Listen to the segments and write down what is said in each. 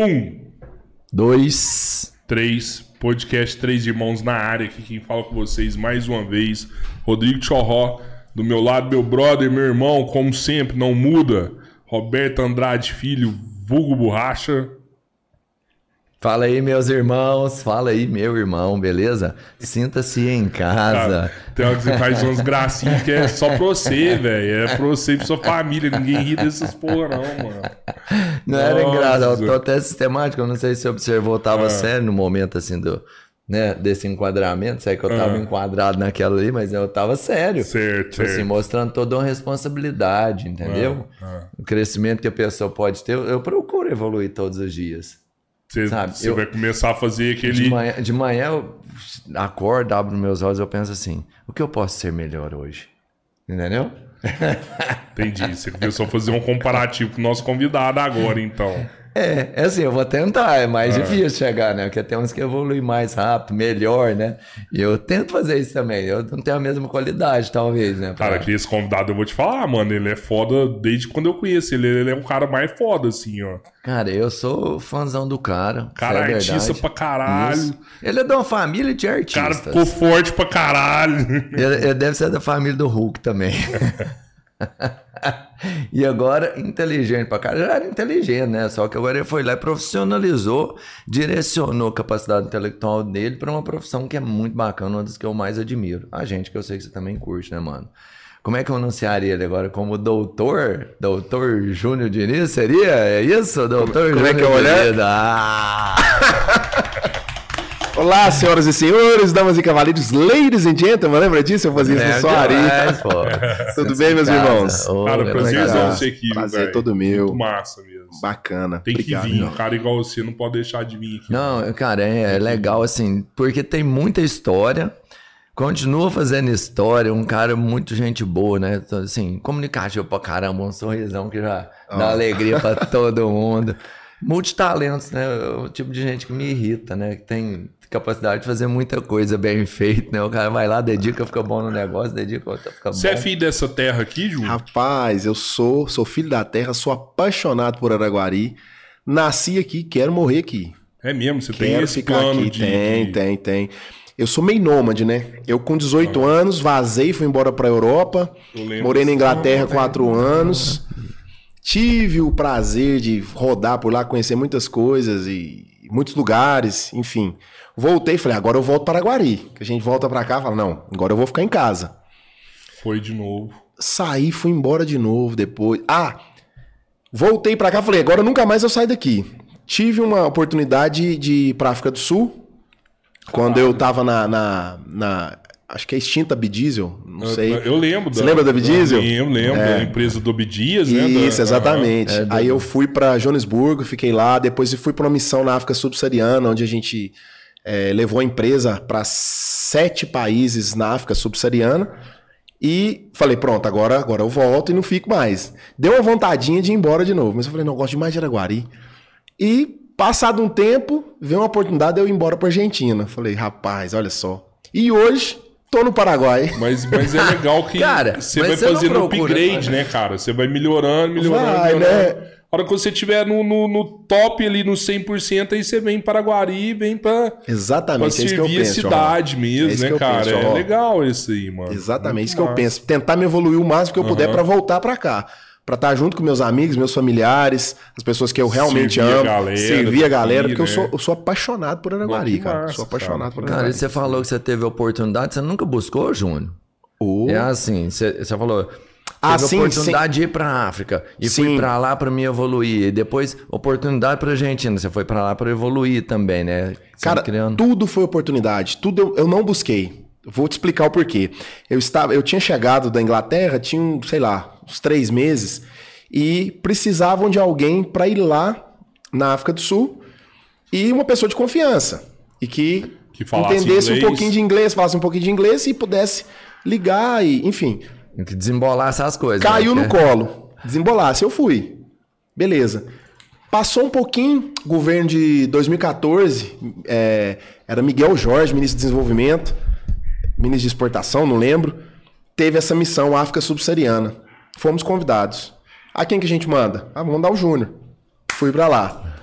Um, Dois. três, podcast Três Irmãos na área. Aqui quem fala com vocês mais uma vez, Rodrigo Chorró. Do meu lado, meu brother, meu irmão, como sempre, não muda. Roberto Andrade Filho, vulgo borracha. Fala aí, meus irmãos. Fala aí, meu irmão, beleza? Sinta-se em casa. Cara, tem hora que você faz umas gracinhas que é só pra você, velho. É pra você e pra sua família. Ninguém ri dessas porra, não, mano. Não era engraçado, eu tô até sistemático. Eu não sei se você observou, eu tava Ah. sério no momento assim do. Né, desse enquadramento, sei que eu tava Ah. enquadrado naquela ali, mas eu tava sério. Certo, Tipo assim, certo. mostrando toda uma responsabilidade, entendeu? Ah, O crescimento que a pessoa pode ter, eu, eu procuro evoluir todos os dias. Você, Sabe, você eu- vai começar a fazer De aquele. manhã, de manhã eu acordo, abro meus olhos, eu penso assim: o que eu posso ser melhor hoje? Entendeu? Entendi. Você começou a fazer um comparativo com o nosso convidado agora, então. É, é assim, eu vou tentar, é mais Ah. difícil chegar, né? Porque tem uns que evoluem mais rápido, melhor, né? E eu tento fazer isso também. Eu não tenho a mesma qualidade, talvez, né? Cara, pra- que esse convidado eu vou te falar, mano. Ele é foda desde quando eu conheço ele. Ele é um cara mais foda, assim, ó. Cara, eu sou fãzão do cara. Cara, isso é artista verdade. pra caralho. Isso. Ele é de uma família de O artistas. cara ficou forte pra caralho. Ele, ele deve ser da família do Hulk também. e agora, inteligente pra cara. Já era inteligente, né? Só que agora ele foi lá e profissionalizou, direcionou a capacidade intelectual dele pra uma profissão que é muito bacana, uma das que eu mais admiro. A gente, que eu sei que você também curte, né, mano? Como é que eu anunciaria ele agora? Como doutor? Doutor Júnior Diniz? Seria? É isso? Doutor como é que é o Júnior olhar? Diniz. Ah! Olá, senhoras e senhores, damas e cavaleiros, ladies and gentlemen, lembra disso? Eu fazia isso É no Soari. Tudo bem, meus Casa. irmãos? Cara, legal. prazerzão você aqui, Prazer velho? todo meu. Muito massa mesmo. Bacana. Tem Obrigado, que vir. meu. Um cara igual você não pode deixar de vir aqui. Não, cara, é, é legal assim, porque tem muita história, continua fazendo história, um cara muito gente boa, né? Então, Assim, comunicativo pra caramba, um sorrisão que já dá alegria pra todo mundo. Multitalentos, né? O tipo de gente que me irrita, né? Que tem capacidade de fazer muita coisa bem feita, né? O cara vai lá, dedica, fica bom no negócio, dedica, outra, fica Você é bom. filho dessa terra aqui, Ju? Rapaz, eu sou, sou filho da terra, sou apaixonado por Araguari. Nasci aqui, quero morrer aqui. É mesmo? Você tem Quero esse ficar plano aqui. de... Tem, tem, tem. Eu sou meio nômade, né? Eu com 18 anos vazei, fui embora pra Europa. Eu Morei na. Inglaterra quatro anos. Tive o prazer de rodar por lá, conhecer muitas coisas e muitos lugares, enfim. Voltei e falei, agora eu volto para Araguari. Que a gente volta pra cá e fala, não, agora eu vou ficar em casa. Foi de novo. Saí, fui embora de novo depois. Ah, voltei pra cá, falei, agora nunca mais eu saio daqui. Tive uma oportunidade de ir pra África do Sul, quando eu tava na, na, na- acho que é extinta Bidiesel, não Eu- sei. Eu, lembro. Você lembra da Bidiesel? Eu lembro. É. Da empresa do Obdias, né? Isso, Da- exatamente. É, do- Aí eu fui pra Joanesburgo, fiquei lá, depois eu fui pra uma missão na África Subsaariana, onde a gente eh, levou a empresa para sete países na África Subsaariana. E falei, pronto, agora, agora eu volto e não fico mais. Deu uma vontadinha de ir embora de novo, mas eu falei, não, eu gosto demais de Araguari. E, passado um tempo, veio uma oportunidade de eu ir embora pra Argentina. Falei, rapaz, olha só. E hoje, tô no Paraguai. Mas, mas é legal que Cara, você vai fazendo procura, upgrade, né, cara? Você vai melhorando, melhorando, Vai, melhorando. né? A hora que você estiver no, no, no top ali, no 100%, aí você vem para Guari, vem pra, pra Exatamente, é isso que eu servir a penso. cidade É mesmo, isso né, que eu cara? penso, é ó. legal isso aí, mano. Exatamente, isso que eu penso. Tentar me evoluir o máximo que eu puder Aham. pra voltar pra cá. Pra estar junto com meus amigos, meus familiares, as pessoas que eu realmente Servir a amo. galera servir a galera, daqui, porque eu, né? sou, eu sou apaixonado por Araguari, cara. massa, sou apaixonado cara. por Cara, Araguari. e você falou que você teve oportunidade, você nunca buscou, Júnior? Oh, É assim, você, você falou. Ah, teve sim, oportunidade de ir pra África e fui Sim. pra lá pra me evoluir. E depois, oportunidade pra Argentina. Você foi pra lá pra evoluir também, né? Você Cara, criando. tudo foi oportunidade. Tudo eu, eu não busquei. Vou te explicar o porquê. Eu estava, eu tinha chegado da Inglaterra, tinha, um, sei lá, uns três meses, e precisavam de alguém para ir lá na África do Sul e uma pessoa de confiança e que, Que entendesse inglês. um pouquinho de inglês, falasse um pouquinho de inglês e pudesse ligar e, enfim, Tem que desembolar essas coisas. Caiu né? no colo. Desembolasse, eu fui. Beleza. Passou um pouquinho, governo de 2014, é, era Miguel Jorge, ministro de Desenvolvimento, ministro de Exportação, não lembro, teve essa missão África Subsaariana. Fomos convidados. A quem que a gente manda? Ah, vamos mandar o Júnior. Fui pra lá.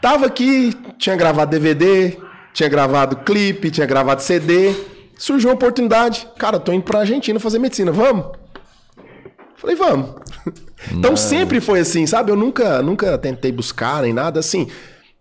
Tava aqui, tinha gravado DVD, tinha gravado clipe, tinha gravado CD. Surgiu uma oportunidade. Cara, tô indo pra Argentina fazer medicina, vamos? Falei, vamos. Então sempre foi assim, sabe? Eu nunca, nunca tentei buscar nem nada assim.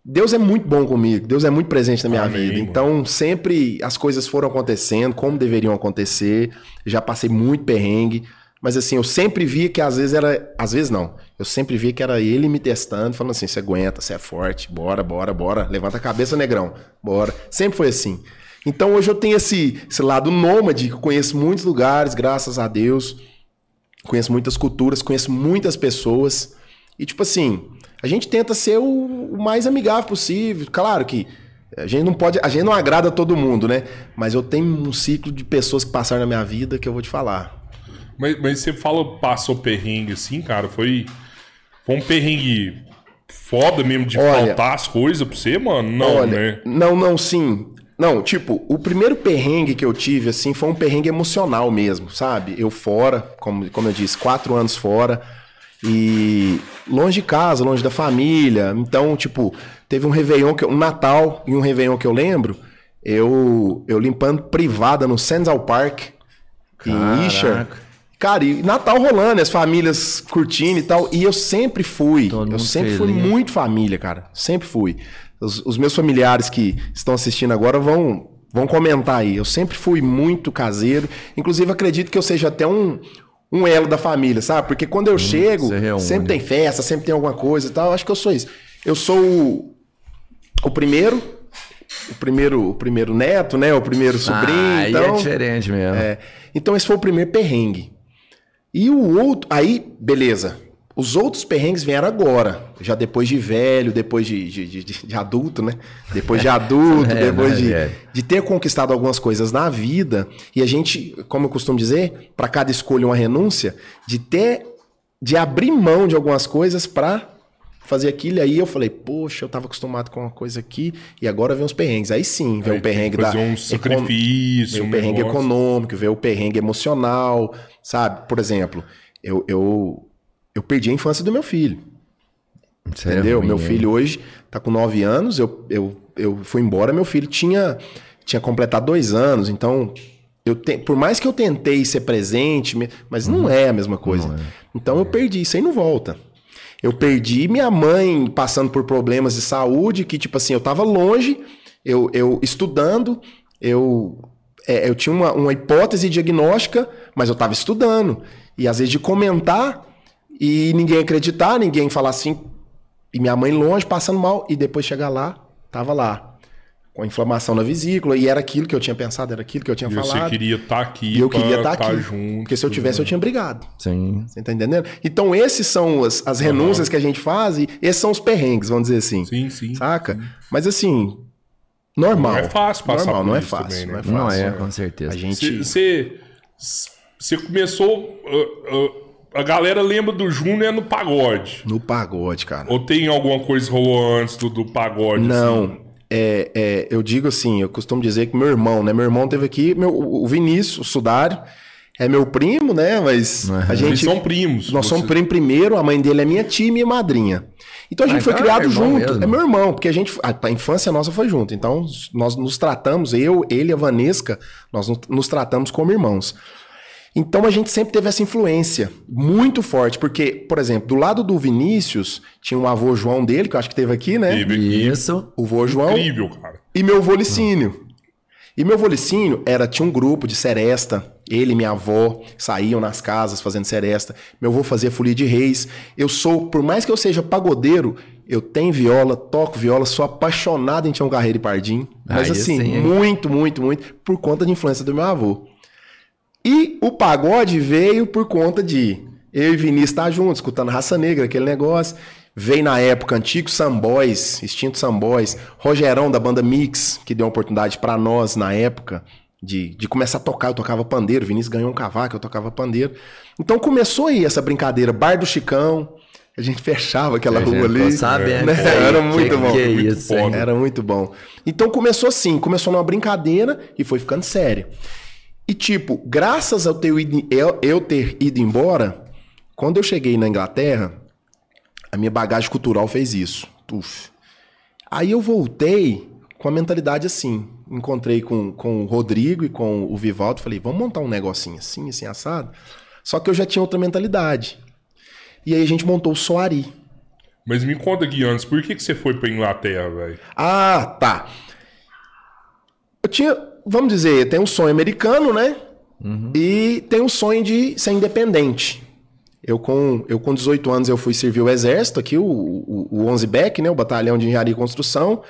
Deus é muito bom comigo, Deus é muito presente na minha Amém, vida. mano. Então sempre as coisas foram acontecendo como deveriam acontecer. Já passei muito perrengue, mas assim, eu sempre via que às vezes era, às vezes não. Eu sempre via que era ele me testando, falando assim: "Você aguenta, você é forte, bora, bora, bora, levanta a cabeça, negrão. Bora". Sempre foi assim. Então hoje eu tenho esse, esse lado nômade, que eu conheço muitos lugares, graças a Deus. Conheço muitas culturas, conheço muitas pessoas. E, tipo assim, a gente tenta ser o, o mais amigável possível. Claro que a gente não pode. A gente não agrada todo mundo, né? Mas eu tenho um ciclo de pessoas que passaram na minha vida que eu vou te falar. Mas, mas você fala, passou perrengue assim, cara, foi, foi um perrengue foda mesmo de Olha- faltar as coisas pra você, mano? Não, Olha, né? Não, não, sim. Não, tipo, o primeiro perrengue que eu tive, assim, foi um perrengue emocional mesmo, sabe? Eu fora, como, como eu disse, quatro anos fora. E longe de casa, longe da família. Então, tipo, teve um Réveillon, que, eu- um Natal e um Réveillon que eu lembro. Eu, eu limpando privada no Central Park, em Caraca. Isha. Cara, e Natal rolando, as famílias curtindo e tal. E eu sempre fui. Todo eu sempre fui feliz. muito família, cara. Sempre fui. Os, os meus familiares que estão assistindo agora vão, vão comentar aí. Eu sempre fui muito caseiro. Inclusive, acredito que eu seja até um, um elo da família, sabe? Porque quando eu chego, se reúne. sempre tem festa, sempre tem alguma coisa e tal. Acho que eu sou isso. Eu sou o, o primeiro. O primeiro, o primeiro neto, né? O primeiro sobrinho. Ah, então, é diferente mesmo. é, então esse foi o primeiro perrengue. E o outro, aí, beleza. Os outros perrengues vieram agora, já depois de velho, depois de, de, de- de- de adulto, né? Depois de adulto, É, depois né, de, velho? de ter conquistado algumas coisas na vida. E a gente, como eu costumo dizer, para cada escolha uma renúncia, de ter, de abrir mão de algumas coisas para fazer aquilo. E aí eu falei, poxa, eu tava acostumado com uma coisa aqui e agora vem os perrengues. Aí sim, vem Aí o perrengue da um econ- sacrifício, Vem um o perrengue negócio. econômico, vem o perrengue emocional, sabe? Por exemplo, eu, eu, eu perdi a infância do meu filho. Isso é Entendeu? ruim, meu hein? filho hoje tá com 9 anos, eu, eu, eu fui embora, meu filho tinha, tinha completado dois anos, então. Eu te, por mais que eu tentei ser presente, mas não Uhum. é a mesma coisa. Então eu perdi, isso aí não volta. Eu perdi minha mãe passando por problemas de saúde, que, tipo assim, eu tava longe, eu, eu estudando, eu, é, eu tinha uma, uma hipótese diagnóstica, mas eu tava estudando. E às vezes de comentar e ninguém acreditar, ninguém falar assim, e minha mãe longe, passando mal, e depois chegar lá, tava lá. Com inflamação na vesícula, e era aquilo que eu tinha pensado, era aquilo que eu tinha E falado. você queria estar aqui, E eu queria estar tá aqui. junto. porque se eu tivesse, eu tinha brigado. Sim. Você tá entendendo? Então, esses são as, as renúncias que a gente faz e esses são os perrengues, vamos dizer assim. Sim, sim. Saca? Mas assim, normal. Não é fácil passar normal, por não é fácil. também, né? Não é fácil. Não é, né? com certeza. A gente. Você você começou. uh, uh, a galera lembra do Júnior no pagode. No pagode, cara. Ou tem alguma coisa que rolou antes do, do pagode? Não. assim? É, é, eu digo assim, eu costumo dizer que meu irmão, né? Meu irmão teve aqui, meu, o Vinícius, o Sudário, é meu primo, né? Mas a Vocês gente. são primos. Nós somos Você- primo primeiro, a mãe dele é minha tia e minha madrinha. Então a gente Ah, foi então é criado irmão junto. mesmo. É meu irmão, porque a gente. A, a infância nossa foi junto. Então nós nos tratamos, eu, ele e a Vanesca, nós nos tratamos como irmãos. Então a gente sempre teve essa influência muito forte, porque, por exemplo, do lado do Vinícius, tinha um avô João dele, que eu acho que teve aqui, né? Teve. Isso. O vô João Incrível, cara. e meu vô Licínio. E meu vô Licínio era, tinha um grupo de seresta. Ele e minha avó saíam nas casas fazendo seresta. Meu avô fazia folia de reis. Eu sou, por mais que eu seja pagodeiro, eu tenho viola, toco viola, sou apaixonado em Tião Carreiro e Pardim. Mas Aí assim, sim, muito, muito, muito, por conta da influência do meu avô. E o pagode veio por conta de eu e Vinícius estar juntos, escutando Raça Negra, aquele negócio. Veio na época antigo Samboys, extinto Samboys, Rogerão da banda Mix, que deu uma oportunidade pra nós na época de, de começar a tocar. Eu tocava pandeiro, Vinícius ganhou um cavaco, eu tocava pandeiro. Então começou aí essa brincadeira, Bar do Chicão, a gente fechava aquela rua ali. sabendo né? aí. Era Que muito bom. que é Muito isso, hein? foda. Era muito bom. Então começou assim, começou numa brincadeira e foi ficando sério. E tipo, graças ao ido, eu, eu ter ido embora, quando eu cheguei na Inglaterra, a minha bagagem cultural fez isso. Tuf. Aí eu voltei com a mentalidade assim. Encontrei com, com o Rodrigo e com o Vivaldo. Falei, vamos montar um negocinho assim, assim, assado. Só que eu já tinha outra mentalidade. E aí a gente montou o Soari. Mas me conta aqui antes, por que, que você foi pra Inglaterra, velho? Ah, tá. Eu tinha, vamos dizer, tem um sonho americano, né? E tem um sonho de ser independente. Eu com, eu com 18 anos eu fui servir o exército aqui, o, o, o 11 BEC, né? O Batalhão de Engenharia e Construção,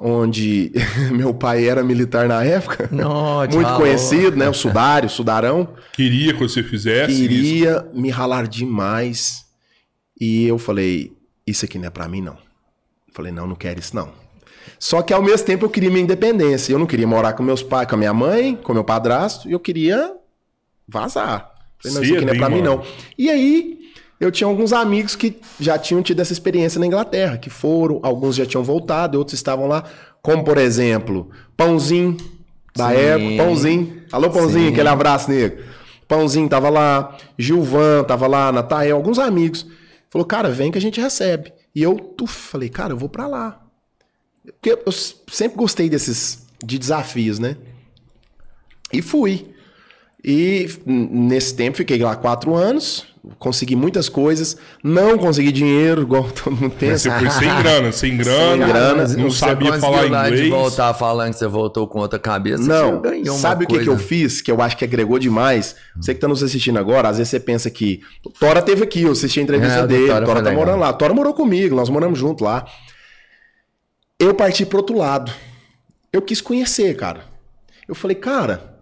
onde meu pai era militar na época. Não, Muito ralou. conhecido, né? O Sudário, o Sudarão. Queria que você fizesse isso. Queria me ralar demais. E eu falei, isso aqui não é pra mim, não. Falei, não, não quero isso, não. Só que ao mesmo tempo eu queria minha independência. Eu não queria morar com meus pais, com a minha mãe, com meu padrasto, e eu queria vazar. Falei, não, isso aqui não é pra mim, não. E aí, eu tinha alguns amigos que já tinham tido essa experiência na Inglaterra, que foram, alguns já tinham voltado, outros estavam lá, como por exemplo, Pãozinho, da Sim. época, Pãozinho. Alô, Pãozinho, Sim. aquele abraço, nego. Pãozinho tava lá, Gilvan tava lá, Natael, alguns amigos. Falou, cara, vem que a gente recebe. E eu tuf, falei, cara, eu vou pra lá. Porque eu sempre gostei desses de desafios, né? E fui. E nesse tempo fiquei lá quatro anos, consegui muitas coisas, não consegui dinheiro, igual todo mundo Mas pensa. você foi sem grana, sem grana, grana, Mas não você sabia falar inglês. de voltar falando que você voltou com outra cabeça, Não, você ganhou uma sabe o que, que eu fiz que eu acho que agregou demais? Você que tá nos assistindo agora, às vezes você pensa que. Tora teve aqui, eu assisti a entrevista É, dele, Tora Tora tá legal. morando lá. Tora morou comigo, nós moramos junto lá. Eu parti pro outro lado. Eu quis conhecer, cara. Eu falei, cara,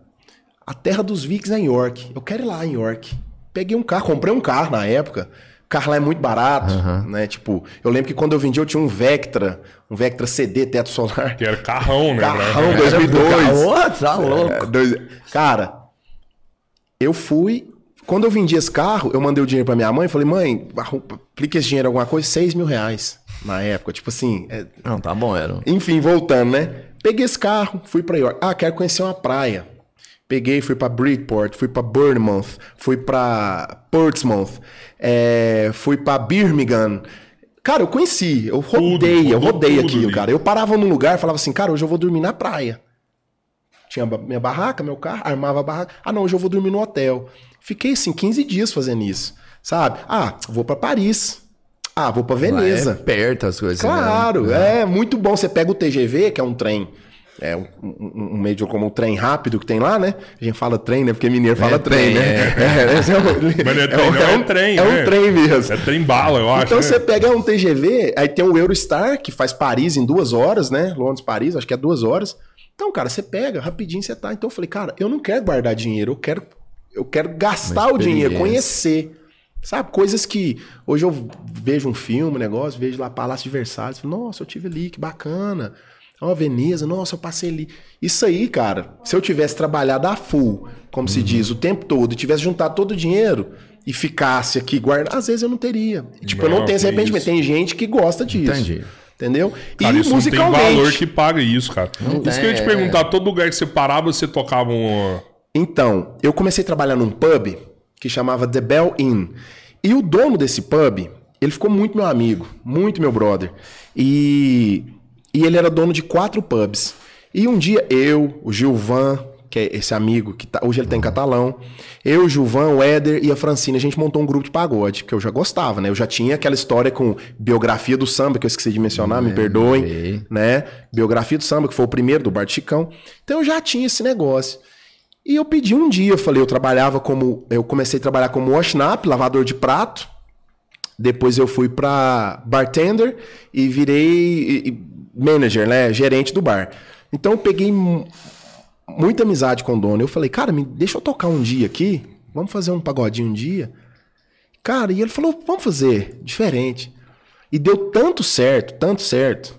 a terra dos Vikings é em York. Eu quero ir lá em York. Peguei um carro, comprei um carro na época. O carro lá é muito barato, né? Tipo, eu lembro que quando eu vendi eu tinha um Vectra, um Vectra CD teto solar. Que era carrão, né? Carrão, né? 2002. Ô, tá louco. É, dois- Cara, eu fui. Quando eu vendi esse carro, eu mandei o dinheiro pra minha mãe e falei, mãe, aplica esse dinheiro em alguma coisa, 6 mil reais na época. Tipo assim, é- Não, tá bom, era. enfim, voltando, né? Peguei esse carro, fui pra York. Ah, quero conhecer uma praia. Peguei, fui pra Bridport, fui pra Bournemouth, fui pra Portsmouth, é, fui pra Birmingham. Cara, eu conheci, eu rodei, eu rodou rodei tudo aquilo, cara. Eu parava num lugar e falava assim, cara, hoje eu vou dormir na praia. Tinha minha barraca, meu carro, armava a barraca. Ah, não, hoje eu vou dormir no hotel. Fiquei assim 15 dias fazendo isso, sabe? Ah, vou pra Paris. Ah, vou pra Lá Veneza. É perto as coisas. Claro, né? é muito bom. Você pega o TGV, que é um trem, é um, um- um meio como um trem rápido que tem lá, né? A gente fala trem, né? Porque mineiro fala É, trem, trem, né? É, é um- Mas não é trem, é um trem, É né? um trem mesmo. É trem bala, eu acho. Então né? você pega um TGV, aí tem o Eurostar, que faz Paris em duas horas, né? Londres, Paris, acho que é duas horas. Então, cara, você pega, rapidinho você tá. Então eu falei, cara, eu não quero guardar dinheiro, eu quero, eu quero gastar o dinheiro, conhecer. Sabe, coisas que hoje eu vejo um filme, um negócio, vejo lá Palácio de Versalhes, falo, nossa, eu tive ali, que bacana. Ó, Veneza, nossa, eu passei ali. Isso aí, cara, se eu tivesse trabalhado a full, como Uhum. se diz, o tempo todo, e tivesse juntado todo o dinheiro e ficasse aqui guardado, às vezes eu não teria. Tipo, eu Não, não tenho esse arrependimento. Tem gente que gosta disso. Entendi. Entendeu? Cara, e isso não tem musicalmente. valor que paga isso, cara. Não isso que eu ia te perguntar, todo lugar que você parava, você tocava um... Então, eu comecei a trabalhar num pub que chamava The Bell Inn. E o dono desse pub, ele ficou muito meu amigo, muito meu brother. E, e ele era dono de quatro pubs. E um dia eu, o Gilvan, que é esse amigo que tá, hoje ele tá em Catalão, eu, o Gilvan, o Éder e a Francine, a gente montou um grupo de pagode, porque eu já gostava, né? Eu já tinha aquela história com biografia do samba, que eu esqueci de mencionar, me perdoem Lembrei. né? Biografia do samba, que foi o primeiro do Bart Chicão. Então eu já tinha esse negócio. E eu pedi um dia, eu falei, eu trabalhava como. Eu comecei a trabalhar como washnap, lavador de prato. Depois eu fui pra bartender e virei manager, né? Gerente do bar. Então eu peguei mu- muita amizade com o dono. Eu falei, cara, me deixa eu tocar um dia aqui. Vamos fazer um pagodinho um dia. Cara, e ele falou, vamos fazer, diferente. E deu tanto certo, tanto certo,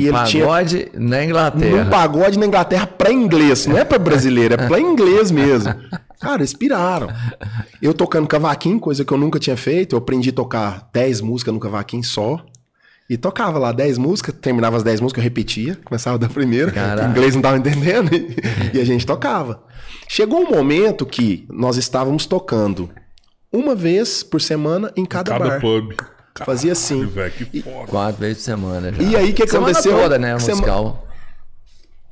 que o ele tinha pagode na Inglaterra. num pagode na Inglaterra pra inglês. Não é pra brasileiro, é pra inglês mesmo. Cara, eles piraram. Eu tocando cavaquinho, coisa que eu nunca tinha feito. Eu aprendi a tocar 10 músicas no cavaquinho só. E tocava lá 10 músicas, terminava as 10 músicas, eu repetia, começava da primeira, Caraca. o inglês não tava entendendo, e a gente tocava. Chegou um momento que nós estávamos tocando uma vez por semana em cada, Cada bar. pub. Fazia assim. Foda. Quatro vezes por semana já. E aí, o que Semana aconteceu? toda, né? Sema- Musical.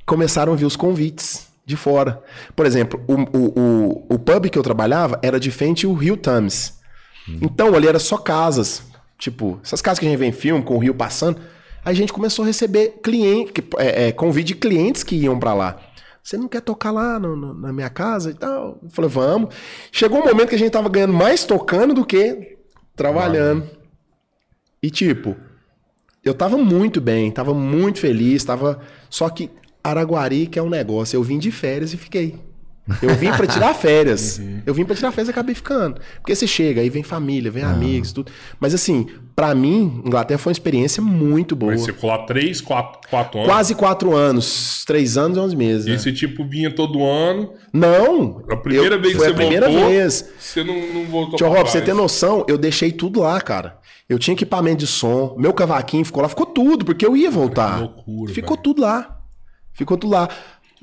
começaram a vir os convites de fora. Por exemplo, o, o, o, o pub que eu trabalhava era de frente ao Rio Thames. Então ali era só casas. Tipo, essas casas que a gente vê em filme, com o rio passando. Aí a gente começou a receber cliente, que- é, é, convite de clientes que iam pra lá. Você não quer tocar lá no- no- na minha casa e tal? Eu falei, vamos. Chegou um momento que a gente tava ganhando mais tocando do que trabalhando. E tipo, eu tava muito bem, tava muito feliz, tava. Só que Araguari, que é um negócio, eu vim de férias e fiquei. Eu vim pra tirar férias. Eu vim pra tirar férias e acabei ficando. Porque você chega, aí vem família, vem amigos, tudo. Mas assim, pra mim, Inglaterra foi uma experiência muito boa. Mas você ficou lá 3, 4, 4 anos. Quase quatro anos, três anos e onze meses. E né? você, tipo, vinha todo ano. Não! A primeira eu- vez que foi você a primeira voltou, vez. você não, não voltou Tio Rob, pra você ter noção, eu deixei tudo lá, cara. Eu tinha equipamento de som, meu cavaquinho ficou lá, ficou tudo, porque eu ia voltar. Que loucura, ficou velho. tudo lá. Ficou tudo lá.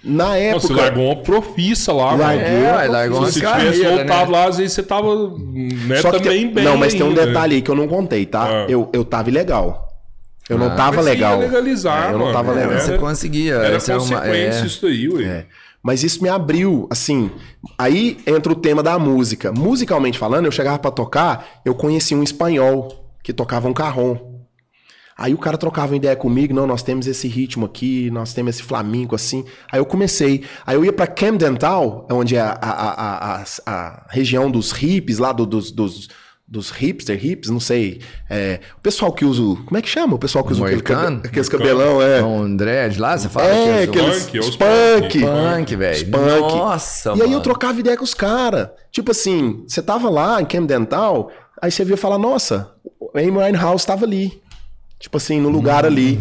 Na época. Você largou uma profissa lá, mano. É, largou Se umas você tivesse carreiras, voltado né? lá, às vezes você tava né, Só que também tem- bem. Não, mas tem um detalhe aí que eu não contei, tá? Ah. Eu, eu tava ilegal. Eu não Ah, tava Mas você legal. ia legalizar, É, eu não mano. tava legal. Era, Você conseguia. era é uma- consequência é. isso daí, ué. É. Mas isso me abriu, assim. Aí entra o tema da música. Musicalmente falando, eu chegava pra tocar, eu conheci um espanhol que tocava um carrom. Aí o cara trocava uma ideia comigo, não, nós temos esse ritmo aqui, nós temos esse flamenco assim. Aí eu comecei. Aí eu ia pra Camden Town, onde é a, a, a, a, a região dos hippies, lá do- dos, dos, dos hipster, hips, não sei. É, o pessoal que usa. o- Como é que chama? O pessoal que usa aquele Moicano? aqueles cabelão, é. Um dread lá, você fala? É, que aqueles punk, é os punk. Punk, velho. Punk. Nossa, E aí eu mano. trocava ideia com os caras. Tipo assim, você tava lá em Camden Town, aí você via falar, nossa, o Amy Winehouse tava ali. Tipo assim, no lugar ali.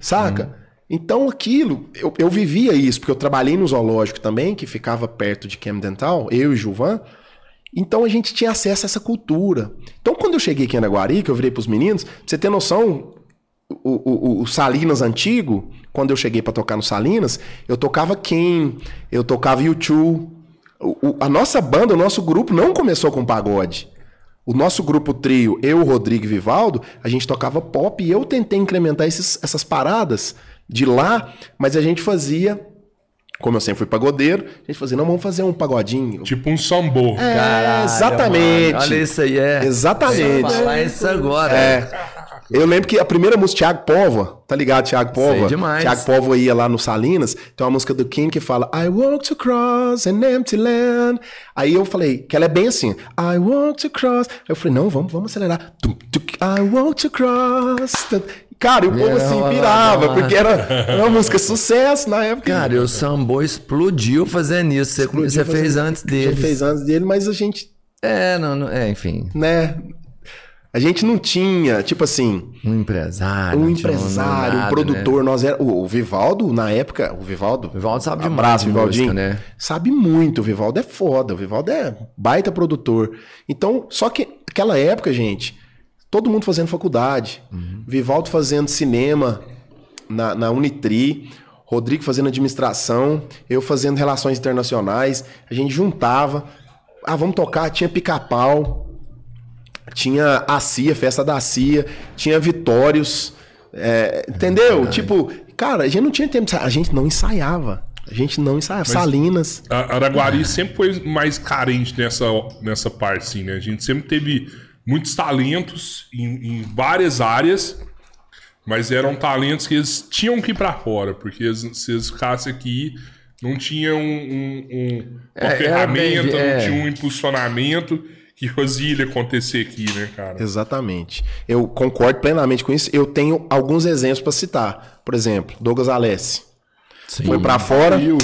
Saca? Então aquilo, eu, eu vivia isso, porque eu trabalhei no zoológico também, que ficava perto de Camden Town, eu e Gilvan. Então a gente tinha acesso a essa cultura. Então quando eu cheguei aqui em Araguari, que eu virei pros meninos, pra você ter noção, o, o- o- Salinas antigo, quando eu cheguei pra tocar no Salinas, eu tocava Ken, eu tocava U2. O- o- a nossa banda, o nosso grupo não começou com pagode. O nosso grupo trio, eu, Rodrigo e Vivaldo, a gente tocava pop e eu tentei incrementar esses- essas paradas de lá, mas a gente fazia, como eu sempre fui pagodeiro, a gente fazia, não, vamos fazer um pagodinho. Tipo um sambô. É, Caralho, exatamente. mano. Olha isso aí, é. Exatamente. Vou falar isso agora. É. Eu lembro que a primeira música, Thiago Pova, tá ligado, Thiago Pova? Sei demais. Thiago Pova ia lá no Salinas, tem uma música do King que fala I walk to cross an empty land. Aí eu falei, que ela é bem assim, I walk to cross. Aí eu falei, não, vamos, vamos acelerar. I walk to cross. Cara, e o povo Era assim pirava, uma- porque era uma música sucesso na época. Cara, e o Sambo explodiu fazendo isso. Você, Explodiu você fez antes dele. fez antes dele, mas a gente, É, não, não- é, enfim. né, a gente não tinha, tipo assim, Um empresário. um empresário, nada, um produtor, Né? nós era o, o Vivaldo na época, o Vivaldo, O Vivaldo sabe demais abraço Vivaldinho, música, né? sabe muito, o Vivaldo é foda, o Vivaldo é baita produtor. Então, só que aquela época, gente, todo mundo fazendo faculdade, Uhum. Vivaldo fazendo cinema na, na Unitri, Rodrigo fazendo administração, eu fazendo relações internacionais, a gente juntava, ah, vamos tocar, tinha pica-pau, tinha a CIA, festa da CIA, tinha Vitórios, é, entendeu? Tipo, cara, a gente não tinha tempo, a gente não ensaiava. A gente não ensaiava. Salinas. A Araguari sempre foi mais carente nessa, nessa parte, assim, né? A gente sempre teve muitos talentos em, em várias áreas, mas eram talentos que eles tinham que ir pra fora, porque eles- se eles ficassem aqui, não tinham um, um- um- uma É, era ferramenta, bem- é. não tinha um impulsionamento que fazia ele acontecer aqui, né, cara? Exatamente. Eu concordo plenamente com isso. Eu tenho alguns exemplos para citar. Por exemplo, Douglas Alessi. Sim. Foi para fora, Viu?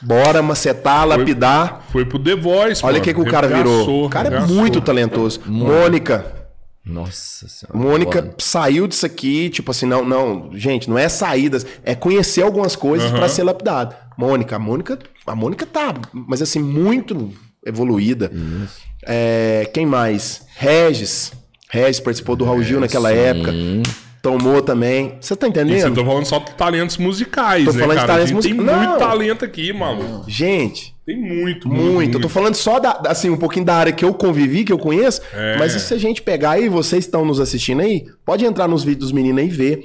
bora macetar, lapidar. Foi pro The Voice, Olha o que, que o cara virou. O cara é regaçou. muito talentoso. Mônica. Nossa senhora. Mônica Foda. saiu disso aqui, tipo assim, não, não, gente, não é saídas, é conhecer algumas coisas Aham. pra ser lapidado. Mônica, a Mônica, a Mônica tá, mas assim, muito evoluída. É, quem mais? Regis. Regis participou do Raul Gil naquela época. Tomou também. Você tá entendendo? tá falando só de talentos musicais, Tô né, falando de cara? talentos a gente tem musica- muito Não. talento aqui, maluco. Gente, Tem muito, Muito. Eu tô falando só da, assim, um pouquinho da área que eu convivi, que eu conheço. É. Mas se a gente pegar aí, vocês estão nos assistindo aí, pode entrar nos vídeos dos meninos aí e ver.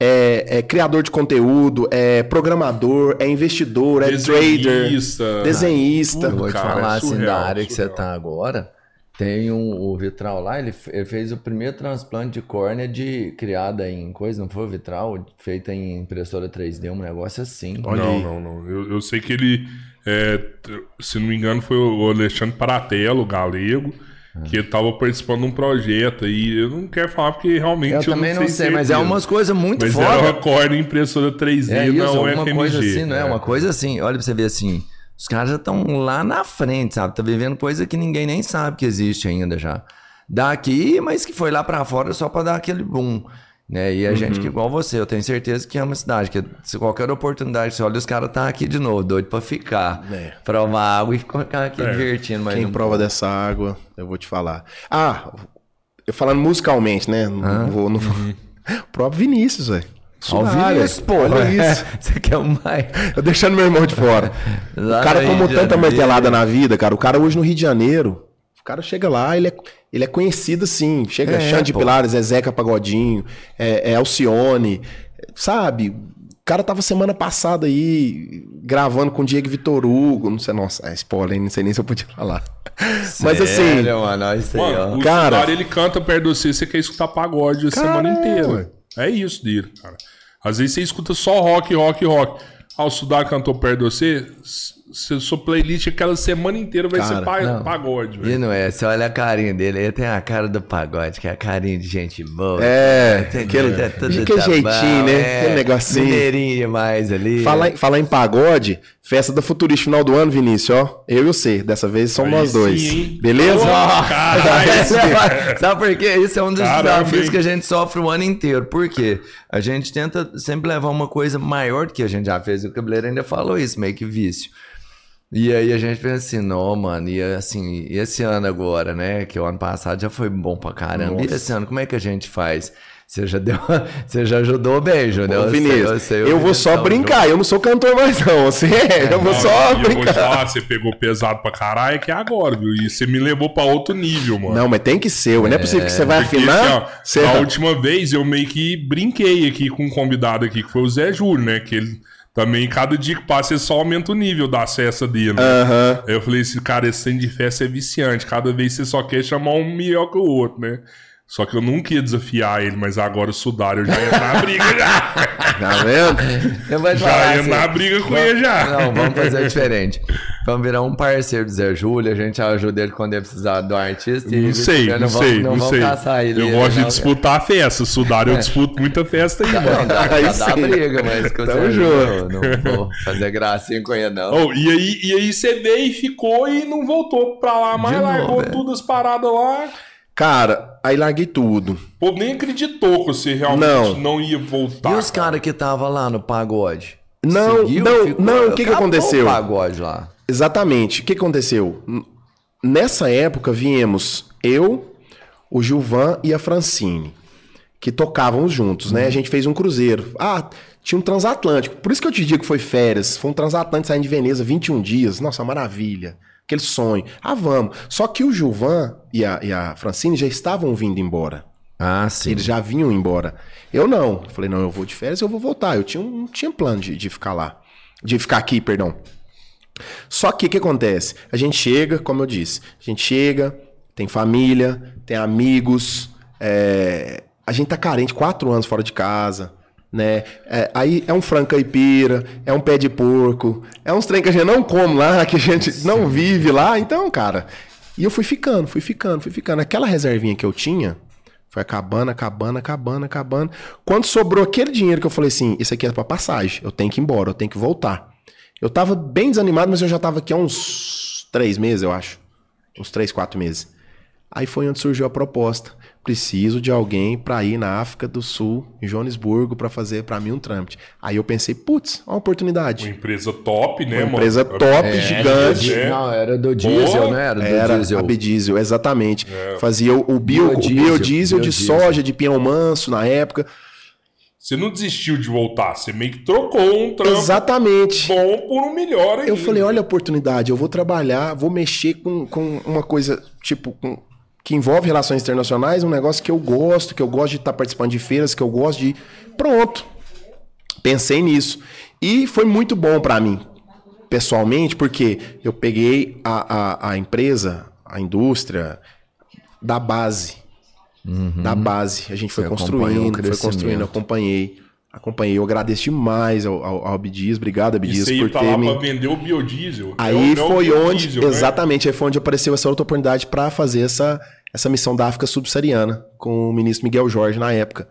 É, é criador de conteúdo, é programador, é investidor, é trader, Desenhista. Eu vou te Cara, falar é assim, surreal, da área que você surreal. tá agora, tem um, o Vitral lá, ele, ele fez o primeiro transplante de córnea de, criada em coisa, não foi o Vitral? Feita em impressora 3D, um negócio assim. Olha não, aí. não, não. Eu, eu sei que ele, é, se não me engano, foi o Alexandre Paratello, galego, que tava participando de um projeto aí. Eu não quero falar porque realmente Eu eu, também não tenho sei, mas é umas coisas muito Mas era uma foda. corda impressora 3D É na isso, uma UFMG. coisa assim, não é? é. Uma coisa assim, olha pra você ver assim, os caras já estão lá na frente, sabe? Tá vivendo coisa que ninguém nem sabe que existe ainda já. Daqui, mas que foi lá pra fora só pra dar aquele boom. Né? E a gente que igual você, eu tenho certeza que ama a cidade, que se qualquer oportunidade você olha, os caras tá aqui de novo, doido pra ficar. É. Provar água e ficar aqui divertindo. Mas Quem não- prova dessa água, eu vou te falar. Ah, eu falando musicalmente, né? Não vou. Não. O próprio Vinícius, velho. Vinícius, porra. Olha isso. Você quer o mais. Eu deixando meu irmão de fora. O cara tomou tanta martelada na vida, cara. O cara hoje no Rio de Janeiro, cara chega lá, ele é, ele é conhecido assim. Chega É, Xande pô. Pilares, é Zeca Pagodinho, é, é Alcione, sabe? O cara tava semana passada aí gravando com o Diego Vitor Hugo. Não sei, nossa, é spoiler, hein? não sei nem se eu podia falar. Mas assim, mano, isso aí, Mano, ó. o Cara- cara, ele canta perto de você, você quer escutar pagode a Cara, semana é, inteira. É isso dele, cara. Às vezes você escuta só rock, rock, rock. Ah, o Sudar cantou perto de você, se sua playlist aquela semana inteira vai Cara, ser pa- não. pagode, E não é, você olha a carinha dele, ele tem a cara do pagode, que é a carinha de gente boa. É, Tem- aquele- tá tudo de que tá jeitinho, bom, né? Aquele negocinho. Mineirinho demais ali. Falar, em- falar em pagode, festa da Futurista final do ano, Vinícius, ó. Eu e você, dessa vez somos nós dois. sim? Beleza? Caralho. Sabe por quê? Isso é um dos Caramba, desafios hein? que a gente sofre o ano inteiro. Por quê? A gente tenta sempre levar uma coisa maior do que a gente já fez. O cabeleiro ainda falou isso, meio que vício. E aí a gente pensa assim, não, mano, e assim, e esse ano agora, né? Que o ano passado já foi bom pra caramba. E Nossa. esse ano, como é que a gente faz? Você já deu, você já ajudou bem, Júnior. Ô, Eu sei, Vinícius, eu eu, vou só brincar, eu não sou cantor mais não. Você é, eu vou Não, só e eu vou te brincar. falar, você pegou pesado pra caralho, é que é agora, viu? E você me levou pra outro nível, mano. Não, mas tem que ser, não é possível que você vai Porque, afinar. assim, ó, você... A última vez eu meio que brinquei aqui com um convidado aqui, que foi o Zé Júlio, né? Que ele também, cada dia que passa, ele só aumenta o nível da cesta dele. Né? Aham. Aí eu falei assim, cara, esse trem de festa é viciante. Cada vez você só quer chamar um melhor que o outro, né? Só que eu nunca ia desafiar ele, mas agora o Sudário já ia na briga já. Tá vendo? Eu vou Já falar ia assim, na briga com ele já. Não, vamos fazer diferente. Vamos virar um parceiro do Zé Júlio, a gente ajuda ele quando ele precisar do artista. e Não sei, não não vamos- sei, não não vamos sei. caçar ele. Eu gosto de não, disputar a festa. Sudário eu disputo muita festa aí, Não, mano. dá, Aí dá, dá briga, mas com o Tamo Zé junto. Júlio, não vou fazer gracinha com ele, não. Oh, e, aí, e aí você veio e ficou e não voltou pra lá, mas largou é. tudo as paradas lá. Cara, aí larguei tudo. O povo nem acreditou que você realmente Não. não, ia voltar. e os caras que estavam lá no pagode? Não, não, não, o que que aconteceu? o pagode lá. Exatamente. O que aconteceu? Nessa época viemos eu, o Gilvan e a Francine, que tocavam juntos, né? A gente fez um cruzeiro. Ah, tinha um transatlântico. Por isso que eu te digo que foi férias. Foi um transatlântico saindo de Veneza 21 dias. Nossa, maravilha. Aquele sonho. Ah, vamos. Só que o Gilvan e a, e a Francine já estavam vindo embora. Ah, sim. Eles já vinham embora. Eu não. Eu falei, não, eu vou de férias, eu vou voltar. Eu tinha, um- não tinha plano de, de ficar lá. De ficar aqui, perdão. Só que o que acontece? A gente chega, como eu disse, a gente chega, tem família, tem amigos, é, a gente tá carente, quatro anos fora de casa, né? É, aí é um frango caipira, é um pé de porco, é uns trem que a gente não come lá, que a gente não vive lá. Então, cara, e eu fui ficando, fui ficando, fui ficando. Aquela reservinha que eu tinha, foi acabando, acabando, acabando, acabando. Quando sobrou aquele dinheiro que eu falei assim, isso aqui é pra passagem, eu tenho que ir embora, eu tenho que voltar. Eu tava bem desanimado, mas eu já tava aqui há uns três meses, eu acho. Uns três, quatro meses. Aí foi onde surgiu a proposta. Preciso de alguém pra ir na África do Sul, em Joanesburgo, pra fazer pra mim um trâmite. Aí eu pensei, putz, uma Uma oportunidade. empresa top, né, Uma mano? empresa top, gigante. É. Não, era do diesel, Boa. né? Era do Era diesel. a exatamente. Fazia o, o bio, Biodiesel, o biodiesel de soja, de pinhão manso na época. Você não desistiu de voltar, você meio que trocou um trampo Exatamente. bom por um melhor ainda. Eu falei, olha a oportunidade, eu vou trabalhar, vou mexer com, com uma coisa, tipo, com- que envolve relações internacionais, um negócio que eu gosto, que eu gosto de estar participando de feiras, que eu gosto de. Pronto. Pensei nisso. E foi muito bom pra mim, pessoalmente, porque eu peguei a, a, a empresa, a indústria, da base. Da base. A gente foi Você construindo, foi construindo, acompanhei. Acompanhei. Eu agradeço demais ao, ao, ao Abdias. Obrigado, Abdias, por pra ter lá me... pra vender o biodiesel. Aí É o- é o foi biodiesel, onde, né? exatamente, aí foi onde apareceu essa outra oportunidade para fazer essa, essa missão da África subsaariana com o ministro Miguel Jorge na época.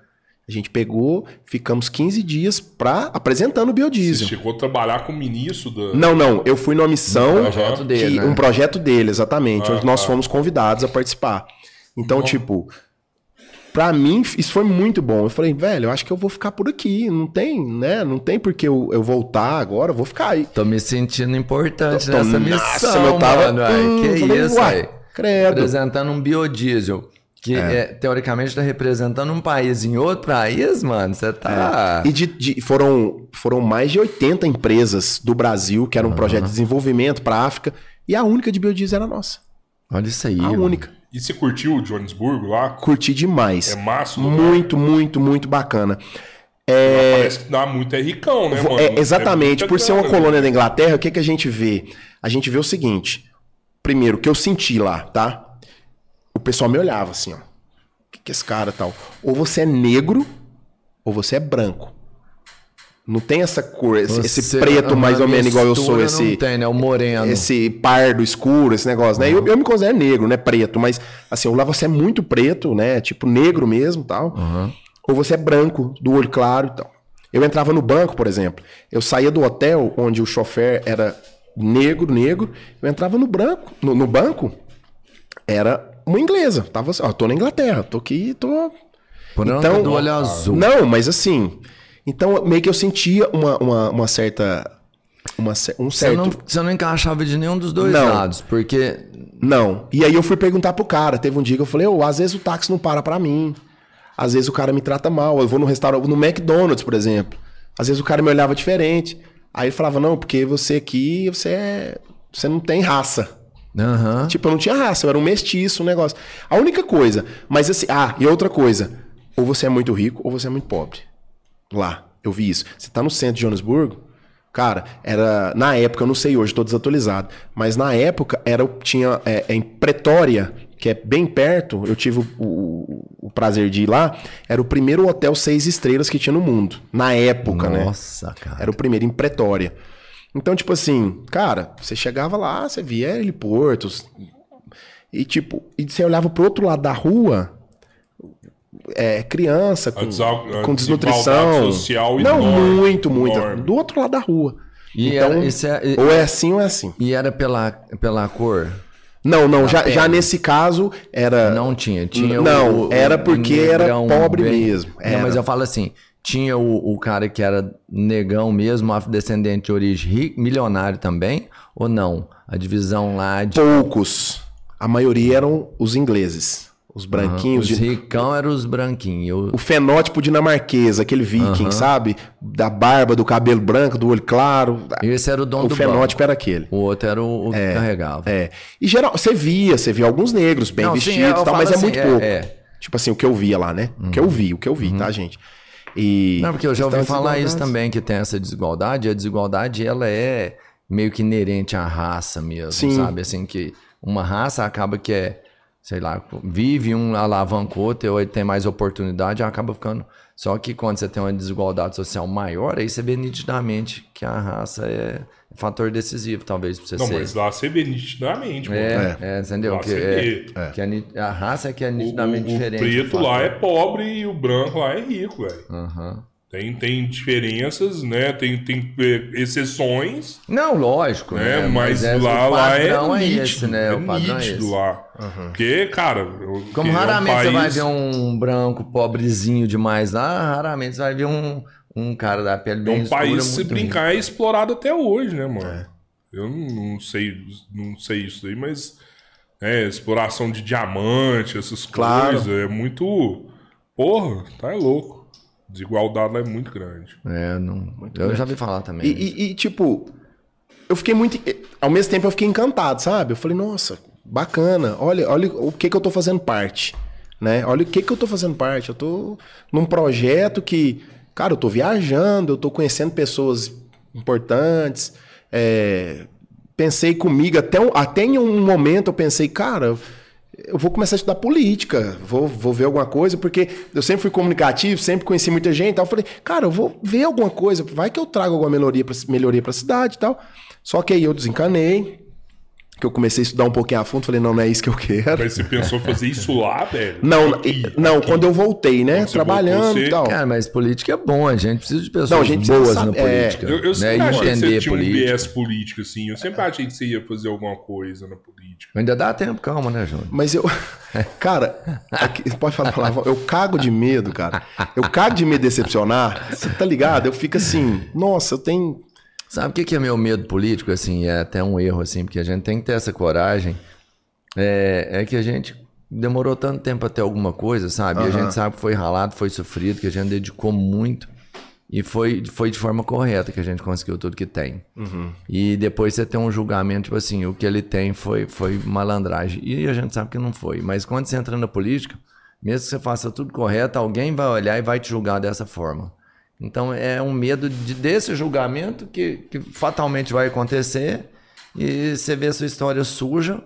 A gente pegou, ficamos 15 dias pra apresentando o Você biodiesel. chegou a trabalhar com o ministro da. Não, não, eu fui numa missão, Um projeto dele, que- né? um projeto dele, exatamente, Ah, onde nós tá. fomos convidados a participar. Então, Bom. tipo, pra mim isso foi muito bom. Eu falei, velho, eu acho que eu vou ficar por aqui, não tem, né? Não tem por que eu, eu voltar agora, eu vou ficar aí. Tô me sentindo importante Tô- nessa nossa, missão, eu tava- mano. ai, hum, que falei, isso, uai. Credo. Apresentando um biodiesel. Que é, teoricamente tá representando um país em outro país, mano. Você tá. E de- de- foram, foram mais de 80 empresas do Brasil que era um projeto de desenvolvimento para a África e a única de biodiesel era a nossa. Olha isso aí. A mano. única. E você curtiu o Johannesburgo lá? Curti demais. É massa, né? Muito, muito, muito bacana. Parece que dá muito é ricão, né, mano? É, exatamente. muita Por ser uma grana, colônia da Inglaterra, o que, que a gente vê? A gente vê o seguinte. Primeiro, o que eu senti lá, tá? O pessoal me olhava assim, ó. O que, que é esse cara tal? Ou você é negro, ou você é branco. Não tem essa cor, esse, esse preto a mais ou menos igual eu sou, esse. Não tem, né? O moreno. esse pardo escuro, esse negócio, né? Eu, eu me considero negro, né? Preto, mas assim, lá você é muito preto, né? Tipo negro mesmo tal. Aham. Ou você é branco, do olho claro e tal. Eu entrava no banco, por exemplo. Eu saía do hotel onde o chofer era negro, negro. Eu entrava no branco, no, no banco, era uma inglesa. Tava assim, ó, tô na Inglaterra, tô aqui, tô Branca Então- do olho azul. não, mas assim. Então, meio que eu sentia uma, uma, uma certa. Uma, um Você certo. não, você não encaixava de nenhum dos dois Não. lados, porque Não. E aí eu fui perguntar pro cara. Teve um dia que eu falei, ô, às vezes o táxi não para pra mim. Às vezes o cara me trata mal. Eu vou no restaurante, no McDonald's, por exemplo. Às vezes o cara me olhava diferente. Aí ele falava, não, porque você aqui, você é. Você não tem raça. Aham. Tipo, eu não tinha raça, eu era um mestiço, um negócio. A única coisa. Mas assim, ah, e outra coisa. Ou você é muito rico ou você é muito pobre. Lá, eu vi isso. Você tá no centro de Joanesburgo, cara, era. Na época, eu não sei hoje, tô desatualizado. Mas na época, era, tinha é, em Pretória, que é bem perto, eu tive o, o- o prazer de ir lá. Era o primeiro hotel seis estrelas que tinha no mundo. Na época, né? Nossa, cara. Era o primeiro em Pretória. Então, tipo assim, cara, você chegava lá, você via heliportos. E tipo, e você olhava pro outro lado da rua, é, criança com, A desal- a com desnutrição. social Não, enorme, muito, muito. enorme. Do outro lado da rua. E, então, era, isso é- ou é assim ou é assim. e era pela, pela cor? Não, não, já, já nesse caso era. Não tinha. Tinha Não, o, era porque era negrão pobre mesmo, Não, mas era. eu falo assim: tinha o, o cara que era negão mesmo, afrodescendente de origem rica, milionário também, ou não? A divisão lá de. Poucos. A maioria eram os ingleses. Os branquinhos. Os de- ricão eram os branquinhos. o fenótipo dinamarquês, aquele viking, sabe? Da barba, do cabelo branco, do olho claro. Esse era o dono o do fenótipo banco. era aquele. O outro era o, o que carregava. É. E geral, você via, você via alguns negros bem Não, sim, vestidos e tal, mas é assim, muito é, pouco. é. Tipo assim, o que eu via lá, né? O que eu vi, o que eu vi, tá, gente? E Não, porque eu já ouvi falar isso também, que tem essa desigualdade. A desigualdade, ela é meio que inerente à raça mesmo, Sim. sabe? Assim, que uma raça acaba que é, sei lá, vive um alavanca o outro, ou ele tem mais oportunidade, acaba ficando... Só que quando você tem uma desigualdade social maior, aí você vê nitidamente que a raça é fator decisivo, talvez, pra você Não, ser. mas lá você vê nitidamente, mano. É, é, entendeu? Lá Que, você é, vê. que a, a raça é que é O, nitidamente o- o diferente. preto do lá é pobre e o branco lá é rico, velho. Aham. Tem, tem diferenças, né? Tem, tem é, exceções, Não, lógico, né? né? Mas, é- lá, o lá é é nítido, esse, né? é o padrão é nítido esse. lá. Porque, cara... Como é um raramente você vai país- ver um branco pobrezinho demais lá, raramente você vai ver um, um cara da pele É bem um escura. país, se brincar, é explorado até hoje, né, mano? É. Eu não, não sei, não sei isso aí, mas é, exploração de diamante, essas Claro. coisas, é muito. Porra, tá louco. Desigualdade lá é muito grande. É, não. eu já vi falar também. E, e- e, tipo, eu fiquei muito. Ao mesmo tempo eu fiquei encantado, sabe? Eu falei, nossa, bacana. Olha, olha o que, que eu tô fazendo parte. Né? Olha o que, que eu tô fazendo parte. Eu tô num projeto que, cara, eu tô viajando, eu tô conhecendo pessoas importantes. é, pensei comigo, até, um- até em um momento eu pensei, cara, eu vou começar a estudar política, vou, vou ver alguma coisa, porque eu sempre fui comunicativo, sempre conheci muita gente tal. Eu falei, cara, eu vou ver alguma coisa, vai que eu trago alguma melhoria pra, melhoria pra cidade e tal. Só que aí eu desencanei, que eu comecei a estudar um pouquinho a fundo, falei, não, não é isso que eu quero. Mas você pensou em fazer isso lá, velho? Não, Aqui, não, aqui. quando eu voltei, né? Quando trabalhando voltou, você- e tal. Cara, mas política é bom, a gente precisa de pessoas Não, a gente boas saber- na é. política. Eu, eu né? sempre E achei que você entender tinha um política. viés político, assim. Eu sempre achei que você ia fazer alguma coisa na política. Ainda dá tempo, calma, né, Júnior? Mas eu. Cara, aqui- pode falar palavra. Eu cago de medo, cara. Eu cago de me decepcionar. Você tá ligado? Eu fico assim, nossa, eu tenho. Sabe o que que é meu medo político, assim? É até um erro, assim, porque a gente tem que ter essa coragem. É, é que a gente demorou tanto tempo até alguma coisa, sabe? E a gente sabe que foi ralado, foi sofrido, que a gente dedicou muito. E foi, foi de forma correta que a gente conseguiu tudo que tem. E depois você tem um julgamento, tipo assim, o que ele tem foi, foi malandragem. E a gente sabe que não foi. Mas quando você entra na política, mesmo que você faça tudo correto, alguém vai olhar e vai te julgar dessa forma. Então é um medo de, desse julgamento que, que fatalmente vai acontecer e você vê a sua história suja,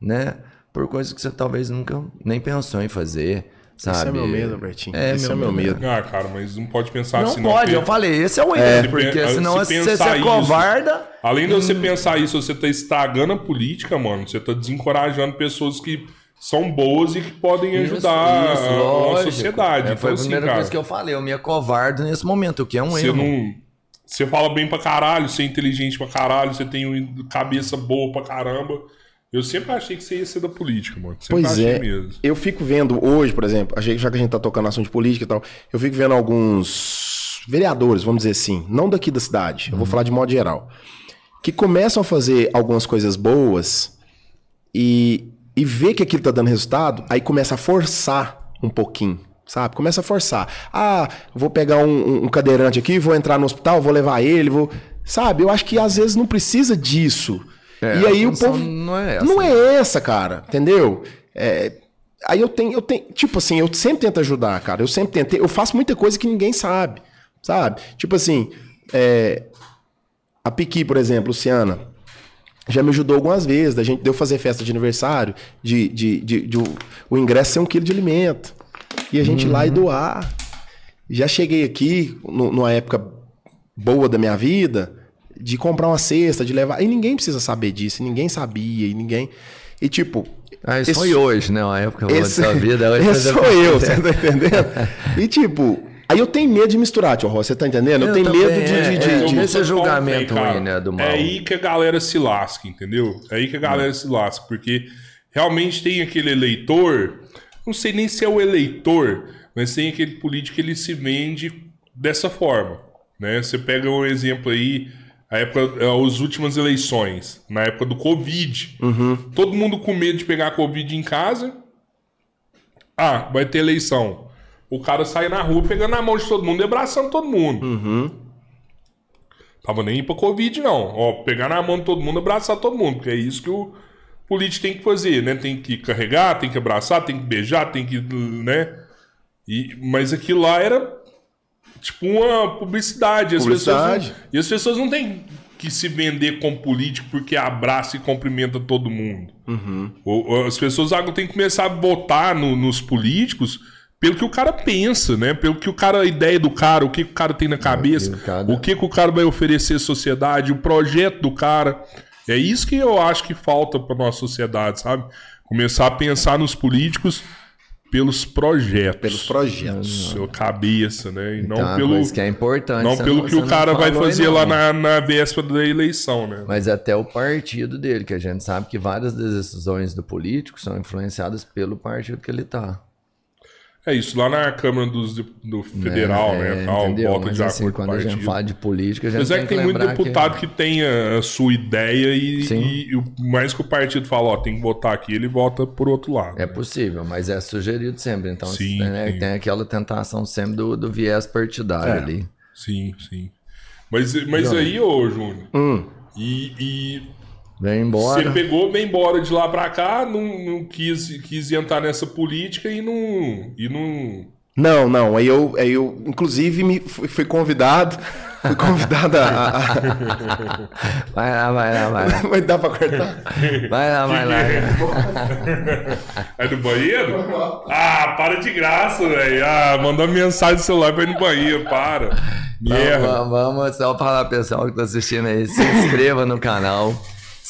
né? Por coisas que você talvez nunca nem pensou em fazer, sabe? Esse é meu medo, Albertinho. É, Esse é meu meu medo. medo. Ah, cara, mas não pode pensar Não assim, pode, porque eu falei, esse é o erro, É. porque Se senão se se você é isso- covarda. Além de você Hum. pensar isso, você tá estragando a política, mano. Você tá desencorajando pessoas que são boas e que podem ajudar Isso, a- a, lógico. sociedade. É, foi então, a assim, primeira cara, coisa que eu falei, eu me acovardo nesse momento, o que é um você erro. não. Você fala bem pra caralho, você é inteligente pra caralho, você tem cabeça boa pra caramba. Eu sempre achei que você ia ser da política, mano. Sempre Pois achei é. mesmo. Eu fico vendo hoje, por exemplo, a gente- já que a gente tá tocando assunto de política e tal, eu fico vendo alguns vereadores, vamos dizer assim, não daqui da cidade, eu vou falar de modo geral, que começam a fazer algumas coisas boas e, e vê que aquilo tá dando resultado, aí começa a forçar um pouquinho. Sabe? Começa a forçar. Ah, vou pegar um, um- cadeirante aqui, vou entrar no hospital, vou levar ele, vou. Sabe? Eu acho que às vezes não precisa disso. É, e aí o povo. não é essa. Não é essa, cara. Entendeu? É, Aí eu tenho, eu tenho. Tipo assim, eu sempre tento ajudar, cara. Eu sempre tentei. Eu faço muita coisa que ninguém sabe. Sabe? Tipo assim, é, a Piqui, por exemplo, Luciana, já me ajudou algumas vezes. Da gente deu fazer festa de aniversário, de, de, de, de o, o ingresso ser um quilo de alimento. E a gente ir lá e doar. Já cheguei aqui, nu- numa época boa da minha vida, de comprar uma cesta, de levar. E ninguém precisa saber disso, ninguém sabia, e ninguém. E tipo. Ah, isso esse- foi hoje, né? Uma época boa da esse, sua vida. Hoje esse sou já- eu, você tá entendendo? E tipo, aí eu tenho medo de misturar, tio você tá entendendo? Eu, Eu tenho medo de. é, de- de- é, de- esse Só te falar um julgamento trem, ruim, né, do mal. É aí que a galera se lasca, entendeu? É aí que a galera se lasca, porque realmente tem aquele eleitor, não sei nem se é o eleitor, mas tem aquele político que ele se vende dessa forma, né? Você pega um exemplo aí, a época, as últimas eleições, na época do Covid, todo mundo com medo de pegar Covid em casa, ah, vai ter eleição. O cara sai na rua pegando a mão de todo mundo e abraçando todo mundo. Tava nem pra Covid, não. Ó, pegar na mão de todo mundo e abraçar todo mundo. Porque é isso que o político tem que fazer, né? Tem que carregar, tem que abraçar, tem que beijar, tem que. né? E, mas aquilo lá era tipo uma publicidade. As Publicidade. Pessoas não, e as pessoas não têm que se vender como político porque abraça e cumprimenta todo mundo. O- As pessoas agora têm que começar a votar no- nos políticos pelo que o cara pensa, né? Pelo que o cara, a ideia do cara, o que o cara tem na cabeça, o cada- o que, que o cara vai oferecer à sociedade, o projeto do cara. É isso que eu acho que falta para nossa sociedade, sabe? Começar a pensar nos políticos pelos projetos. Pelos projetos. Sua cabeça, né? E Então, não uma pelo, coisa que é importante. não pelo que você o cara vai fazer não. lá na, na véspera da eleição, né? Mas até o partido dele, que a gente sabe que várias das decisões do político são influenciadas pelo partido que ele tá. É isso, lá na Câmara dos, do Federal, É, né? Tal, entendeu? volta Mas de assim, acordo quando a gente partido. fala de política, a gente Mas é que tem muito deputado que... tem a, a sua ideia e, e o mais que o partido fala, ó, tem que votar aqui, ele vota por outro lado. É possível, mas é sugerido sempre. Então, Sim, né, tem aquela tentação sempre do, do viés partidário É. ali. Sim, sim. Mas, mas aí, ô Júnior, Hum. e, e Vem você embora. pegou, vem embora de lá pra cá, não, não quis, quis entrar nessa política e não. E não Não, não. Aí eu, aí eu inclusive, me fui, fui convidado. Fui convidado a. Vai lá, vai lá, vai lá. Mas dá pra cortar? Vai lá, vai lá. É do banheiro? Ah, para de graça, velho. Ah, mandou mensagem no celular pra ir no banheiro, para. Merda. Vamos, vamos só falar pessoal que tá assistindo aí, se inscreva no canal.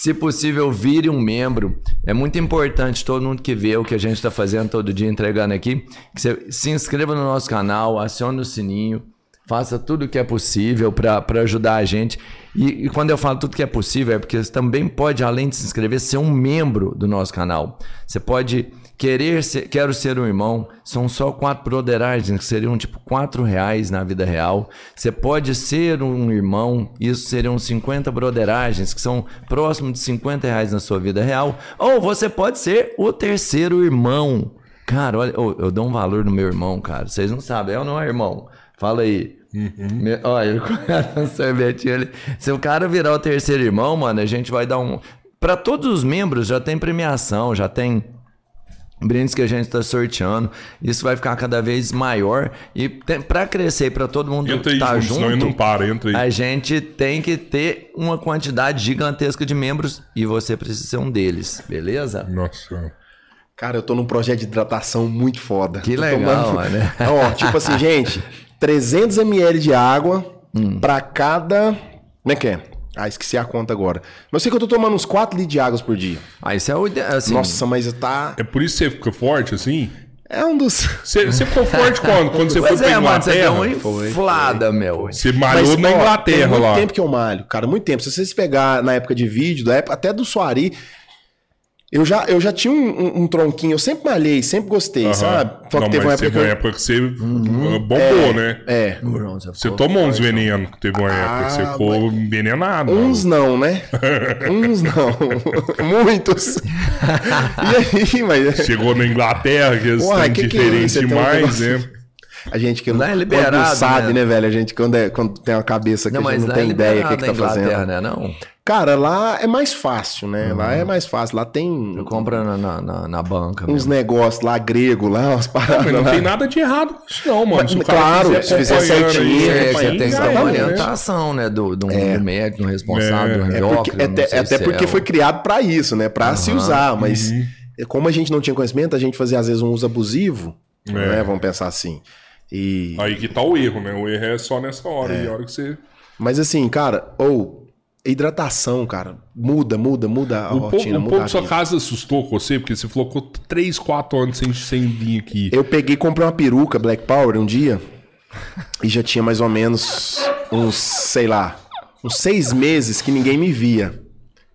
Se possível, vire um membro. É muito importante todo mundo que vê o que a gente está fazendo todo dia, entregando aqui, que você se inscreva no nosso canal, acione o sininho, faça tudo o que é possível para ajudar a gente. E, e quando eu falo tudo que é possível, é porque você também pode, além de se inscrever, ser um membro do nosso canal. Você pode querer ser, quero ser um irmão, são só quatro brotheragens, que seriam tipo quatro reais na vida real. Você pode ser um irmão, isso seriam 50 brotheragens, que são próximo de 50 reais na sua vida real. Ou você pode ser o terceiro irmão. Cara, olha, ô, eu dou um valor no meu irmão, cara. Vocês não sabem, é ou não é irmão? Fala aí. Me- Olha, um sorvetinho ali. Se o cara virar o terceiro irmão, mano, a gente vai dar um. Pra todos os membros já tem premiação, já tem brindes que a gente está sorteando. Isso vai ficar cada vez maior. E para crescer, para todo mundo Entra estar junto, senão ele junto, não para, entra aí. a gente tem que ter uma quantidade gigantesca de membros e você precisa ser um deles, beleza? Nossa. Cara, eu tô num projeto de hidratação muito foda. Que Tô legal, mano. Ó, tipo assim, gente, 300 ml de água Hum. pra cada. Como é que é? Ah, esqueci a conta agora. Mas eu sei que eu tô tomando uns 4 litros de água por dia. Ah, isso é o assim, Nossa, mas tá. É por isso que você fica forte assim? É um dos. Você, você ficou forte quando? Quando você foi Pois pra é, mano, você deu Inglaterra? uma inflada, meu. Você malhou na ó, tem Inglaterra muito lá. tempo que eu malho, cara, muito tempo. Se vocês pegar na época de vídeo, da época, até do Soari, eu já, eu já tinha um, um- um tronquinho, eu sempre malhei, sempre gostei, Aham. sabe? Só que Não, teve uma mas época teve uma que eu- época que você uh, bombou, né? É. Você tomou uns venenos, que teve uma época que você Ah, ficou envenenado. Uns não, né? Uns não. Muitos. e aí, mas. Chegou na Inglaterra, que eles Uai, que que é diferente tem um demais, negócio- né? A gente que Lá é quando liberado, sabe, né? né, velho? A gente quando, é, quando tem uma cabeça que Não, a mas gente não é tem ideia do que, que tá fazendo. né? Não. Cara, lá é mais fácil, né? Lá é mais fácil. Lá tem Eu compro na, na, na, banca. uns negócios lá grego, lá, umas paradas. Mas não lá. tem nada de errado com isso, não, mano. Se o cara Claro, quiser se fizer certinho, É, é, você tem que ter uma né? orientação, né? Do, do, do médico, do responsável, do É, É porque, não até se porque é foi criado pra isso, né? Pra se usar, mas Uhum. como a gente não tinha conhecimento, a gente fazia às vezes um uso abusivo, É. né? Vamos pensar assim. E Aí que tá o erro, né? O erro é só nessa hora. E a hora que você. mas assim, cara, ou hidratação, cara, muda, muda, muda a povo, rotina, o muda povo a da sua casa assustou com você, porque você falou que ficou 3, 4 anos sem, sem vir aqui. Eu peguei e comprei uma peruca Black Power um dia e já tinha mais ou menos uns, sei lá, uns seis meses que ninguém me via.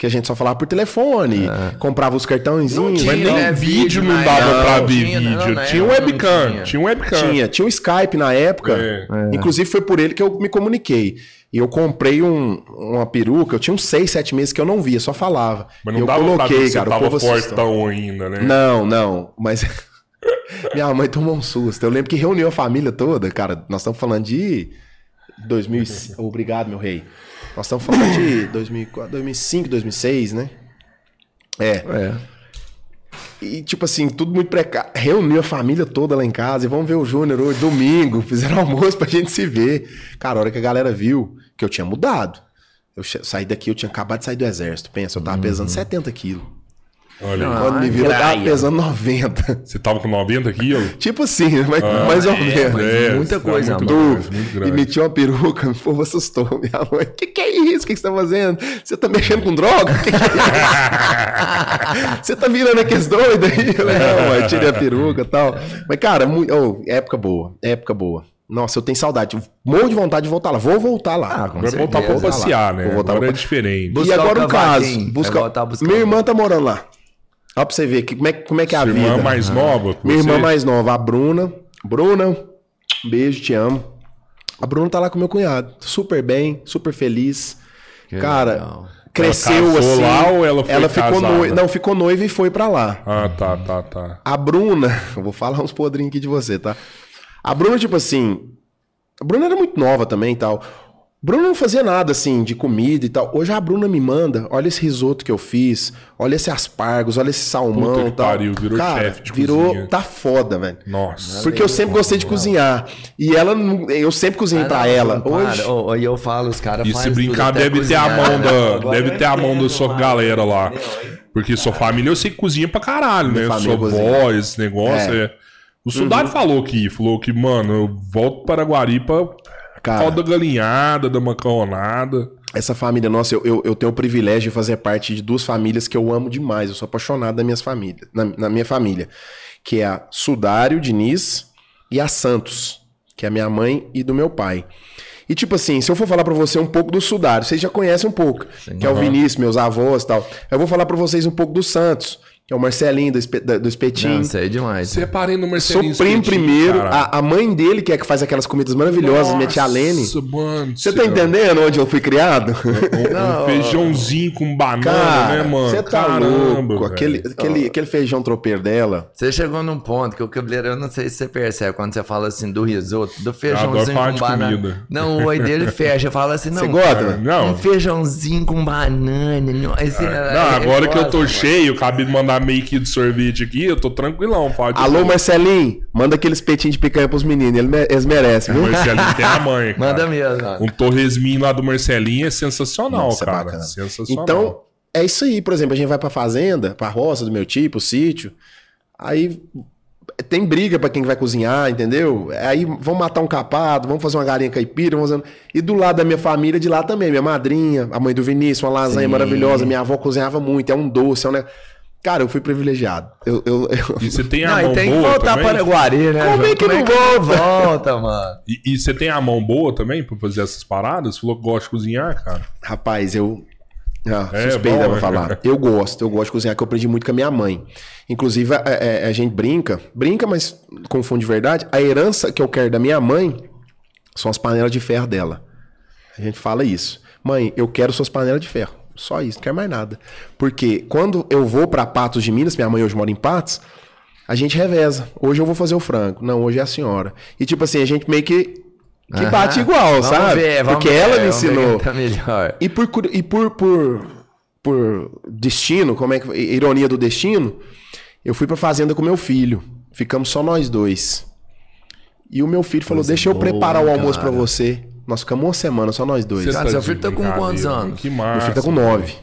Que a gente só falava por telefone, comprava os cartãozinhos. Mas nem né, vídeo não dava não, pra ver tinha, não, vídeo. não, tinha não, um não webcam. tinha. Tinha um webcam. Tinha, tinha um Skype na época. É. Inclusive foi por ele que eu me comuniquei. E eu comprei um- uma peruca, eu tinha uns seis, sete meses que eu não via, só falava. Mas não eu dava pra ver coloquei, que você cara, o tava fortão ainda, né? Não, não, mas minha mãe tomou um susto. Eu lembro que reuniu a família toda, cara. Nós estamos falando de 2000. e- Obrigado, meu rei. Nós estamos falando de 2004, 2005, 2006, né? É. É. E tipo assim, tudo muito precário. Reuniu a família toda lá em casa e vamos ver o Júnior hoje, domingo. Fizeram almoço pra gente se ver. Cara, a hora que a galera viu que eu tinha mudado. Eu saí daqui, eu tinha acabado de sair do exército. Pensa, eu tava pesando 70 quilos. Olha. Não, Quando me viram, eu tava pesando 90. Você tava com 90 quilos? Tipo assim, mas, mais ou menos. É, muita tá coisa, muito mano. grande, muito E meti uma peruca, o povo assustou. Minha mãe, que que é isso? O que que você tá fazendo? Você tá mexendo com droga? Que que é isso? você tá virando aqueles doidos aí? Não, mãe, tirei a peruca e tal. Mas, cara, muito, oh, época boa, época boa. Nossa, eu tenho saudade. Morro de vontade de voltar lá. Vou voltar lá. Ah, Vai voltar pra passear, né? Vou voltar Agora pra- é diferente. Bu- e buscar agora o o caso. Busca... Buscar Minha o- irmã tá morando lá. Ó pra você ver que, como, é, como é que é a Sua vida. irmã mais nova Minha você? irmã mais nova, a Bruna. Bruna, beijo, te amo. A Bruna tá lá com meu cunhado. Super bem, super feliz. Que Cara, legal. cresceu Ela assim. lá ou ela foi ficou casada? noiva. Não, ficou noiva e foi pra lá. Ah, tá, tá, tá. A Bruna, eu vou falar uns podrinhos aqui de você, tá? A Bruna, tipo assim. A Bruna era muito nova também e tal. Bruna não fazia nada assim de comida e tal. Hoje a Bruna me manda, olha esse risoto que eu fiz, olha esse aspargos, olha esse salmão Puta que tal. pariu, virou Cara, chefe de virou, cozinha. tá foda, velho. Nossa. Porque eu sempre gostei de cozinhar. E ela, não- eu sempre cozinhei Ah, pra ela. Hoje, E eu falo, os caras E fazem se tudo, brincar, até deve ter a cozinhar, mão né? da. Agora Deve eu ter a mão da entendo, sua mano. galera lá. Porque sua família eu sei que cozinha pra caralho, né? Minha Sua família avó, esse negócio. É. É. O soldado falou aqui, falou que, mano, eu volto para Guaripa, cara, da galinhada, da macarronada. essa família nossa, eu, eu, eu tenho o privilégio de fazer parte de duas famílias que eu amo demais. Eu sou apaixonado das minhas famílias, na, na minha família. Que é a Sudário Diniz e a Santos, que é a minha mãe e do meu pai. E tipo assim, se eu for falar pra você um pouco do Sudário, vocês já conhecem um pouco, que é o Vinícius, meus avós e tal. Eu vou falar pra vocês um pouco do Santos, que é o Marcelinho do, espe- do Espetinho. Não, sei demais. Separei no Sou Mercedes. primo Espetinho, primeiro, a, a mãe dele, que é que faz aquelas comidas maravilhosas, minha tia Lene. Nossa, mano. Você tá entendendo onde eu fui criado? Um, um feijãozinho com banana, Cara, né, mano? você tá Caramba, louco. velho. Aquele, aquele, aquele feijão tropeiro dela. Você chegou num ponto que o cabeleiro, eu não sei se você percebe, quando você fala assim do risoto, do feijãozinho com banana. comida. Não, o oi dele fecha, fala assim, não. Você gosta? Não. Um feijãozinho com banana. Não, assim, Não, ele agora que eu tô mano. cheio, acabei de mandar meio que de sorvete aqui, eu tô tranquilão. Fala de Alô. Marcelinho, manda aqueles peitinhos de picanha pros meninos. ele me- Eles merecem, O viu? Marcelinho tem a mãe, cara. Manda mesmo, mano. Um torresminho lá do Marcelinho é sensacional, Nossa, é cara. bacana. Sensacional. Então, é isso aí. Por exemplo, a gente vai pra fazenda, pra roça do meu tipo, sítio. Aí tem briga pra quem vai cozinhar, entendeu? Aí vamos matar um capado, vamos fazer uma galinha caipira, vamos fazer... E do lado da minha família, de lá também, minha madrinha, a mãe do Vinícius, uma lasanha Sim. maravilhosa, minha avó cozinhava muito, é um doce, é um negócio... Cara, eu fui privilegiado. Eu, eu, eu- E você tem a Não, mão e tem que boa voltar também? para Araguari, né? Como é que não não volta? volta, mano? E, e você tem a mão boa também pra fazer essas paradas? Você falou que gosta de cozinhar, cara. Rapaz, eu. Ah, É, suspeita pra né? falar. Eu gosto, eu gosto de cozinhar, que eu aprendi muito com a minha mãe. Inclusive, a, a- a gente brinca, brinca, mas confunde de verdade. A herança que eu quero da minha mãe são as panelas de ferro dela. A gente fala isso. Mãe, eu quero suas panelas de ferro. Só isso, não quero mais nada. Porque quando eu vou pra Patos de Minas, minha mãe hoje mora em Patos, a gente reveza. Hoje eu vou fazer o frango. Não, hoje é a senhora. E tipo assim, a gente meio que, que bate Aham. igual, Vamos sabe? ver, Porque ver, ela me ensinou. Tá melhor. E por, e por, por, por destino, como é que ironia do destino, eu fui pra fazenda com meu filho. Ficamos só nós dois. E o meu filho falou: Coisa "Deixa eu boa, preparar o almoço pra cara. você". Nós ficamos uma semana só nós dois. Cara, tá seu filho tá com quantos anos? Que meu massa. filho tá com nove.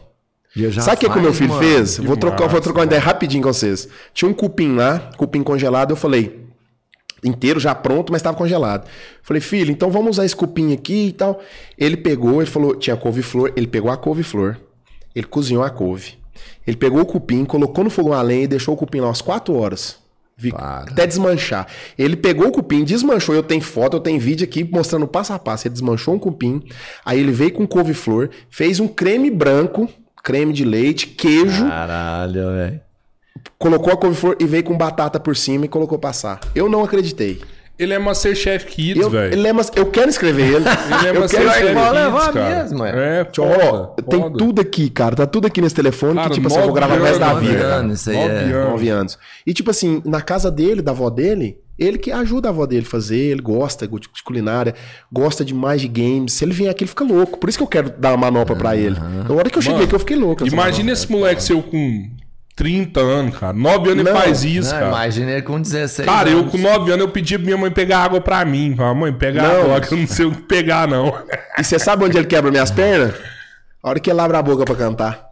Sabe o que, que o meu filho mano. fez? Vou trocar, vou trocar uma ideia rapidinho com vocês. Tinha um cupim lá, cupim congelado, eu falei, inteiro já pronto, mas estava congelado. Falei, filho, então vamos usar esse cupim aqui e tal. Ele pegou, ele falou, tinha couve-flor, ele pegou a couve-flor, ele cozinhou a couve. Ele pegou o cupim, colocou no fogão a lenha e deixou o cupim lá umas 4 horas. Vi-. Até desmanchar. Ele pegou o cupim, desmanchou. Eu tenho foto, eu tenho vídeo aqui mostrando passo a passo. Ele desmanchou um cupim. Aí ele veio com couve-flor, fez um creme branco, creme de leite, queijo, Caralho, velho. colocou a couve-flor e veio com batata por cima e colocou passar. Eu não acreditei. Ele é Masterchef Kids, velho. ele é mas- eu quero escrever ele. Ele é eu quero Masterchef vou Kids, levar cara. mesmo, é. É, Ó, foda, tem foda. tudo aqui, cara. Tá tudo aqui nesse telefone Cara, que, tipo assim, eu vou nove gravar resto da vida. velho. anos, isso aí Nove é. anos. Nove anos. E, tipo assim, na casa dele, da avó dele, ele que ajuda a avó dele a fazer, ele gosta de culinária, gosta demais de games. Se ele vier aqui, ele fica louco. Por isso que eu quero dar uma manopla pra ele. Na hora que eu cheguei Mano, aqui, eu fiquei louco. Imagina esse moleque seu com 30 anos, cara. 9 anos Não, ele faz isso, Não, cara. imagina ele com 16 Cara, eu anos. com 9 anos eu pedi pra minha mãe pegar água pra mim. Falei, mãe, pega Não. água, que eu não sei o que pegar, não. E você sabe onde ele quebra minhas pernas? A hora que ele abre a boca pra cantar.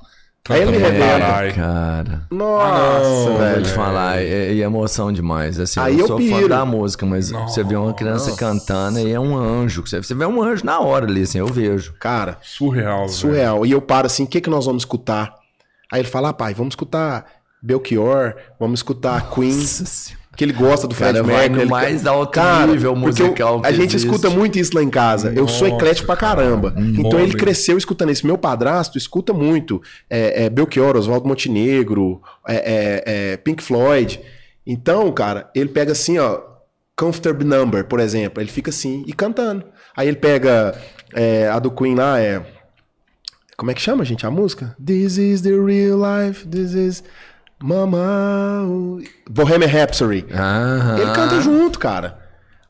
Aí ele me caralho. Cara, Nossa, não, vou velho. te falar, é, é emoção demais. Assim, Aí eu eu sou fã piro. da música, mas você vê uma criança cantando e é um anjo. Você, você vê um anjo na hora ali, assim, eu vejo. Cara, Surreal, velho. surreal. E eu paro assim, o que, que nós vamos escutar? Aí ele fala, ah, pai, vamos escutar Belchior, vamos escutar Queen, Nossa Senhora. que ele gosta do Fred Cara, Mercury. ele mais alto Cara, nível eu- musical que A gente existe. escuta muito isso lá em casa. eu sou Nossa, eclético pra cara. caramba. Então Bom, ele cresceu escutando isso. Meu padrasto escuta muito é, é, Belchior, Oswaldo Montenegro, é, é, é, Pink Floyd. Então, cara, ele pega assim, ó. Comfortable Number, por exemplo. Ele fica assim e cantando. Aí ele pega é, a do Queen lá, é. Como é que chama, gente, a música? This is the real life, this is. Mama. Bohemian Rhapsody. Aham. Ele canta junto, cara.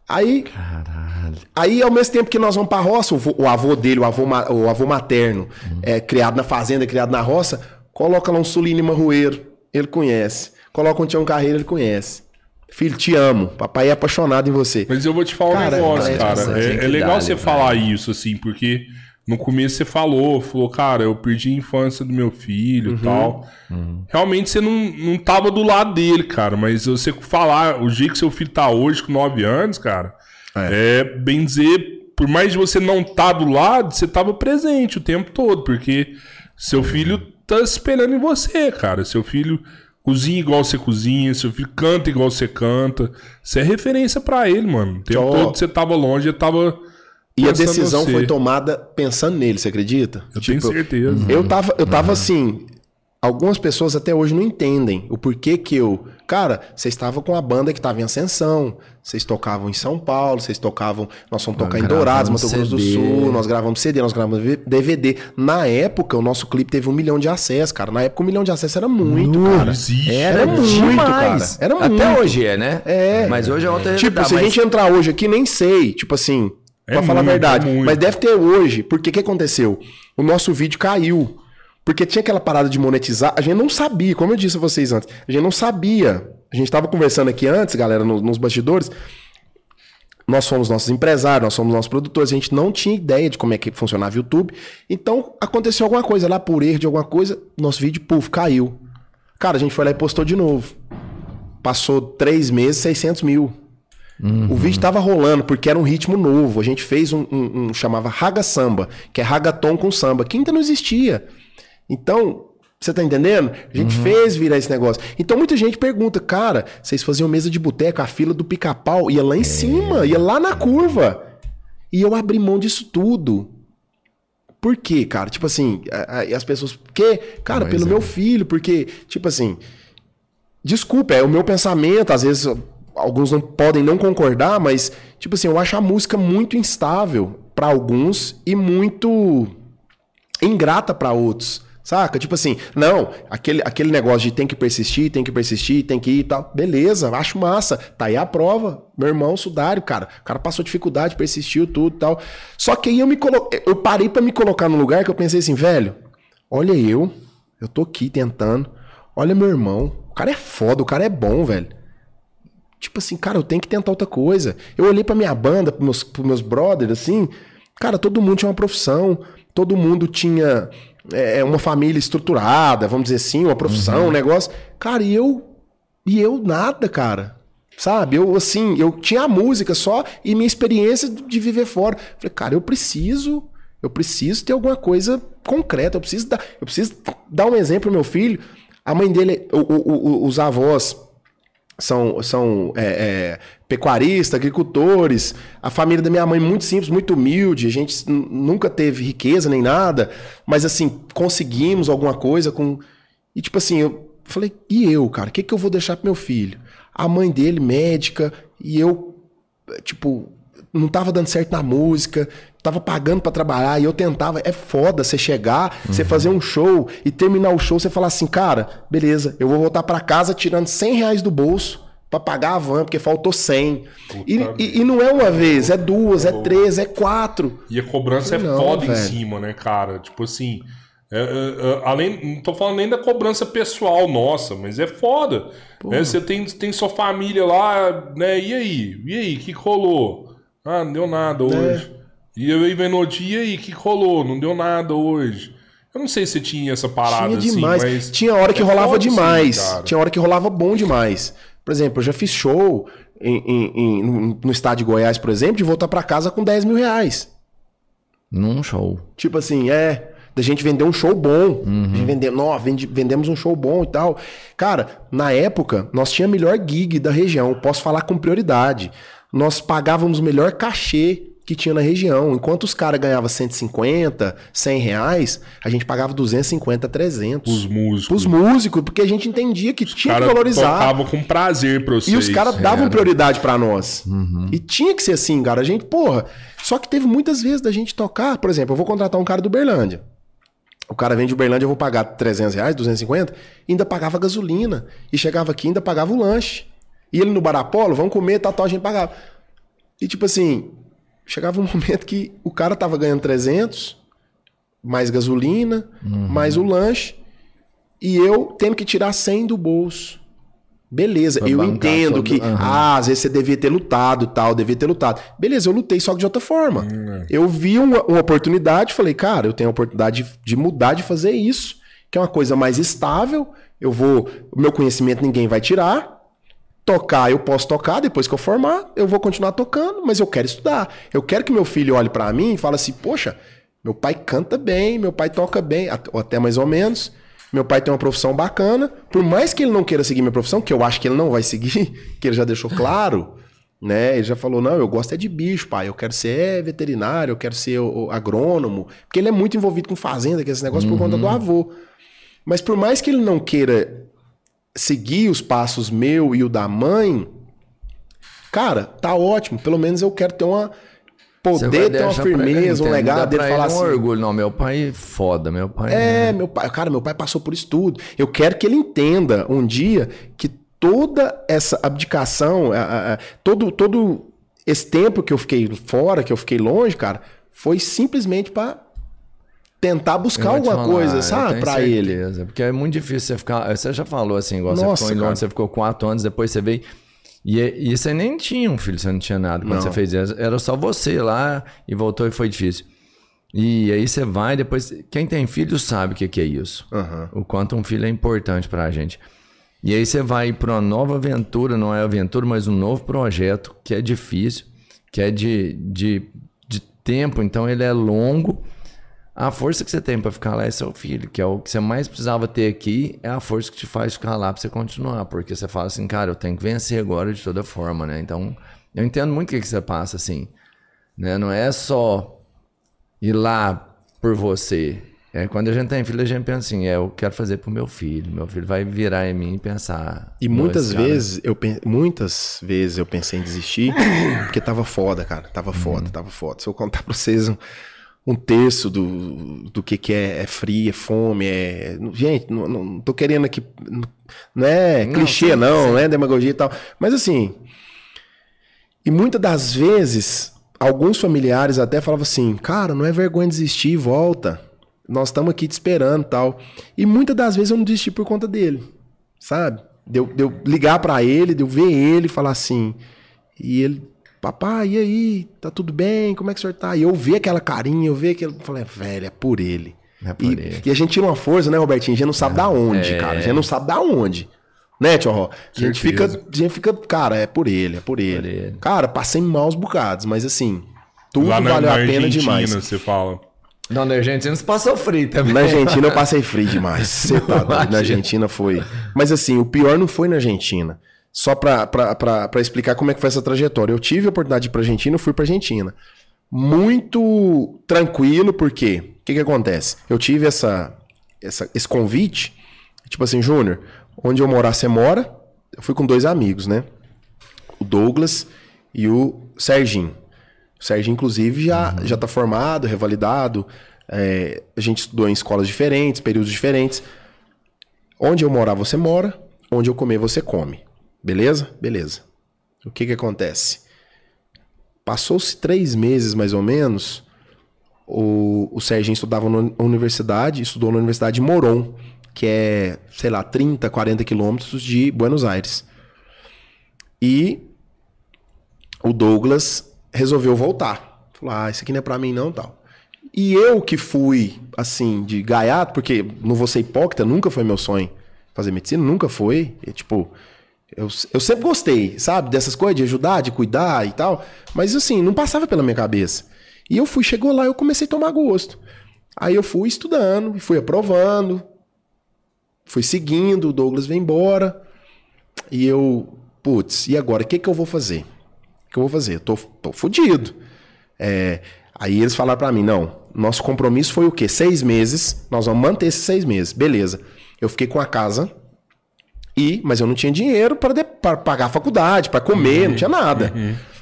Aí, Caralho. aí, ao mesmo tempo que nós vamos pra roça, o, o avô dele, o avô, o avô materno, é criado na fazenda, criado na roça, coloca lá um Sulino Marroeiro, ele conhece. Coloca um Tião Carreiro, ele conhece. Filho, te amo. Papai é apaixonado em você. Mas eu vou te falar Cara, um negócio, parece cara. É, é legal você velho. falar isso, assim, porque no começo você falou, falou, cara, eu perdi a infância do meu filho e tal. Realmente você não, não tava do lado dele, cara. Mas você falar o jeito que seu filho tá hoje, com 9 anos, cara, é, bem dizer, por mais de você não tá do lado, você tava presente o tempo todo, porque seu filho tá esperando em você, cara. Seu filho cozinha igual você cozinha, seu filho canta igual você canta. Você é referência pra ele, mano. O tempo Tchau. todo você tava longe, ele tava. E a pensando em decisão foi tomada pensando nele, você acredita? Eu tenho certeza. Eu tava, eu tava assim. Algumas pessoas até hoje não entendem o porquê que eu. Cara, vocês estavam com a banda que tava em ascensão. Vocês tocavam em São Paulo, vocês tocavam. Nós fomos tocar em gravamos Dourados, Mato Grosso do. Sul, nós gravamos CD, nós gravamos DVD. Na época, o nosso clipe teve um milhão de acessos, cara. Na época, um milhão de acessos era muito, cara. existe. Era muito, demais. cara. Era Até muito. hoje é, né? É. Mas hoje é outra Tipo, realidade, se a gente entrar hoje aqui, nem sei. Tipo assim, É pra falar a muito, verdade. é muito. Mas deve ter hoje. Porque o que aconteceu? O nosso vídeo caiu. Porque tinha aquela parada de monetizar. A gente não sabia, como eu disse a vocês antes, a gente não sabia. A gente tava conversando aqui antes, galera, no- nos bastidores. Nós somos nossos empresários, nós somos nossos produtores, a gente não tinha ideia de como é que funcionava o YouTube. Então, aconteceu alguma coisa lá, por erro de alguma coisa, nosso vídeo, puf, caiu. Cara, a gente foi lá e postou de novo. Passou três meses, 600 mil. O vídeo tava rolando porque era um ritmo novo. A gente fez um, um- um- chamava Raga Samba, que é ragaton com samba, que ainda não existia. Então, você tá entendendo? A gente fez virar esse negócio. Então muita gente pergunta, cara, vocês faziam mesa de boteca, a fila do pica-pau ia lá em cima, ia lá na curva. E eu abri mão disso tudo. Por quê, cara? Tipo assim, as pessoas. Por quê? Cara, Pois pelo é. meu filho, porque, tipo assim. Desculpa, é o meu pensamento, às vezes alguns não podem não concordar, mas, tipo assim, eu acho a música muito instável pra alguns e muito ingrata pra outros. Saca? Tipo assim, não, aquele, aquele negócio de tem que persistir, tem que persistir, tem que ir e tal. Beleza, acho massa. Tá aí a prova. Meu irmão, Sudário, cara. O cara passou dificuldade, persistiu, tudo e tal. Só que aí eu me colo... eu parei pra me colocar num lugar que eu pensei assim, velho, olha eu, eu tô aqui tentando. Olha meu irmão, o cara é foda, o cara é bom, velho. Tipo assim, cara, eu tenho que tentar outra coisa. Eu olhei pra minha banda, pros meus, pros meus brothers, assim, cara, todo mundo tinha uma profissão, todo mundo tinha é, uma família estruturada, vamos dizer assim, uma profissão, um negócio. Cara, e eu. E eu nada, cara. Sabe? Eu, assim, eu tinha a música só e minha experiência de viver fora. Falei, cara, eu preciso. Eu preciso ter alguma coisa concreta. Eu preciso dar, eu preciso dar um exemplo pro meu filho. A mãe dele, o- o- o- os avós são, são é, é, pecuaristas, agricultores. A família da minha mãe muito simples, muito humilde. A gente nunca teve riqueza nem nada, mas assim, conseguimos alguma coisa com. E tipo assim, eu falei, e eu, cara, o que, que eu vou deixar pro meu filho? A mãe dele, médica, e eu, tipo, não tava dando certo na música, tava pagando pra trabalhar, e eu tentava. É foda você chegar, você fazer um show e terminar o show, você falar assim, cara, beleza, eu vou voltar pra casa tirando 100 reais do bolso pra pagar a van, porque faltou 100. E, e, e não é uma vez, é duas, é três, é quatro. E a cobrança é Não, foda em velho. cima, né, cara? Tipo assim. é, é, é, além, não tô falando nem da cobrança pessoal nossa, mas é foda. né? Você tem, tem sua família lá, né? E aí? E aí? Que rolou? Ah, não deu nada hoje. E eu aí vendo o dia, e que rolou? Não deu nada hoje. Eu não sei se tinha essa parada Tinha demais. assim, mas. Tinha hora que é rolava aí, demais. Tinha hora que rolava bom demais. Por exemplo, eu já fiz show em- em- em- no, no estado de Goiás, por exemplo, de voltar pra casa com 10 mil reais. Num show. Tipo assim, é. Da gente vender um show bom. A gente vende, nó, vende- vendemos um show bom e tal. Cara, na época, nós tínhamos a melhor gig da região. Posso falar com prioridade. Nós pagávamos o melhor cachê que tinha na região. Enquanto os caras ganhavam 150, 100 reais, a gente pagava 250, 300. Os músicos. Os músicos, porque a gente entendia que tinha que valorizar. tocava com prazer pra vocês. E os caras davam prioridade pra nós. E tinha que ser assim, cara. A gente, porra. Só que teve muitas vezes da gente tocar. Por exemplo, eu vou contratar um cara do Berlândia. O cara vem de Uberlândia, eu vou pagar 300 reais, 250, e ainda pagava gasolina. E chegava aqui, ainda pagava o lanche. E ele no Bar Apolo, vamos comer, tal, a gente pagava. E tipo assim, chegava um momento que o cara tava ganhando 300, mais gasolina, mais o lanche, e eu tendo que tirar 100 do bolso. Beleza, eu entendo todo- que, Aham. ah, às vezes você devia ter lutado e tal, devia ter lutado. Beleza, eu lutei só que de outra forma. Hum, Eu vi uma, uma oportunidade, falei, cara, eu tenho a oportunidade de, de mudar, de fazer isso, que é uma coisa mais estável. Eu vou, o meu conhecimento ninguém vai tirar. Tocar, eu posso tocar, depois que eu formar, eu vou continuar tocando, mas eu quero estudar. Eu quero que meu filho olhe pra mim e fale assim: "Poxa, meu pai canta bem, meu pai toca bem, ou até mais ou menos. Meu pai tem uma profissão bacana. Por mais que ele não queira seguir minha profissão, que eu acho que ele não vai seguir, que ele já deixou claro, né? Ele já falou: "Não, eu gosto é de bicho, pai. Eu quero ser veterinário, eu quero ser agrônomo", porque ele é muito envolvido com fazenda, que é esse negócio por conta do avô. Mas por mais que ele não queira seguir os passos meu e o da mãe, cara, tá ótimo. Pelo menos eu quero ter uma poder ter uma pra ele, firmeza, um legado dele falar um assim. orgulho. Não, meu pai é foda, meu pai É, meu pai, cara, meu pai passou por isso tudo. Eu quero que ele entenda um dia que toda essa abdicação, a- a- todo, todo esse tempo que eu fiquei fora, que eu fiquei longe, cara, foi simplesmente pra tentar buscar alguma falar, coisa, sabe, pra ele. Porque é muito difícil você ficar. Você já falou assim, igual Nossa, você ficou em. Londres, você ficou quatro anos, depois você veio. E, e você nem tinha um filho, você não tinha nada quando Não. você fez isso. Era só você lá e voltou e foi difícil. E aí você vai, depois. Quem tem filho sabe o que, que é isso. Aham. O quanto um filho é importante pra gente. E aí você vai para uma nova aventura, não é aventura, mas um novo projeto que é difícil, que é de, de, de tempo, então ele é longo. A força que você tem para ficar lá é seu filho, que é o que você mais precisava ter aqui, é a força que te faz ficar lá para você continuar, porque você fala assim, cara, eu tenho que vencer agora de toda forma, né? Então, eu entendo muito o que, que você passa, assim, né? Não é só ir lá por você. É, quando a gente tem filho, a gente pensa assim, é, eu quero fazer pro meu filho, meu filho vai virar em mim e pensar... E "Não, muitas vezes, eu muitas vezes eu pensei em desistir, porque tava foda, cara. Tava foda, tava foda. Se eu contar pra vocês um, um terço do, do que, que é, é frio, é fome, é. Gente, não, não- tô querendo aqui. Não é Não, clichê, não, sim. não é demagogia e tal. Mas assim. E muitas das vezes, alguns familiares até falavam assim: cara, não é vergonha desistir, volta. Nós estamos aqui te esperando tal. E muitas das vezes eu não desisti por conta dele, sabe? De eu, de eu ligar pra ele, de eu ver ele e falar assim. E ele, papai, e aí? Tá tudo bem? Como é que o senhor tá? E eu ver aquela carinha, eu ver aquele. Eu falei, velho, é por ele. É por e, ele. e a gente tira uma força, né, Robertinho? A gente não sabe da onde, é. cara. A gente não sabe da onde. Né, Tio Ró? A gente, fica, a gente fica, cara, é por ele, é por ele. ele. Cara, passei maus bocados, mas assim, tudo Lá valeu na a pena Argentina, demais. você fala. Não, na Argentina você passou frio também. Na Argentina eu passei frio demais. Você tá doido. Na Argentina foi. Mas assim, o pior não foi na Argentina. Só pra explicar como é que foi essa trajetória. Eu tive a oportunidade de ir pra Argentina, eu fui pra Argentina. Muito tranquilo, porque o que, que acontece? Eu tive essa, essa, esse convite, tipo assim, Júnior, onde eu morar, você mora. Eu fui com dois amigos, né? O Douglas e o Serginho. O Serginho, inclusive, já, já tá formado, revalidado. É, a gente estudou em escolas diferentes, períodos diferentes. Onde eu morar, você mora. Onde eu comer, você come. Beleza? Beleza. O que que acontece? Passou-se três meses, mais ou menos, o, o Serginho estudava na universidade, estudou na Universidade de Moron, que é, sei lá, 30, 40 quilômetros de Buenos Aires. E o Douglas resolveu voltar. Falou, ah, isso aqui não é pra mim não, tal. E eu que fui, assim, de gaiato, porque não vou ser hipócrita, nunca foi meu sonho fazer medicina, nunca foi. E, tipo, eu, eu sempre gostei, sabe, dessas coisas, de ajudar, de cuidar e tal. Mas, assim, não passava pela minha cabeça. E eu fui, chegou lá, eu comecei a tomar gosto. Aí eu fui estudando, fui aprovando, fui seguindo, o Douglas veio embora. E eu, putz, e agora? O que, que eu vou fazer? O que eu vou fazer? Eu tô, tô fudido. É, aí eles falaram pra mim, não, nosso compromisso foi o quê? Seis meses, nós vamos manter esses seis meses. Beleza. Eu fiquei com a casa e, mas eu não tinha dinheiro para pagar a faculdade, para comer, não tinha nada.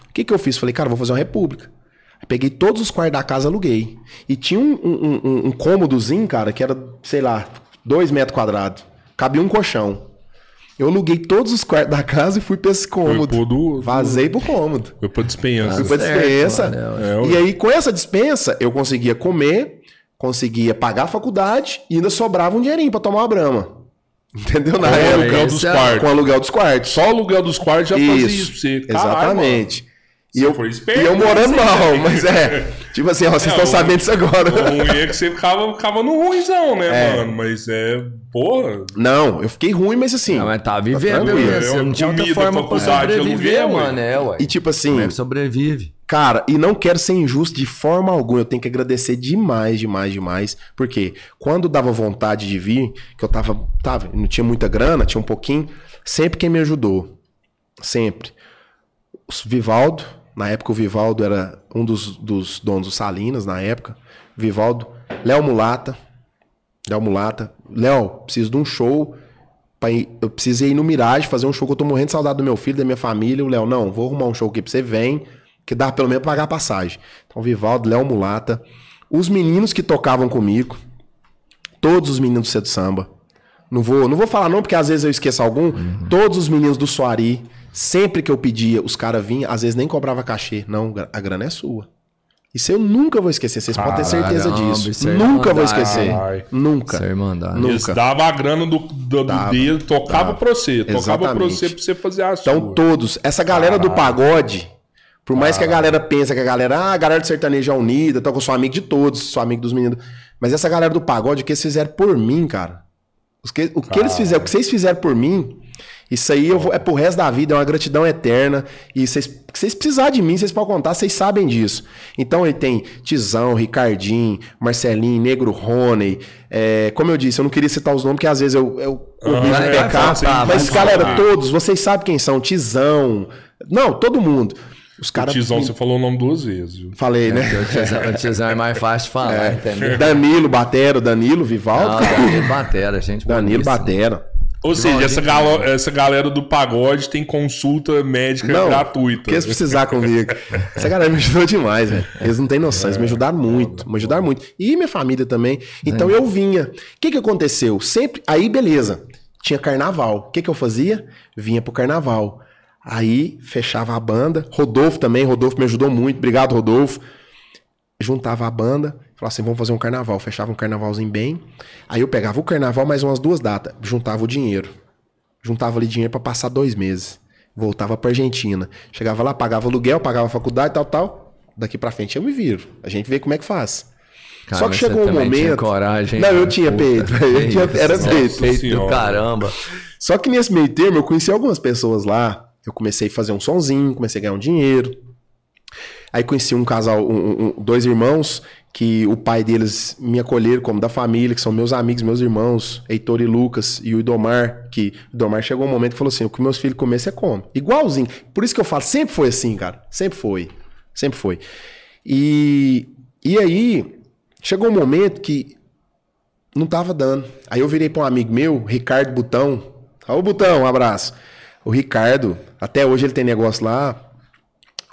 O que que eu fiz? Falei, cara, vou fazer uma república. Peguei todos os quartos da casa, aluguei. E tinha um, um, um, um cômodozinho, cara, que era, sei lá, dois metros quadrados. Cabia um colchão. Eu aluguei todos os quartos da casa e fui pra esse cômodo. pro do- Vazei pro cômodo. Foi pra dispensa. Fui pra certo, dispensa. é, e aí, com essa dispensa, eu conseguia comer, conseguia pagar a faculdade e ainda sobrava um dinheirinho pra tomar uma brama. Entendeu? Na Com o época. aluguel dos é- quartos. Com o aluguel dos quartos. Só o aluguel dos quartos já fazia isso pra você. Caralho, Exatamente. mano. E eu, esperto, e eu morando né? mal, mas é. Tipo assim, ó, vocês É, estão o- sabendo disso agora. O ruim é que você ficava, ficava no ruimzão, né, É. mano? Mas é. Porra. Não, eu fiquei ruim, mas assim. Não, mas tá vivendo, tranquilo. né? Você É, não tinha outra forma pra sobreviver, aluguel, mano. É, ué. E tipo assim, Como é que sobrevive? Cara, e não quero ser injusto de forma alguma. Eu tenho que agradecer demais, demais, demais. Porque quando dava vontade de vir, que eu tava, tava, não tinha muita grana, tinha um pouquinho, sempre quem me ajudou. Sempre. O Vivaldo, na época o Vivaldo era um dos, dos donos do Salinas, na época. Vivaldo, Léo Mulata. Léo Mulata. Léo, preciso de um show. pra ir- eu precisei ir no Mirage fazer um show que eu tô morrendo de saudade do meu filho, da minha família. O Léo, não, vou arrumar um show aqui pra você, vem, que dá pelo menos pra pagar a passagem. Então, Vivaldo, Léo Mulata, os meninos que tocavam comigo, todos os meninos do Cedo Samba. Não vou, não vou falar não, porque às vezes eu esqueço algum. Todos os meninos do Soari, sempre que eu pedia, os caras vinham, às vezes nem cobrava cachê. Não, a grana é sua. Isso eu nunca vou esquecer, vocês podem ter certeza disso. isso é Nunca vou esquecer. Caralho. Nunca. Isso é. Nunca. Eles davam a grana do, do, do Dava, dedo, tocava dava. pra você. Tocava pra Exatamente. você pra você fazer a sua. Então, todos. Essa galera do pagode, por mais que a galera pense que a galera, ah, a galera do sertanejo é unida, então eu sou amigo de todos, sou amigo dos meninos. Mas essa galera do pagode, o que eles fizeram por mim, cara. Que- o que eles fizeram, o que vocês fizeram por mim, isso aí eu vou- é pro resto da vida, é uma gratidão eterna. E vocês, se vocês precisarem de mim, vocês podem contar, vocês sabem disso. Então ele tem Tizão, Ricardinho, Marcelinho, Negro Rony. é, como eu disse, eu não queria citar os nomes, porque às vezes eu, eu corrijo vai pecado. falar, mas, galera, todos, vocês sabem quem são. Tizão. Não, todo mundo. Os O caras. Tizão, você falou o nome duas vezes. viu? Falei, né? O tizão- O tizão é mais fácil de falar, entendeu? Danilo, Batero, Danilo, Vivaldo. Não, cara. Danilo Batera, gente. Danilo. Batero. Ou seja, essa, galo- essa galera do pagode tem consulta médica Não, gratuita. Porque eles precisar comigo. Essa galera me ajudou demais, velho. Eles não têm noção, eles me ajudaram muito, me ajudaram muito. E minha família também. Então eu vinha. O que que aconteceu? Sempre. Aí, beleza. Tinha carnaval. O que que eu fazia? Vinha pro carnaval. Aí fechava a banda. Rodolfo também, Rodolfo me ajudou muito. Obrigado, Rodolfo. Juntava a banda, falava assim: vamos fazer um carnaval. Fechava um carnavalzinho bem. Aí eu pegava o carnaval mais umas duas datas. Juntava o dinheiro juntava ali dinheiro pra passar dois meses. Voltava pra Argentina. Chegava lá, pagava aluguel, pagava faculdade, tal, tal. Daqui pra frente eu me viro. A gente vê como é que faz. Cara, Só que chegou um momento. coragem, não, eu cara. tinha Puta, peito. Eu tinha, era nossa peito. Peito do caramba. Só que nesse meio termo eu conheci algumas pessoas lá. Eu comecei a fazer um sonzinho, comecei a ganhar um dinheiro. Aí conheci um casal, um- um- dois irmãos, que o pai deles me acolheram como da família, que são meus amigos, meus irmãos, Heitor e Lucas, e o Idomar, que o Idomar chegou um momento que falou assim: o que meus filhos comer, você come. Igualzinho. Por isso que eu falo, sempre foi assim, cara. Sempre foi. Sempre foi. E, e aí, chegou um momento que não tava dando. Aí eu virei pra um amigo meu, Ricardo Butão. Ô, Butão, um abraço. O Ricardo, até hoje ele tem negócio lá.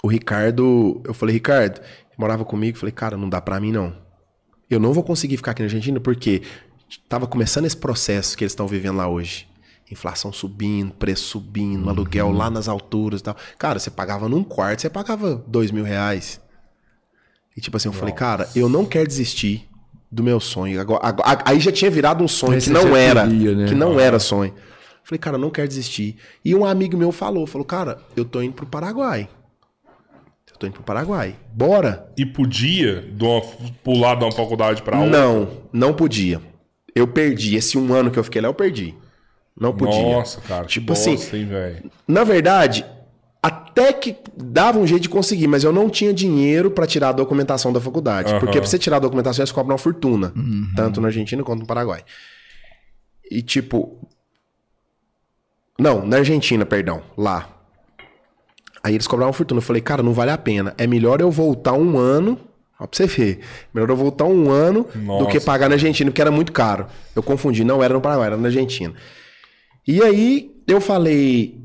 O Ricardo, eu falei, Ricardo, morava comigo, falei, cara, não dá pra mim não. Eu não vou conseguir ficar aqui na Argentina porque tava começando esse processo que eles estão vivendo lá hoje. Inflação subindo, preço subindo, aluguel lá nas alturas e tal. Cara, você pagava num quarto, você pagava dois mil reais. E tipo assim, eu falei, cara, eu não quero desistir do meu sonho. Agora, agora- aí já tinha virado um sonho que não era. queria, né? Que não era sonho. Falei, cara, eu não quero desistir. E um amigo meu falou, falou, cara, eu tô indo pro Paraguai. Eu tô indo pro Paraguai. Bora. E podia de uma- pular de uma faculdade pra outra? Não, não podia. Eu perdi. Esse um ano que eu fiquei lá, eu perdi. Não podia. Nossa, cara. Tipo que assim, bosta, hein, velho? Na verdade, até que dava um jeito de conseguir, mas eu não tinha dinheiro pra tirar a documentação da faculdade. Aham. Porque pra você tirar a documentação, eles cobram uma fortuna. Tanto na Argentina quanto no Paraguai. E tipo. Não, na Argentina, perdão. Lá. Aí eles cobravam uma fortuna. Eu falei, cara, não vale a pena. É melhor eu voltar um ano. Ó, pra você ver. Melhor eu voltar um ano do Nossa. que pagar na Argentina, porque era muito caro. Eu confundi, não era no Paraguai, era na Argentina. E aí eu falei,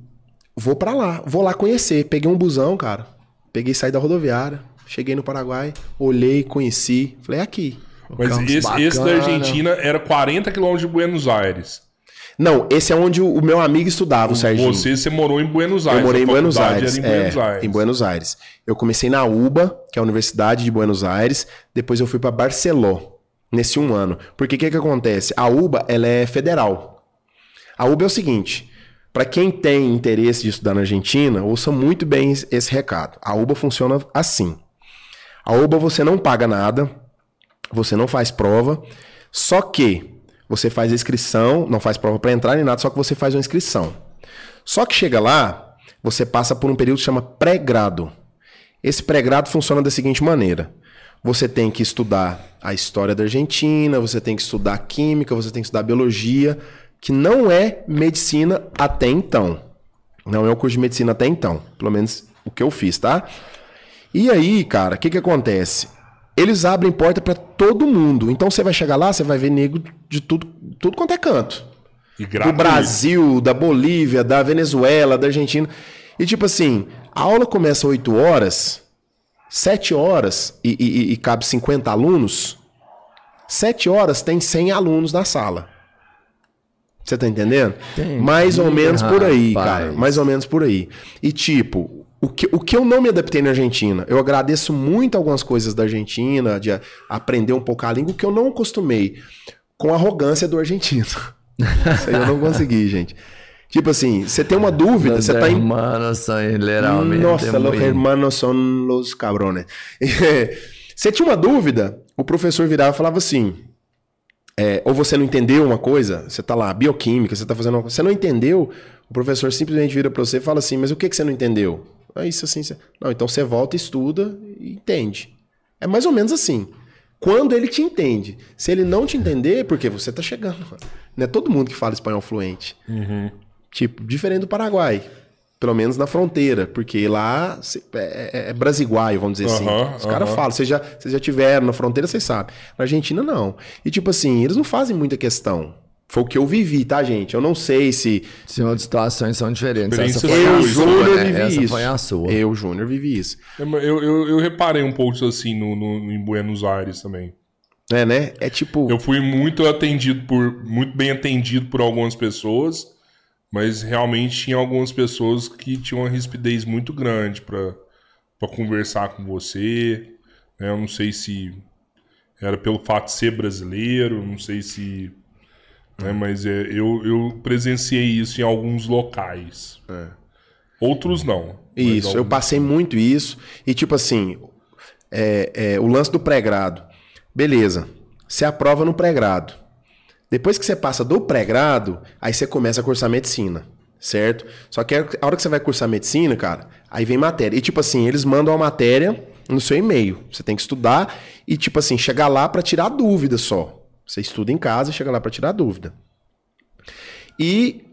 vou pra lá, vou lá conhecer. Peguei um busão, cara. Peguei, saí da rodoviária, cheguei no Paraguai, olhei, conheci. Falei, é aqui. Mas esse, esse da. Argentina era 40 quilômetros de Buenos Aires. Não, esse é onde o, meu amigo estudava, o Serginho. Você, você morou em Buenos Aires. Eu morei em Buenos Aires. Em Buenos é, Aires. em Buenos Aires. Eu comecei na UBA, que é a Universidade de Buenos Aires. Depois eu fui para Barcelona, nesse um ano. Porque o que, que acontece? A UBA ela é federal. A UBA é o seguinte: para quem tem interesse de estudar na Argentina, ouça muito bem esse recado. A UBA funciona assim. A UBA você não paga nada, você não faz prova, só que você faz a inscrição, não faz prova para entrar nem nada, só que você faz uma inscrição. Só que chega lá, você passa por um período que chama pré-grado. Esse pré-grado funciona da seguinte maneira: você tem que estudar a história da Argentina, você tem que estudar química, você tem que estudar biologia, que não é medicina até então. Não é o curso de medicina até então, pelo menos o que eu fiz, tá? E aí, cara, o que que acontece? Eles abrem porta para todo mundo. Então você vai chegar lá, você vai ver negro de tudo, tudo quanto é canto E do. Brasil, da Bolívia, da Venezuela, da Argentina. E tipo assim, a aula começa 8 horas, 7 horas e, e- e cabe 50 alunos. 7 horas tem 100 alunos na sala. Você tá entendendo? Entendi, Mais ou menos por aí, cara. rapaz. Mais ou menos por aí. E tipo, o que, o que eu não me adaptei na Argentina, eu agradeço muito algumas coisas da Argentina, de aprender um pouco a língua, que eu não acostumei com a arrogância do argentino. Isso aí eu não consegui, gente. Tipo assim, você tem uma dúvida, Los você tá em. hermanos literalmente Nossa, los muy- hermanos son los cabrones. Você tinha uma dúvida, o professor virava e falava assim: é, ou você não entendeu uma coisa, você tá lá, bioquímica, você tá fazendo uma coisa, você não entendeu, o professor simplesmente vira pra você e fala assim: mas o que, que você não entendeu? É isso assim. Não, então você volta, estuda e entende. É mais ou menos assim. Quando ele te entende. Se ele não te entender, é porque você tá chegando. Não é todo mundo que fala espanhol fluente. Tipo, diferente do Paraguai. Pelo menos na fronteira, porque lá é, é, é brasiguaio, vamos dizer Aham, assim. Os caras aham. falam, vocês já, já tiveram na fronteira, vocês sabem. Na Argentina, não. E tipo assim, eles não fazem muita questão. Foi o que eu vivi, tá, gente? Eu não sei se. Sim, outras situações são diferentes. Essa foi Eu, a Júnior, né? vivi Essa isso. foi a sua. Eu, Júnior, vivi isso. Eu, eu, eu reparei um pouco assim no, no- em Buenos Aires também. É, né? É tipo. Eu fui muito atendido por. muito bem atendido por algumas pessoas, mas realmente tinha algumas pessoas que tinham uma rispidez muito grande pra pra conversar com você. né? Eu não sei se era pelo fato de ser brasileiro, não sei se. Né, mas é, eu, eu presenciei isso em alguns locais. Outros não. Isso, eu alguns- passei muito isso. E tipo assim, é, é, o lance do pré-grado. Beleza, você aprova no pré-grado. Depois que você passa do pré-grado, aí você começa a cursar medicina, certo? Só que a hora que você vai cursar medicina, cara, aí vem matéria. E tipo assim, eles mandam a matéria no seu e-mail. Você tem que estudar e tipo assim, chegar lá pra tirar dúvida só. Você estuda em casa e chega lá pra tirar dúvida. E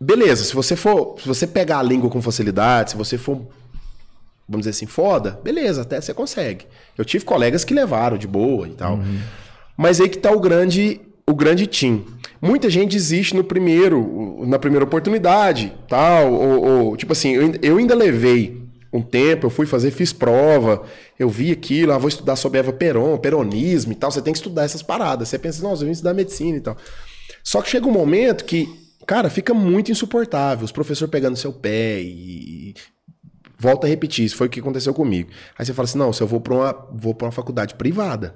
beleza, se você for, se você pegar a língua com facilidade, se você for vamos dizer assim, foda, beleza, até você consegue. Eu tive colegas que levaram de boa e tal. Mas aí que tá o grande, o grande team. Muita gente desiste no primeiro, na primeira oportunidade, tal, ou, ou, tipo assim, eu, eu ainda levei um tempo, eu fui fazer, fiz prova, eu vi aquilo, ah, vou estudar sobre Eva Peron, peronismo e tal, você tem que estudar essas paradas. Você pensa, nossa, eu vim estudar medicina e tal. Só que chega um momento que, cara, fica muito insuportável, os professores pegando seu pé e, volta a repetir, isso foi o que aconteceu comigo. Aí você fala assim: não, se eu vou para uma, vou pra uma faculdade privada.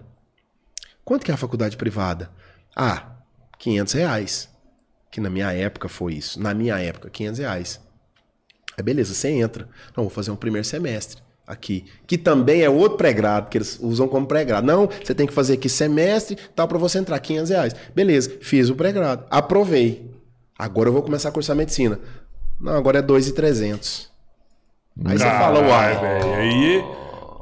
Quanto que é a faculdade privada? Ah, 500 reais. Que na minha época foi isso. Na minha época, 500 reais. Aí beleza, você entra. Não, vou fazer um primeiro semestre aqui. Que também é outro pré-grado, que eles usam como pré-grado. Não, você tem que fazer aqui semestre, tal, para você entrar, 500 reais. Beleza, fiz o pré-grado. Aprovei. Agora eu vou começar a cursar medicina. Não, agora é 2,300. Aí você fala, uai. velho. Aí.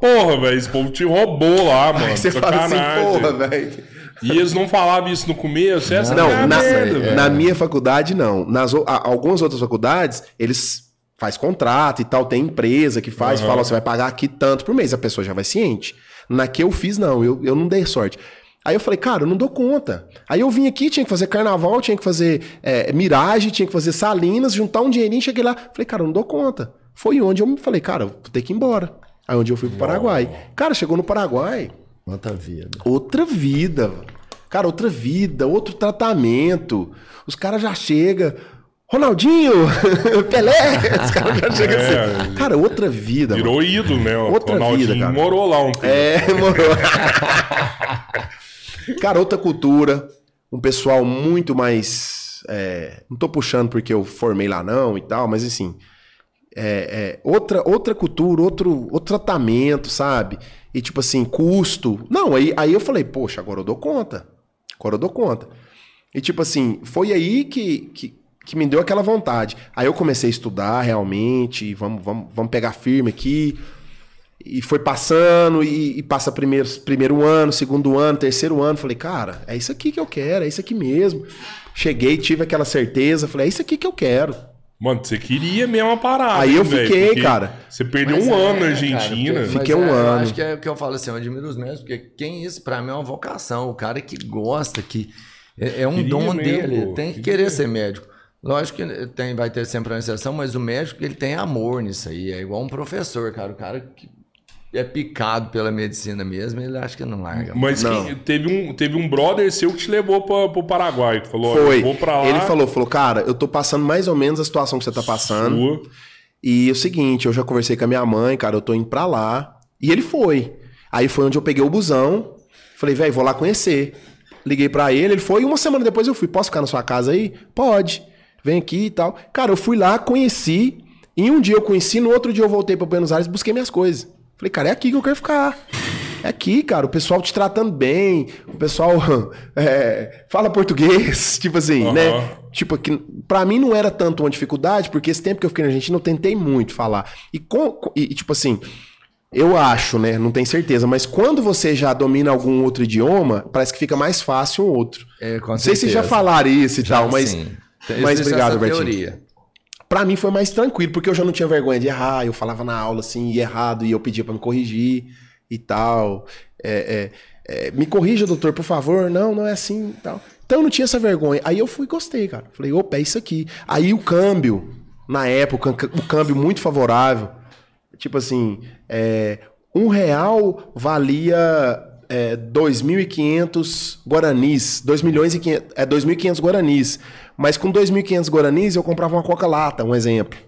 Porra, velho, esse povo te roubou lá, mano. Aí você fala assim, porra, velho. E eles não falavam isso no começo? Essa Não, é na, merda, na minha faculdade, não. Nas algumas outras faculdades, eles faz contrato e tal, tem empresa que faz, Aham. fala, você vai pagar aqui tanto por mês, a pessoa já vai ciente. Na que eu fiz, não, eu, eu não dei sorte. Aí eu falei, cara, eu não dou conta. Aí eu vim aqui, tinha que fazer carnaval, tinha que fazer é, miragem, tinha que fazer salinas, juntar um dinheirinho, cheguei lá. Falei, cara, eu não dou conta. Foi onde eu me falei, cara, eu vou ter que ir embora. Aí onde eu fui pro Paraguai. Cara, chegou no Paraguai, Quanta vida. outra vida. Cara, outra vida, outro tratamento. Os caras já chegam. Ronaldinho, Pelé, os caras já chegam É. assim. Cara, outra vida. mano. Virou ídolo, né? O Outra Ronaldinho vida, cara. morou lá um tempo. É, morou. Cara, outra cultura, um pessoal muito mais. é, não tô puxando porque eu formei lá não e tal, mas assim. é, é, outra, outra cultura, outro, outro tratamento, sabe? E tipo assim, custo. Não, aí, aí eu falei, poxa, agora eu dou conta. Agora eu dou conta. E tipo assim, foi aí que, que, que me deu aquela vontade. Aí eu comecei a estudar realmente, vamos, vamos, vamos pegar firme aqui. E foi passando, e, e passa primeiro, primeiro ano, segundo ano, terceiro ano. Falei, cara, é isso aqui que eu quero, é isso aqui mesmo. Cheguei, tive aquela certeza, falei, é isso aqui que eu quero. Mano, você queria mesmo a parada. Aí eu velho? fiquei, cara. Você perdeu Mas um é, ano na cara, Argentina. porque- Fiquei um é, Eu ano. acho que é o que eu falo assim, eu admiro os médicos, porque quem isso pra mim é uma vocação. O cara que gosta, que é, é um Queria dom mesmo, dele, pô, tem que queria. querer ser médico. Lógico que tem, vai ter sempre uma exceção, mas o médico ele tem amor nisso aí. É igual um professor, cara. O cara que é picado pela medicina mesmo, ele acha que não larga. Mas Não. teve, um, teve um brother seu que te levou pra, pro Paraguai. Falou, olha, Foi. eu vou pra lá. Ele falou, falou, cara, eu tô passando mais ou menos a situação que você tá passando. Sua. E é o seguinte, eu já conversei com a minha mãe, cara, eu tô indo pra lá. E ele foi. Aí foi onde eu peguei o busão. Falei, velho, vou lá conhecer. Liguei pra ele, ele foi. E uma semana depois eu fui. Posso ficar na sua casa aí? Pode. Vem aqui e tal. Cara, eu fui lá, conheci. Em um dia eu conheci, no outro dia eu voltei pra Buenos Aires e busquei minhas coisas. Falei, cara, é aqui que eu quero ficar. É aqui, cara, o pessoal te tratando bem, o pessoal é, fala português, tipo assim, Aham. né? Tipo, que pra mim não era tanto uma dificuldade, porque esse tempo que eu fiquei na Argentina eu tentei muito falar. E, com, e, tipo assim, eu acho, né? Não tenho certeza, mas quando você já domina algum outro idioma, parece que fica mais fácil um outro. É, com não sei se já falaram isso e Já, tal, mas. sim. Mas Existe obrigado, Bertinho. teoria. Pra mim foi mais tranquilo, porque eu já não tinha vergonha de errar, eu falava na aula assim, ia errado, e eu pedia pra me corrigir e tal. É, é, é, me corrija, doutor, por favor. Não, não é assim e tal. Então eu não tinha essa vergonha. Aí eu fui e gostei, cara. Falei, opa, é isso aqui. Aí o câmbio, na época, o câmbio muito favorável. Tipo assim, é, um real valia é, 2.500 guaranis. 2 milhões e 500, é 2.500 guaranis. Mas com 2.500 guaranis eu comprava uma coca-lata, um exemplo.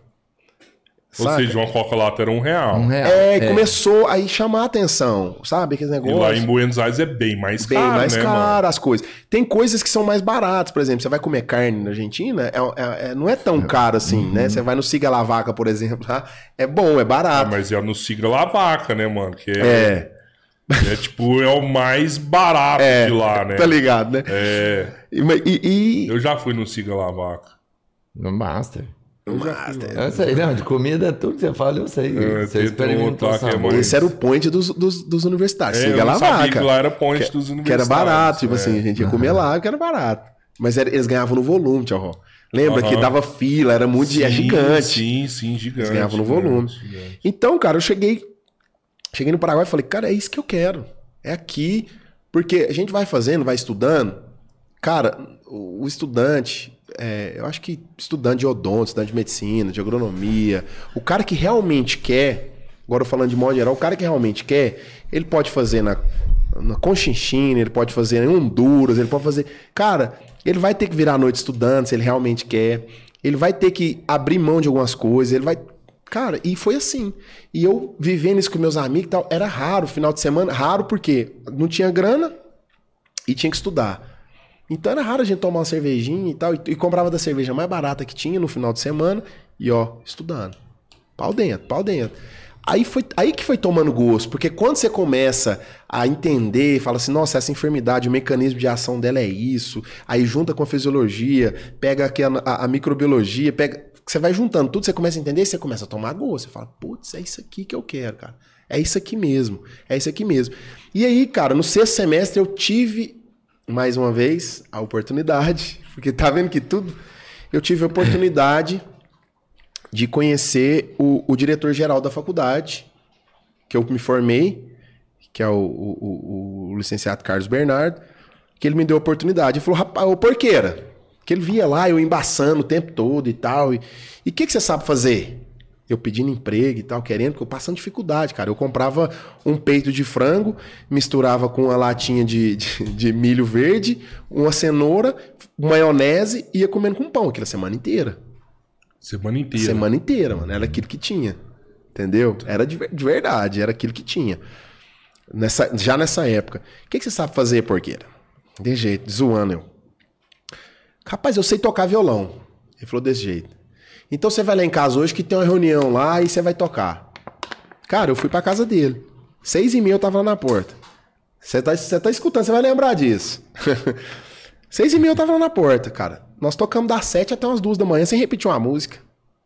Ou Saca? seja, uma coca-lata era um real. Um real. É, e começou aí chamar a atenção, sabe? Aqueles E negócios. lá em Buenos Aires é bem mais Bem caro, mais né, caro as coisas. Tem coisas que são mais baratas, por exemplo, você vai comer carne na Argentina, é- é- é- não é tão caro assim, né? Você vai no Siga La Vaca, por exemplo, lá, é bom, é mano? Ah, barato. mas é no Siga La Vaca, né, mano? Que é, É, é tipo, é o mais barato é, de lá, né? tá ligado, né? É, E, e- e- eu já fui no Siga La Vaca. No Master. Master. Eu sei, não, de comida, tudo que você fala, eu sei. É, você experimentou lá que é mais- Esse era o point dos, dos, dos universitários. É, Siga sabia Vaca. que lá era ponte dos Que era universitários. barato, tipo é. assim, a gente ia comer lá porque era barato. Mas era- eles ganhavam no volume, tio Ró. Lembra que Aham. dava fila, era muito. é Sim, gigante. Sim, sim, gigante. Eles ganhavam no gigante, volume. gigante. Então, cara, eu cheguei. Cheguei no Paraguai e falei, cara, é isso que eu quero. É aqui. Porque a gente vai fazendo, vai estudando. Cara, o, estudante, é, eu acho que estudante de odonto, estudante de medicina, de agronomia, o cara que realmente quer, agora falando de modo geral, o cara que realmente quer, ele pode fazer na, na Conchinchina, ele pode fazer em Honduras, ele pode fazer. Cara, ele vai ter que virar à noite estudando, se ele realmente quer. Ele vai ter que abrir mão de algumas coisas, ele vai. Cara, e foi assim. E eu vivendo isso com meus amigos e tal, era raro, final de semana, raro porque não tinha grana e tinha que estudar. Então era raro a gente tomar uma cervejinha e tal, e, e comprava da cerveja mais barata que tinha no final de semana, e ó, estudando. Pau dentro, pau dentro. Aí, foi, aí que foi tomando gosto, porque quando você começa a entender, fala assim, nossa, essa enfermidade, o mecanismo de ação dela é isso, aí junta com a fisiologia, pega aqui a, a- a microbiologia, pega. Você vai juntando tudo, você começa a entender, você começa a tomar gosto. Você fala, putz, é isso aqui que eu quero, cara. É isso aqui mesmo. É isso aqui mesmo. E aí, cara, no sexto semestre eu tive, mais uma vez, a oportunidade, porque tá vendo que tudo. Eu tive a oportunidade de conhecer o, o diretor-geral da faculdade, que eu me formei, que é o, o, o, licenciado Carlos Bernardo, que ele me deu a oportunidade. Ele falou, rapaz, ô porqueira, que ele via lá eu embaçando o tempo todo e tal. E o que, que você sabe fazer? Eu pedindo emprego e tal, querendo, porque eu passando dificuldade, cara. Eu comprava um peito de frango, misturava com uma latinha de, de, de milho verde, uma cenoura, maionese e ia comendo com pão aquela semana inteira. Semana inteira. Semana inteira, mano. Era aquilo que tinha. Entendeu? Era de, de verdade, era aquilo que tinha. Nessa, já nessa época. O que, que você sabe fazer, porqueira? De jeito, zoando eu. Rapaz, eu sei tocar violão. Ele falou desse jeito. Então você vai lá em casa hoje que tem uma reunião lá e você vai tocar. Cara, eu fui pra casa dele. Seis e meia eu tava lá na porta. Você tá, tá escutando, você vai lembrar disso. Seis e meia eu tava lá na porta, cara. Nós tocamos das sete até umas duas da manhã sem repetir uma música.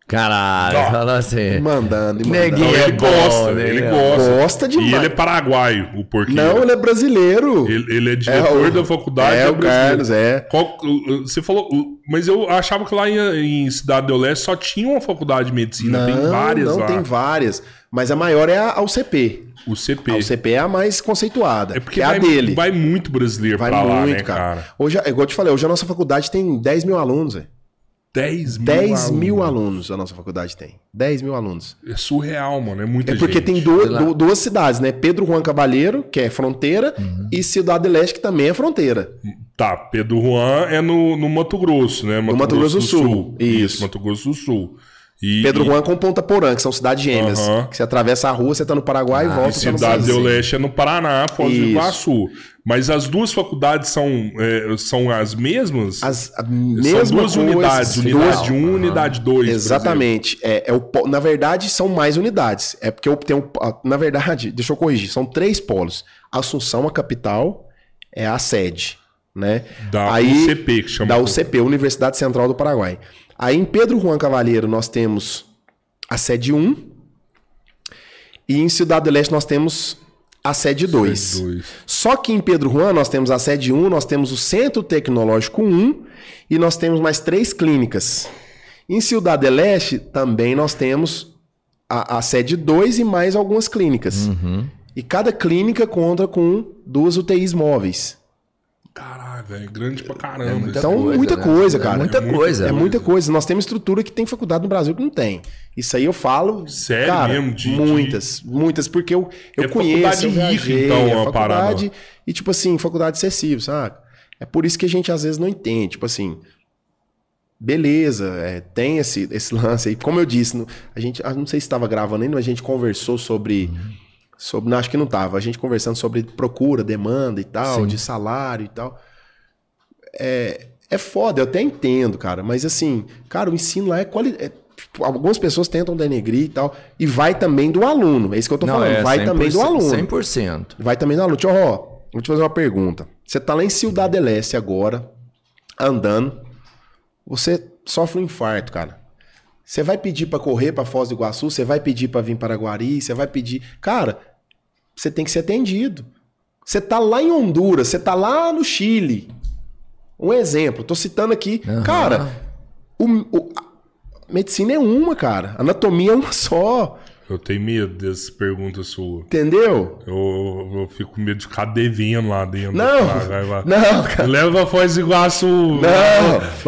Caralho, Ó, fala assim. Mandando e mandando. Neguinho. Não, é ele gosta, né, ele gosta. Gosta demais. E ele é paraguaio, o porquinho. Não, ele é brasileiro. Ele, ele é diretor o- da faculdade. É, o brasileiro. Carlos, é. Qual- você falou, mas eu achava que lá em, em Cidade do Leste só tinha uma faculdade de medicina. tem várias não, lá. tem várias. Mas a maior é a, UCP. O CP. A UCP é a mais conceituada. É porque que é vai, a dele. vai muito brasileiro Vai pra lá, muito, né, cara. cara? Hoje, igual eu te falei, hoje a nossa faculdade tem 10 mil alunos, velho. 10 mil 10 mil alunos a nossa faculdade tem. 10 mil alunos. É surreal, mano. É muita É porque gente. tem duas, Lá. du- duas cidades, né? Pedro Juan Cavalheiro, que é fronteira, Uhum. e Cidade Leste, que também é fronteira. Tá, Pedro Juan é no, no Mato Grosso, né? Mato Grosso do Sul. Isso. Mato Grosso do Sul. E, Pedro e, Juan com Ponta Porã, que são cidades gêmeas. Aham. Que você atravessa a rua, você tá no Paraguai e e volta você tá Cidade do Leste é no Paraná, Foz do. Iguaçu. Mas as duas faculdades são, é, são as mesmas? As, a são duas coisa, unidades. Unidade duas- 1 um, unidade 2. Exatamente. É, é o, na verdade, são mais unidades. É porque eu tenho. Na verdade, deixa eu corrigir, são três polos. Assunção, a capital, é a sede. Né? Da Aí- UCP, que chama. Da UCP, Universidade Central do Paraguai. Aí em Pedro Juan Cavalheiro nós temos a sede 1. E em Cidade do Leste nós temos a sede 2. Dois. Só que em Pedro Juan nós temos a sede 1, nós temos o Centro Tecnológico 1 e nós temos mais três clínicas. Em Ciudad del Leste também nós temos a, a sede 2 e mais algumas clínicas. E cada clínica conta com duas UTIs móveis. Caralho, velho. Grande pra caramba. É muita Então, coisa, muita né? coisa, É cara. muita É muita coisa. É muita coisa. Nós temos estrutura que tem faculdade no Brasil que não tem. Isso aí eu falo. Sério cara, mesmo? De- de- muitas, muitas, porque eu, eu É conheço. faculdade eu rica, viajei, então, é a faculdade, parada. E, tipo assim, faculdade acessível, sabe? É por isso que a gente às vezes não entende. Tipo assim, beleza, é, tem esse, esse lance aí. Como eu disse, no- a gente, ah, não sei se estava gravando ainda, mas a gente conversou sobre. Sobre não, acho que não estava. A gente conversando sobre procura, demanda e tal, Sim. de salário e tal. É, é foda, eu até entendo, cara, mas assim, cara, o ensino lá é qualidade. algumas pessoas tentam denegrir e tal, e vai também do aluno, é isso que eu tô Não, falando, é vai também do 100%, aluno. 100%. Vai também do aluno. Tio Ró, vou te fazer uma pergunta. Você tá lá em Ciudad del Este agora, andando, você sofre um infarto, cara. Você vai pedir pra correr pra Foz do Iguaçu, você vai pedir pra vir para Guari, você vai pedir. Cara, você tem que ser atendido. Você tá lá em Honduras, você tá lá no Chile. Um exemplo, tô citando aqui. Aham. Cara, o, o- a medicina é uma, cara. Anatomia é uma só. Eu tenho medo dessas perguntas suas. Entendeu? Eu, eu, eu fico com medo de ficar devendo lá dentro. Não, vai. não, cara. Leva a Foz do Iguaçu. Não.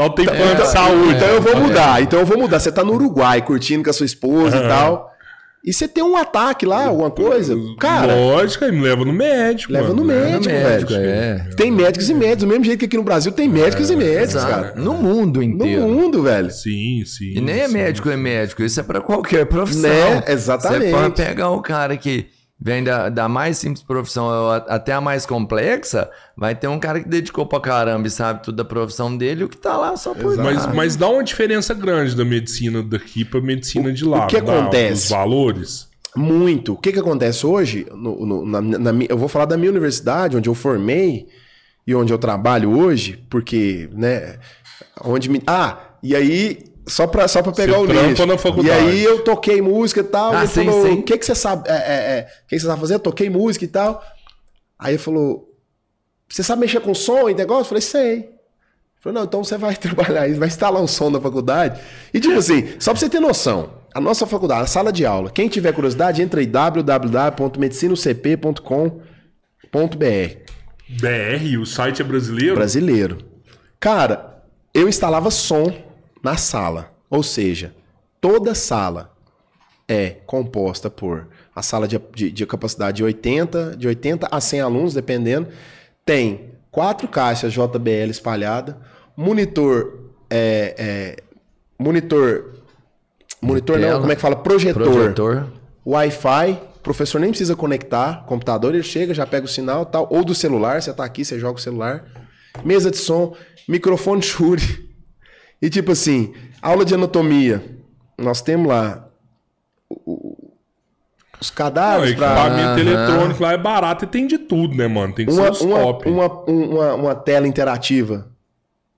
Não tem plano de Então- saúde. Então eu vou mudar. Então eu vou mudar. Você tá no Uruguai curtindo com a sua esposa e tal. E você tem um ataque lá, alguma coisa? Cara, Lógico, me leva no médico. Leva mano. no médico, médico, velho. é. tem médicos e médicos. Do mesmo jeito que aqui no Brasil tem médicos e médicos, Exato. cara. No mundo No inteiro. mundo, velho. Sim, sim. E nem é sim. médico, é médico. Isso é pra qualquer profissão. Né? Exatamente. Você pode pegar um cara que vem da, da mais simples profissão até a mais complexa, vai ter um cara que dedicou pra caramba e sabe tudo da profissão dele o que tá lá só por Mas, lá. mas dá uma diferença grande da medicina daqui pra medicina de lá. o que acontece? Os valores. Muito. O que que acontece hoje? no- no- na- na eu vou falar da minha universidade, onde eu formei e onde eu trabalho hoje, porque, né, onde me... Ah, e aí, só pra, só pra pegar o lixo. na faculdade. E aí eu toquei música e tal, Ah, ele sim, falou, sim. o que que você sabe, é, é, é, o que que você sabe fazer? Eu toquei música e tal. Aí ele falou, você sabe mexer com som e negócio? Eu falei, sei. Falei, não, então você vai trabalhar isso, vai instalar um som na faculdade. E tipo assim, só pra você ter noção, a nossa faculdade, a sala de aula, quem tiver curiosidade, entra aí www.medicinocp.com.br. BR, o site é brasileiro? Brasileiro. Cara, eu instalava som na sala. Ou seja, toda sala é composta por a sala de, de, de capacidade de 80, de 80 a 100 alunos, dependendo. Tem quatro caixas JBL espalhada, monitor, é, é, monitor, monitor não, Tela. como é que fala? Projetor, Projetor. Wi-Fi, professor nem precisa conectar, computador, ele chega, já pega o sinal tal, ou do celular, você tá aqui, você joga o celular, mesa de som, microfone Shure. E tipo assim, aula de anatomia, nós temos lá o- o- os cadáveres para equipamento Aham. eletrônico lá é barato e tem de tudo, né, mano? Tem que uma, ser os uma, top. uma, uma, uma tela interativa,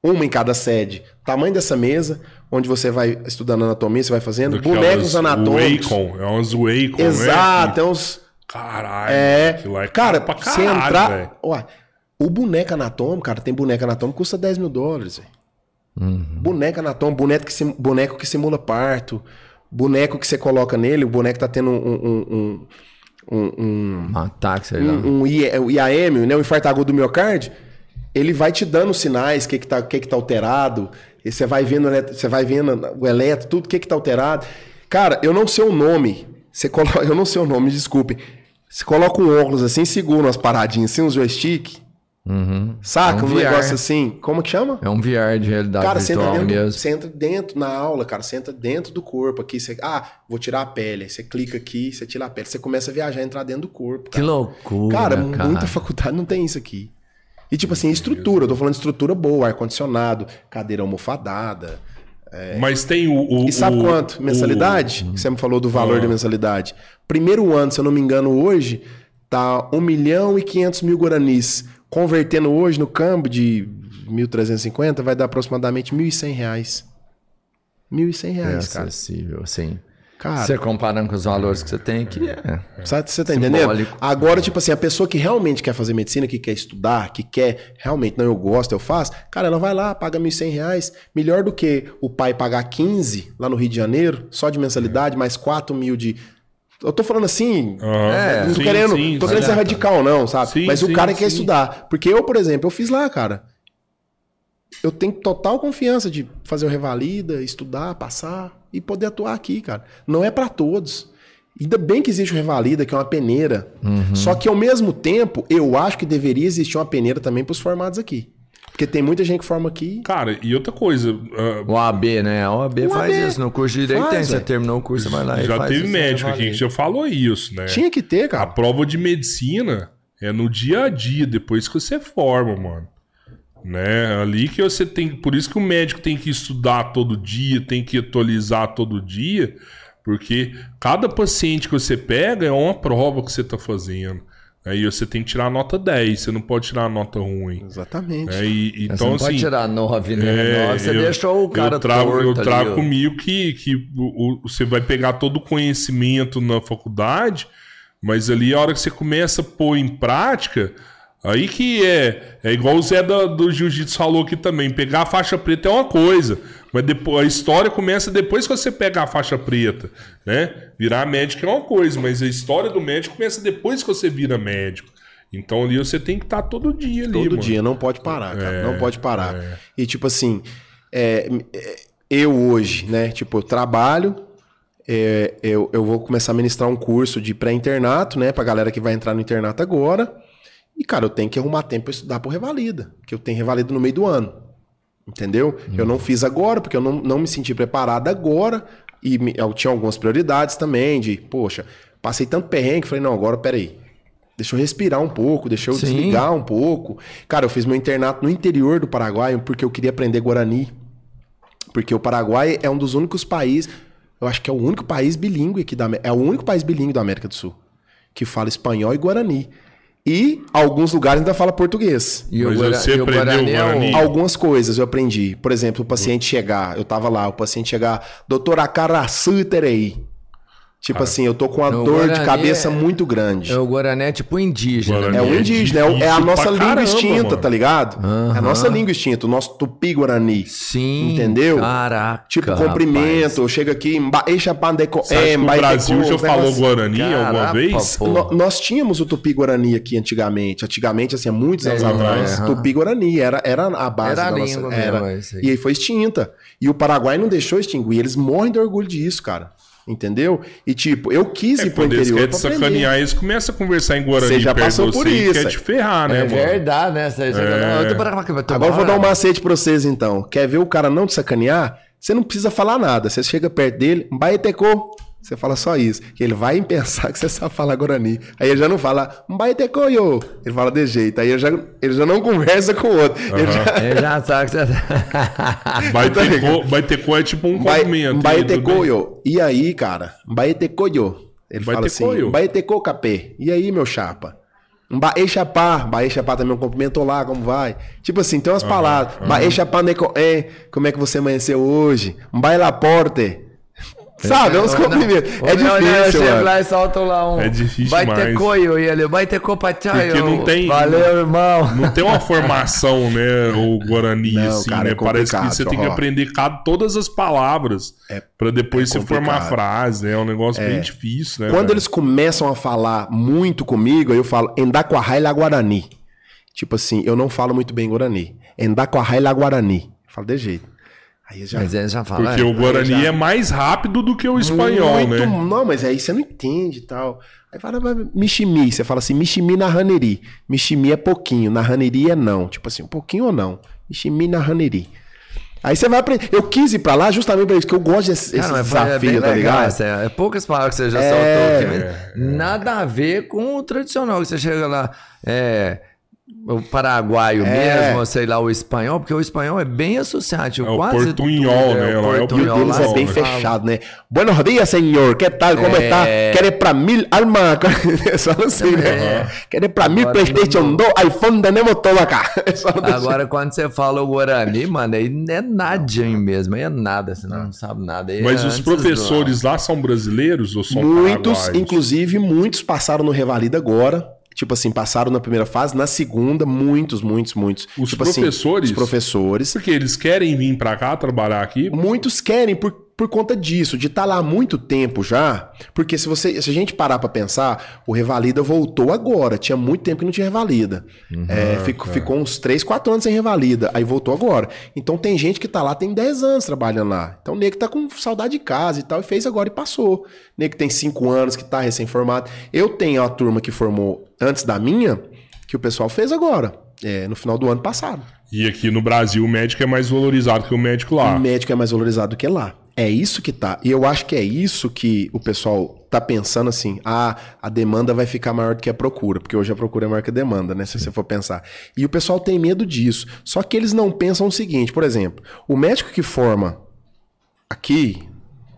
uma em cada sede. Tamanho dessa mesa, onde você vai estudando anatomia, você vai fazendo. Bonecos anatômicos. Wacom, é umas Wacom, Exato, né? é uns. Caralho, É. é cara, pra você caralho, entrar. velho. Ué, o boneco anatômico, cara, tem boneco anatômico que custa 10 mil dólares. velho. Boneco anatômico, boneco que, sim- boneco que simula parto, boneco que você coloca nele, o boneco tá tendo um. um, um, um, um- Um ataque, sei lá. um, um IAM, né, o infarto agudo do miocárdio, ele vai te dando sinais, o que que tá, que que tá alterado, você vai vendo, você vai vendo o eletro, tudo, o que que tá alterado. Cara, eu não sei o nome, você coloca, eu não sei o nome, desculpe. Você coloca um óculos assim, segura umas paradinhas assim, um joystick, Uhum. saca? É um um negócio assim, como que chama? É um VR de realidade Cara, você entra, virtual dentro, mesmo. você entra dentro na aula, cara. Você entra dentro do corpo aqui. Você, ah, vou tirar a pele. Aí você clica aqui, você tira a pele. Você começa a viajar, entrar dentro do corpo. Que loucura, Cara, cara. muita faculdade não tem isso aqui. E tipo assim, estrutura, eu tô falando de estrutura boa, ar-condicionado, cadeira almofadada. Mas tem o. o E sabe o- quanto? o- Mensalidade? Que você me falou do valor Ah. da mensalidade. Primeiro ano, se eu não me engano, hoje, tá 1 milhão e 500 mil guaranis. Convertendo hoje no câmbio de 1.350, vai dar aproximadamente 1.100 reais. 1.100 É reais, cara. acessível, sim. Cara, Você comparando com os valores que você tem aqui, é. Sabe, você tá Simbólico. entendendo? Agora, tipo assim, a pessoa que realmente quer fazer medicina, que quer estudar, que quer realmente, não, eu gosto, eu faço, cara, ela vai lá, paga 1.100 reais, melhor do que o pai pagar 15 lá no Rio de Janeiro, só de mensalidade, mais 4 mil de. Eu tô falando assim, Aham. É, não tô Sim, querendo, sim, tô querendo ser radical, não, sabe? Sim, Mas sim, o cara quer estudar. Porque eu, por exemplo, eu fiz lá, cara. Eu tenho total confiança de fazer o revalida, estudar, passar e poder atuar aqui, cara. Não é pra todos. Ainda bem que existe o revalida, que é uma peneira. Só que ao mesmo tempo, eu acho que deveria existir uma peneira também pros formados aqui. Porque tem muita gente que forma aqui. Cara, e outra coisa, ah, O AB, né? A OAB O faz AB isso. No curso de Direito faz, tem. Você terminou o curso, você vai lá e já faz teve isso, médico aqui que já falou isso, né? Tinha que ter, A cara. prova de medicina é no dia a dia, depois que você forma, mano. Né? Ali que você tem. Por isso que o médico tem que estudar todo dia, tem que atualizar todo dia, porque cada paciente que você pega é uma prova que você tá fazendo. Aí você tem que tirar nota 10, você não pode tirar nota ruim. Exatamente. É, e- Você então, não assim. pode tirar 9, né? É, 9, você eu- deixou o cara eu trago, eu torto trago ali, comigo que, que o- o- você vai pegar todo o conhecimento na faculdade, mas ali a hora que você começa a pôr em prática, aí que é. É igual o Zé da- do Jiu-Jitsu falou aqui também. Pegar a faixa preta é uma coisa, mas depois, a história começa depois que você pega a faixa preta, né? Virar médico é uma coisa, mas a história do médico começa depois que você vira médico. Então ali você tem que estar todo dia ali, Todo mano. dia, não pode parar, cara. É, não pode parar. E tipo assim, é, é, eu hoje, né? Tipo, eu trabalho, é, eu, eu vou começar a ministrar um curso de pré-internato, né? Pra galera que vai entrar no internato agora. E, cara, eu tenho que arrumar tempo pra estudar pro Revalida. Que eu tenho Revalida no meio do ano. Entendeu? Eu não fiz agora, porque eu não, não me senti preparado agora. E me- eu tinha algumas prioridades também, de, poxa, passei tanto perrengue, falei, não, agora peraí. Deixa eu respirar um pouco, deixa eu Sim. desligar um pouco. Cara, eu fiz meu internato no interior do Paraguai porque eu queria aprender Guarani. Porque o Paraguai é um dos únicos países, eu acho que é o único país bilíngue aqui da é o único país bilíngue da América do Sul que fala espanhol e Guarani. E alguns lugares ainda fala português. E Mas você aprendeu Guarani é o- Guarani? Algumas coisas eu aprendi. Por exemplo, o paciente chegar, eu tava lá, o paciente chegar, doutor Acaraçu Terei. Tipo assim, eu tô com uma dor de cabeça é- muito grande. É o Guarané é tipo indígena. Guarani É o é indígena, é, é a nossa língua caramba, extinta, mano. tá ligado? É a nossa língua extinta, o nosso tupi-guarani. Sim. Entendeu? Caraca. Tipo, rapaz. cumprimento, eu chego aqui, eixa pandeco, é, o Brasil já falou Guarani alguma vez? No- nós tínhamos o Tupi-Guarani aqui antigamente. Antigamente, assim, há muitos anos É, atrás. é, Tupi-Guarani era, era a base Era a da língua nossa... mesmo, era. aí. E aí foi extinta. E o Paraguai não deixou extinguir. Eles morrem de orgulho disso, cara. Entendeu? E tipo, eu quis É, ir pro interior querem pra te aprender. sacanear, eles começam a conversar em Guarani Você já passou por você e isso. quer te ferrar, né, É mano? verdade, né? Você chega É. tô Agora eu vou dar um macete pra vocês, então. Quer ver o cara não te sacanear? Você não precisa falar nada. Você chega perto dele, Mbaeteco. Você fala só isso. Que ele vai pensar que você sabe falar Guarani. Aí ele já não fala Mbaeteco, yo. Ele fala de jeito. Aí ele já, ele já não conversa com o outro. Ele já, Ele já sabe que você. Tá ter co é tipo um Mbae- cumprimento. Mbaeteco, E aí, cara? Mbaeteco, yo. Ele fala assim, yo. Mbaeteco, capê. E aí, meu chapa? Mbae chapá também um cumprimento lá, como vai? Tipo assim, tem umas palavras. Mbae chapá neco é, como é que você amanheceu hoje? Mbae laporte. Sabe, é uns cumprimentos. É difícil, mano. lá e lá um. É difícil Vai ter coio e ele. Vai ter copachaio. Porque não tem- Valeu, irmão. Não tem uma formação, né, o Guarani, Não, assim, cara, né? é Parece que você tem que ó. aprender cada, todas as palavras É- pra depois é você formar frase, né? É um negócio bem difícil, né? Quando velho? eles começam a falar muito comigo, aí eu falo Endaquarraila Guarani. Tipo assim, eu não falo muito bem Guarani. Endaquarraila Guarani. Eu falo de jeito. Aí já. Mas ele já fala. Porque é, o Guarani já- é mais rápido do que o espanhol, Muito- né? Não, mas aí você não entende e tal. Aí fala, mas Michimi, você fala assim, Michimi na Raneri. Michimi é pouquinho, na Raneri é não. Tipo assim, um pouquinho ou não. Michimi na Raneri. Aí você vai aprender. Eu quis ir pra lá justamente pra isso, que eu gosto desse, Cara, é desafio, bem tá legal, ligado? É, é poucas palavras que você já É. soltou aqui, mas nada a ver com o tradicional. Que você chega lá, é, o paraguaio É. mesmo, ou sei lá, o espanhol, porque o espanhol é bem associativo. É o quase portunhol, tudo, né? É, o Lá é o o portunhol deles lá, é bem você fala. fechado, né? Buenos dias, senhor. Que tal? Como É. está? Quer pra mil alma? Falam assim, né? É. Quer pra mil Agora, Playstation não- 2, iPhone, tenemos todo acá. Agora, quando você fala o Guarani, mano, aí é nadinho mesmo, aí é nada, você não sabe nada. aí Mas é os professores lá são brasileiros ou são Muitos, paraguaios? inclusive, muitos passaram no Revalida agora. Tipo assim, passaram na primeira fase, na segunda, muitos, muitos, muitos. Os tipo assim, professores? os professores. Porque eles querem vir pra cá trabalhar aqui. Muitos querem por, por conta disso, de estar lá há muito tempo já. Porque se você se a gente parar pra pensar, o Revalida voltou agora. Tinha muito tempo que não tinha Revalida. É, ficou, ficou uns 3, 4 anos sem Revalida. Aí voltou agora. Então tem gente que tá lá, tem 10 anos trabalhando lá. Então o nego tá com saudade de casa e tal, e fez agora e passou. Nego que tem 5 anos, que tá recém-formado. Eu tenho uma turma que formou antes da minha, que o pessoal fez agora. é, no final do ano passado. E aqui no Brasil o médico é mais valorizado que o médico lá. O médico é mais valorizado do que lá. É isso que tá. E eu acho que é isso que o pessoal tá pensando assim: ah, a demanda vai ficar maior do que a procura, porque hoje a procura é maior que a demanda, né? Se você for pensar. E o pessoal tem medo disso. Só que eles não pensam o seguinte: por exemplo, o médico que forma aqui,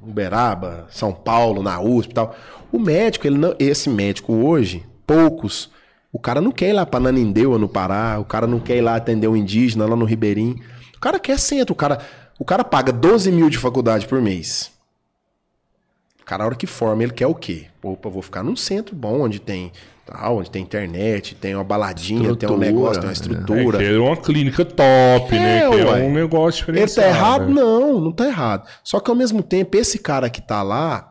Uberaba, São Paulo, na USP e tal, o médico, ele não, esse médico hoje, poucos, o cara não quer ir lá pra Nanindeua, no Pará, o cara não quer ir lá atender um indígena lá no Ribeirinho. O cara quer centro, o cara, o cara paga 12 mil de faculdade por mês. O cara, a hora que forma, ele quer o quê? Opa, vou ficar num centro bom, onde tem tal, onde tem internet, tem uma baladinha, tem um Estrutura, negócio, tem uma é. É, estrutura. que é uma clínica top, né? É, Que é um negócio Ele diferenciado. tá errado? né? Não, não tá errado. Só que ao mesmo tempo, esse cara que tá lá.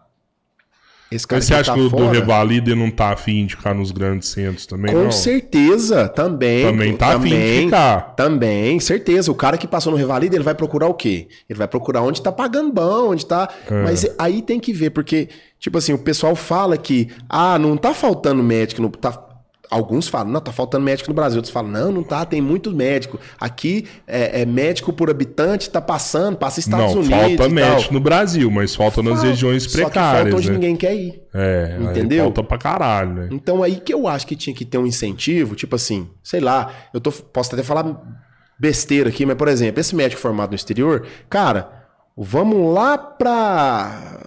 Esse cara Mas você acha tá que o do fora, Revalida não tá afim de ficar nos grandes centros também? Com não? certeza, também. Também tá afim de também, ficar. Também, certeza. O cara que passou no Revalida, ele vai procurar o quê? Ele vai procurar onde tá pagando bom, onde tá. É. Mas aí tem que ver, porque, tipo assim, o pessoal fala que, ah, não tá faltando médico, não tá. Alguns falam, não, tá faltando médico no Brasil. Outros falam, não, não tá, tem muito médico. Aqui, é, é médico por habitante, tá passando, passa Estados não, Unidos. falta médico tal. no Brasil, mas falta nas regiões Só que falta precárias. onde né? ninguém quer ir. É, Entendeu? falta pra caralho, né? Então aí que eu acho que tinha que ter um incentivo, tipo assim, sei lá, eu tô, posso até falar besteira aqui, mas por exemplo, esse médico formado no exterior, cara, vamos lá pra,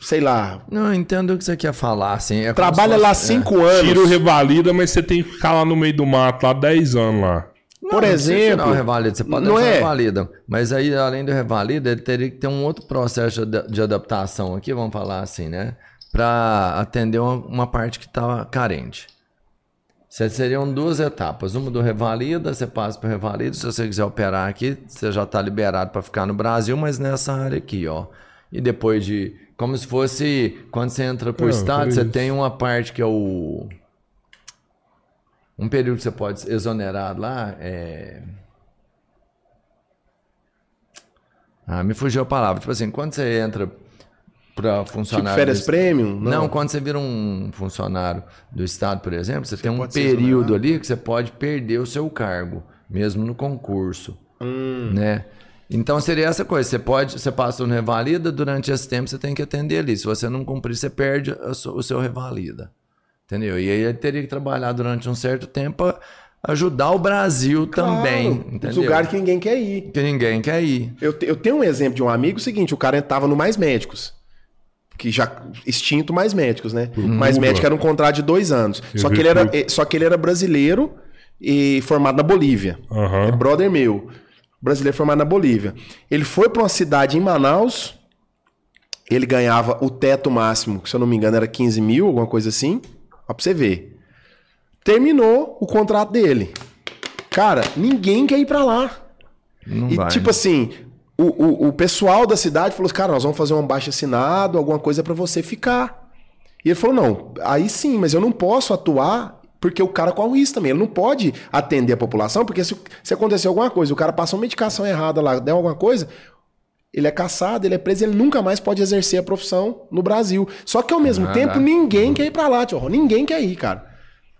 sei lá, Não, eu entendo o que você quer falar, assim. é trabalha lá fosse- cinco anos. Tira o Revalida, mas você tem que ficar lá no meio do mato, lá 10 anos lá. Não, Por não exemplo, tirar o revalida, você pode não é? o revalida. Mas aí, além do revalida, ele teria que ter um outro processo de, adaptação aqui, vamos falar assim, né? para atender uma, uma parte que estava carente. Cê- Seriam duas etapas. Uma do revalida, você passa para revalida. Se você quiser operar aqui, você já está liberado para ficar no Brasil, mas nessa área aqui, ó. E depois de. Como se fosse. Quando você entra pro Não, estado, você isso. tem uma parte que é o. Um período que você pode ser exonerado lá. É... Ah, me fugiu a palavra. Tipo assim, quando você entra para Tipo funcionário. férias do- premium? não. quando você vira um funcionário do Estado, por exemplo, você, tem um período ali que você pode perder o seu cargo, mesmo no concurso. Hum. Né? Então seria essa coisa. Você pode, você passa no revalida, durante esse tempo você tem que atender ali. Se você não cumprir, você perde o seu revalida. Entendeu? E aí ele teria que trabalhar durante um certo tempo para ajudar o Brasil também. Claro, Entendeu? Os lugares que ninguém quer ir. que ninguém quer ir. Eu, te- eu tenho um exemplo de um amigo seguinte, o cara estava no Mais Médicos. Que já extinto Mais Médicos, né? Mais Cuba. Médico era um contrato de dois anos. Eu Só que, ele era, eh, só que ele era brasileiro e formado na Bolívia. É Aham. brother meu. Brasileiro formado na Bolívia. Ele foi para uma cidade em Manaus. Ele ganhava o teto máximo, que se eu não me engano era 15 mil, alguma coisa assim. Ó, pra você ver. Terminou o contrato dele. Cara, ninguém quer ir pra lá. Não E vai. tipo assim, o, o, o pessoal da cidade falou assim, cara, nós vamos fazer um baixo assinado, alguma coisa pra você ficar. E ele falou, não, aí sim, mas eu não posso atuar porque o cara corre o risco também. Ele não pode atender a população, porque se, se acontecer alguma coisa, o cara passa uma medicação errada lá, der alguma coisa, ele é caçado, ele é preso, ele nunca mais pode exercer a profissão no Brasil. Só que ao mesmo Ah, tempo, dá. ninguém quer ir pra lá, tio. Rô. Ninguém quer ir, cara.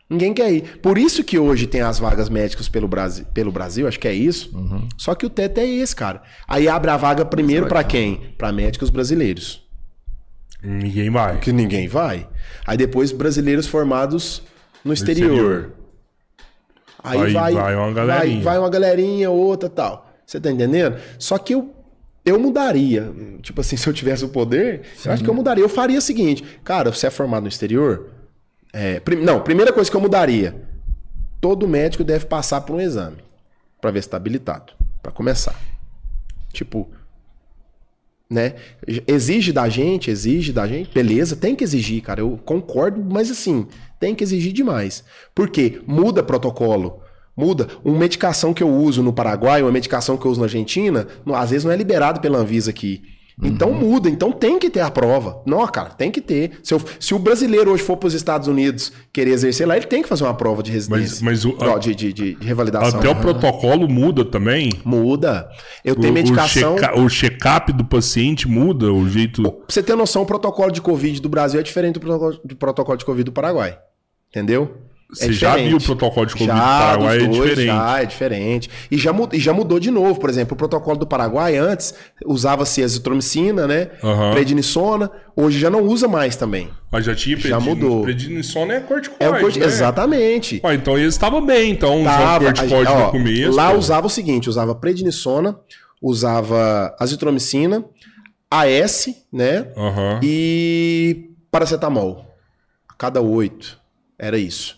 Ninguém quer ir. Por isso que hoje tem as vagas médicas pelo Brasil, pelo Brasil acho que é isso. Uhum. Só que o teto é esse, cara. Aí abre a vaga primeiro pra quem? Pra médicos brasileiros. Ninguém vai. Que ninguém vai. Aí depois brasileiros formados no exterior. exterior. Aí, Aí vai, vai uma galerinha. Vai, vai uma galerinha, outra tal. Você tá entendendo? Só que eu, eu mudaria. Tipo assim, se eu tivesse o poder, eu acho que eu mudaria. Eu faria o seguinte, cara, você é formado no exterior? É, prim- não, primeira coisa que eu mudaria. Todo médico deve passar por um exame. Pra ver se tá habilitado. Pra começar. Tipo, né? Exige da gente, exige da gente, beleza, tem que exigir, cara. Eu concordo, mas assim, tem que exigir demais. Por quê? Muda protocolo. Muda. Uma medicação que eu uso no Paraguai, uma medicação que eu uso na Argentina, não- às vezes não é liberado pela Anvisa aqui. Então muda, então tem que ter a prova. Não, cara, tem que ter. Se, eu- se o brasileiro hoje for para os Estados Unidos querer exercer lá, ele tem que fazer uma prova de residência. mas o- Ó, de, de, de, de revalidação. Até o protocolo muda também. Muda. Eu tenho medicação. O, checa- o check-up do paciente muda o jeito. Pra você ter noção, o protocolo de Covid do Brasil é diferente do protocolo, do protocolo de Covid do Paraguai. Entendeu? É Você já diferente. viu o protocolo de Covid Já, do Paraguai? dos É dois, diferente. Já, é diferente. E já, mu- e já mudou de novo. Por exemplo, o protocolo do Paraguai antes usava-se azitromicina, né? Aham. Prednisona. Hoje já não usa mais também. Mas já tinha Já predin- mudou. Prednisona é corticoide, É o corti- né? Exatamente. Então eles estavam bem, então, usando Tava, corticoide a- ó, no começo. Lá pô. usava o seguinte: usava prednisona, usava azitromicina, AS, né? Aham. e paracetamol. A cada oito. Era isso.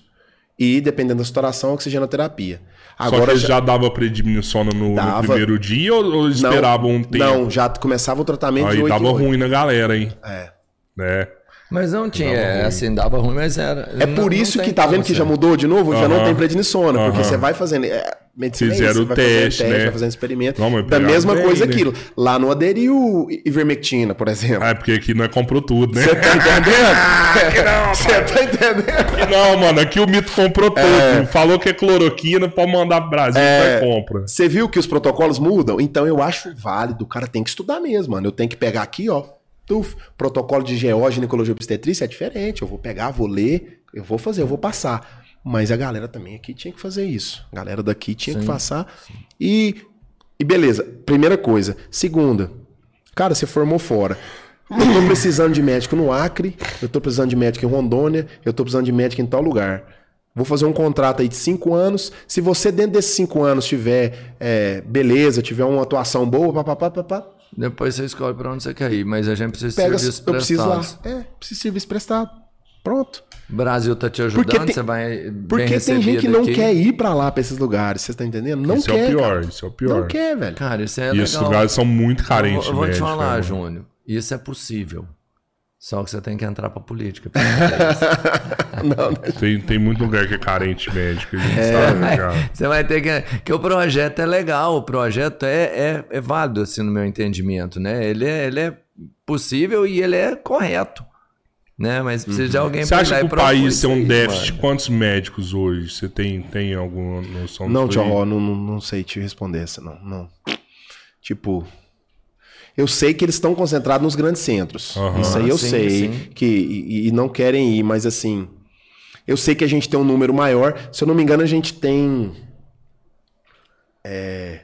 E, dependendo da situação, oxigenoterapia. Só que Agora eles já dava prednisona no, no Dava. primeiro dia ou, ou esperavam um tempo? Não, já começava o tratamento de Aí dava ruim na galera, hein? É. É. Mas não tinha, Dava ruim. assim, dava ruim, mas era. É por isso que tá vendo que já mudou. de novo? Já não Aham. tem prednisona, porque Aham. você vai fazendo. É, medicina é Fizeram isso, você o vai fazendo teste, né? vai fazendo experimento. Não, da mesma bem, coisa né? aquilo. Lá não aderiu ivermectina, por exemplo. Ah, é porque aqui não é comprou tudo, né? Você tá entendendo? não, Você tá entendendo? Não, mano, aqui o mito comprou tudo. Falou que é cloroquina, pode mandar pro Brasil, É. vai compra. Você viu que os protocolos mudam? Então eu acho válido. O cara tem que estudar mesmo, mano. Eu tenho que pegar aqui, ó. Tuf, protocolo de GO, ginecologia obstetrícia é diferente. Eu vou pegar, vou ler, eu vou fazer, eu vou passar. Mas a galera também aqui tinha que fazer isso. A galera daqui tinha que passar. E, e beleza, primeira coisa. Segunda, cara, você formou fora. Eu tô precisando de médico no Acre, eu tô precisando de médico em Rondônia, eu tô precisando de médico em tal lugar. Vou fazer um contrato aí de cinco anos. Se você, dentro desses cinco anos, tiver é, beleza, tiver uma atuação boa, papapá, papá, Depois você escolhe pra onde você quer ir, mas a gente precisa de pega. serviços Eu preciso lá. É, preciso de serviço prestado. Pronto. O Brasil tá te ajudando, Porque tem- você vai. bem Porque tem gente que não aqui. quer ir pra lá, pra esses lugares. Você tá entendendo? Não isso quer. é o pior, cara. isso é o pior. Não quer, velho. Cara, isso é E esses legal. lugares são muito Eu carentes vou, eu vou te falar, né? Júnior. Isso é possível. Só que você tem que entrar pra política. Não, né? Tem, tem muito lugar que é carente médico, a gente sabe, né, cara? Você vai ter que. Que o projeto é legal, o projeto é, é, é válido, assim, no meu entendimento, né? Ele é, ele é possível e ele é correto. Né? Mas precisa de alguém Uhum. Você acha que o país tem um déficit? mano. Quantos médicos hoje? Você tem, tem alguma noção Não, não, não, não sei te responder essa, não, não. Tipo, eu sei que eles estão concentrados nos grandes centros. Aham. Isso aí eu Sim, sei. sim. Que, e, e não querem ir, mas assim. Eu sei que a gente tem um número maior. Se eu não me engano, a gente tem. É.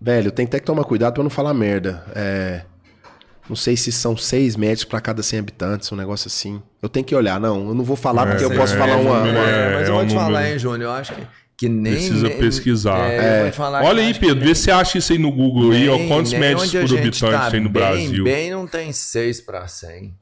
Velho, tem até que tomar cuidado pra não falar merda. É. Não sei se são seis médicos pra cada 100 habitantes, um negócio assim. Eu tenho que olhar, não. Eu não vou falar porque eu É, posso é, falar é, uma. uma- é- mas eu é vou um te falar, hein, Júnior? Eu acho que, que nem. Precisa nem- pesquisar. É, falar Olha aí, Pedro, vê nem- se acha isso aí no Google aí, ó, nem- quantos nem médicos por habitante tá tem no bem, Brasil. Bem, não tem 6 para 100.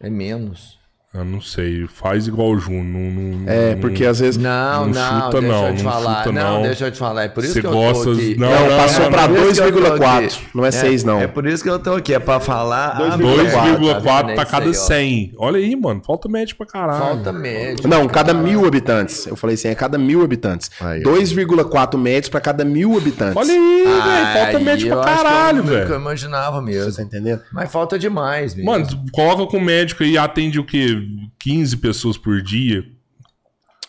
É menos. Eu não sei, faz igual o Júnior. Não, não- É, porque às vezes. Não, Não não, chuta, deixa não, eu te não falar. chuta, não, não. deixa eu te falar. É por isso Você que eu gosta- tô aqui. não, Não, não, passou tô 2,4. aqui. Não é 6, não. É por isso que eu tô aqui. É pra falar. a 2,4, verdade, 2,4 tá pra vendo? cada É isso aí, 100. Olha aí, mano. Falta médico pra ó. caralho. Falta médico. Não, cada mil habitantes. Eu falei assim, é cada mil habitantes. Aí, ó. 2,4 médicos pra cada mil habitantes. Olha aí, velho. Falta Aí, médico eu pra acho que é o caralho, que Eu velho. imaginava Você mesmo. tá entendendo? Mas falta demais, mesmo. Mano, tu coloca com o médico aí, atende o quê? 15 pessoas por dia.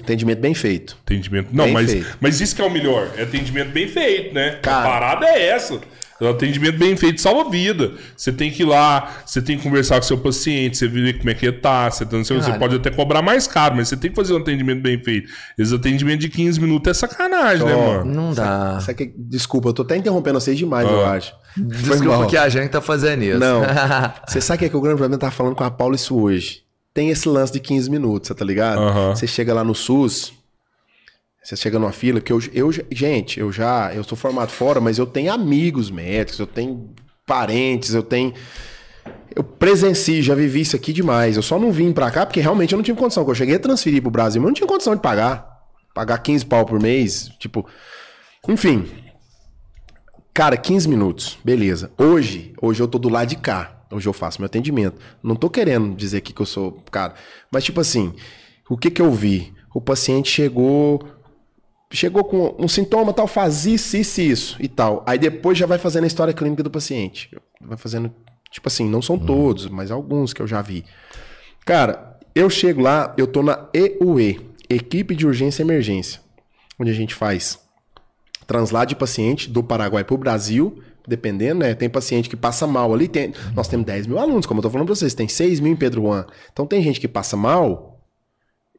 Atendimento bem feito. Atendimento. Não, Bem mas, feito. mas isso que é o melhor. É atendimento bem feito, né? Cara. A parada é essa. O atendimento bem feito salva vida. Você tem que ir lá, você tem que conversar com seu paciente, você ver como é que ele tá. Você, tá- você pode até cobrar mais caro, mas você tem que fazer um atendimento bem feito. Esse atendimento de 15 minutos é sacanagem, né, Ó, mano? Não dá. Isso aqui- desculpa, eu tô até interrompendo vocês demais, eu acho. Foi Desculpa mal. que a gente tá fazendo isso. Não. Você sabe o que, é que o grande problema tá falando com a Paula isso hoje? Tem esse lance de 15 minutos, você tá ligado? Aham. Você chega lá no SUS, você chega numa fila, que eu, eu, gente, eu já, eu sou formado fora, mas eu tenho amigos médicos, eu tenho parentes, eu tenho. Eu presencio, já vivi isso aqui demais. Eu só não vim pra cá porque realmente eu não tive condição. Quando eu cheguei a transferir pro Brasil, mas eu não tinha condição de pagar. Pagar 15 pau por mês, tipo. Enfim. Cara, 15 minutos, beleza. Hoje, hoje eu tô do lado de cá. Hoje eu faço meu atendimento. Não tô querendo dizer aqui que eu sou cara, mas tipo assim, o que que eu vi? O paciente chegou chegou com um sintoma tal, faz isso, isso, isso e tal. Aí depois já vai fazendo a história clínica do paciente. Vai fazendo, tipo assim, não são todos, mas alguns que eu já vi. Cara, eu chego lá, eu tô na EUE, Equipe de Urgência e Emergência, onde a gente faz translado de paciente do Paraguai para o Brasil, dependendo, né? Tem paciente que passa mal ali. Tem, nós temos 10 mil alunos, como eu tô falando para vocês, tem 6 mil em Pedro Juan. Então tem gente que passa mal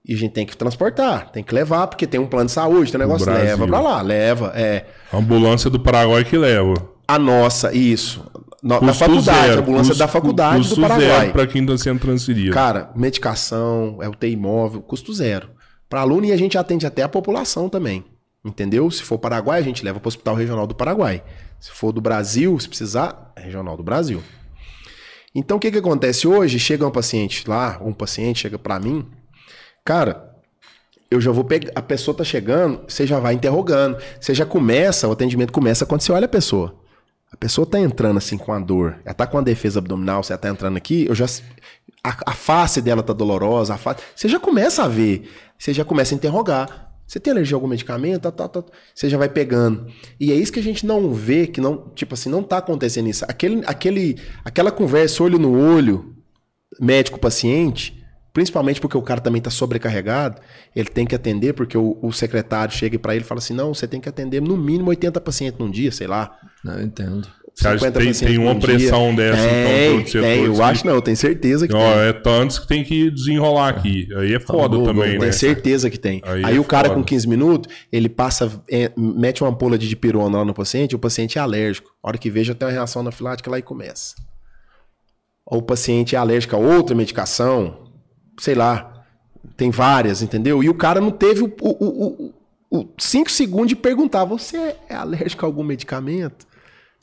e a gente tem que transportar, tem que levar, porque tem um plano de saúde, tem um negócio, leva para lá, leva. É, A ambulância do Paraguai que leva. a nossa, isso. Da faculdade, zero, a ambulância custo- da faculdade custo do Paraguai. pra quem tá sendo transferido. Cara, medicação, é UTI móvel, custo zero. Para aluno e a gente atende até a população também. Entendeu? Se for Paraguai, a gente leva para o Hospital Regional do Paraguai. Se for do Brasil, se precisar, é Regional do Brasil. Então o que, que acontece hoje? Chega um paciente lá, um paciente chega para mim, cara, eu já vou pegar, a pessoa tá chegando, você já vai interrogando, você já começa, o atendimento começa quando você olha a pessoa. A pessoa tá entrando assim com a dor, ela tá com a defesa abdominal, você tá entrando aqui, eu já a, a face dela tá dolorosa, a face, você já começa a ver, você já começa a interrogar. Você tem alergia a algum medicamento? Tá, tá, tá, você já vai pegando. E é isso que a gente não vê, que não, tipo assim, não tá acontecendo isso. Aquele, aquele, aquela conversa olho no olho, médico-paciente, principalmente porque o cara também está sobrecarregado, ele tem que atender, porque o, o secretário chega para ele e fala assim: não, você tem que atender no mínimo 80 pacientes num dia, sei lá. Não, entendo. Você acha que 50 tem, tem uma pressão dia. dessa, tem, então, setor? tem, eu acho não, eu tenho certeza que tem. é tantos que tem que desenrolar aqui. Aí é foda Google, também, Tenho né? certeza que tem. Aí Aí, é o cara foda. com 15 minutos, ele passa, é, mete uma ampola de dipirona lá no paciente, o paciente é alérgico. A hora que veja tem uma reação anafilática lá e começa. Ou o paciente é alérgico a outra medicação, sei lá, tem várias, entendeu? E o cara não teve o 5 o, o, o cinco segundos de perguntar: você é alérgico a algum medicamento?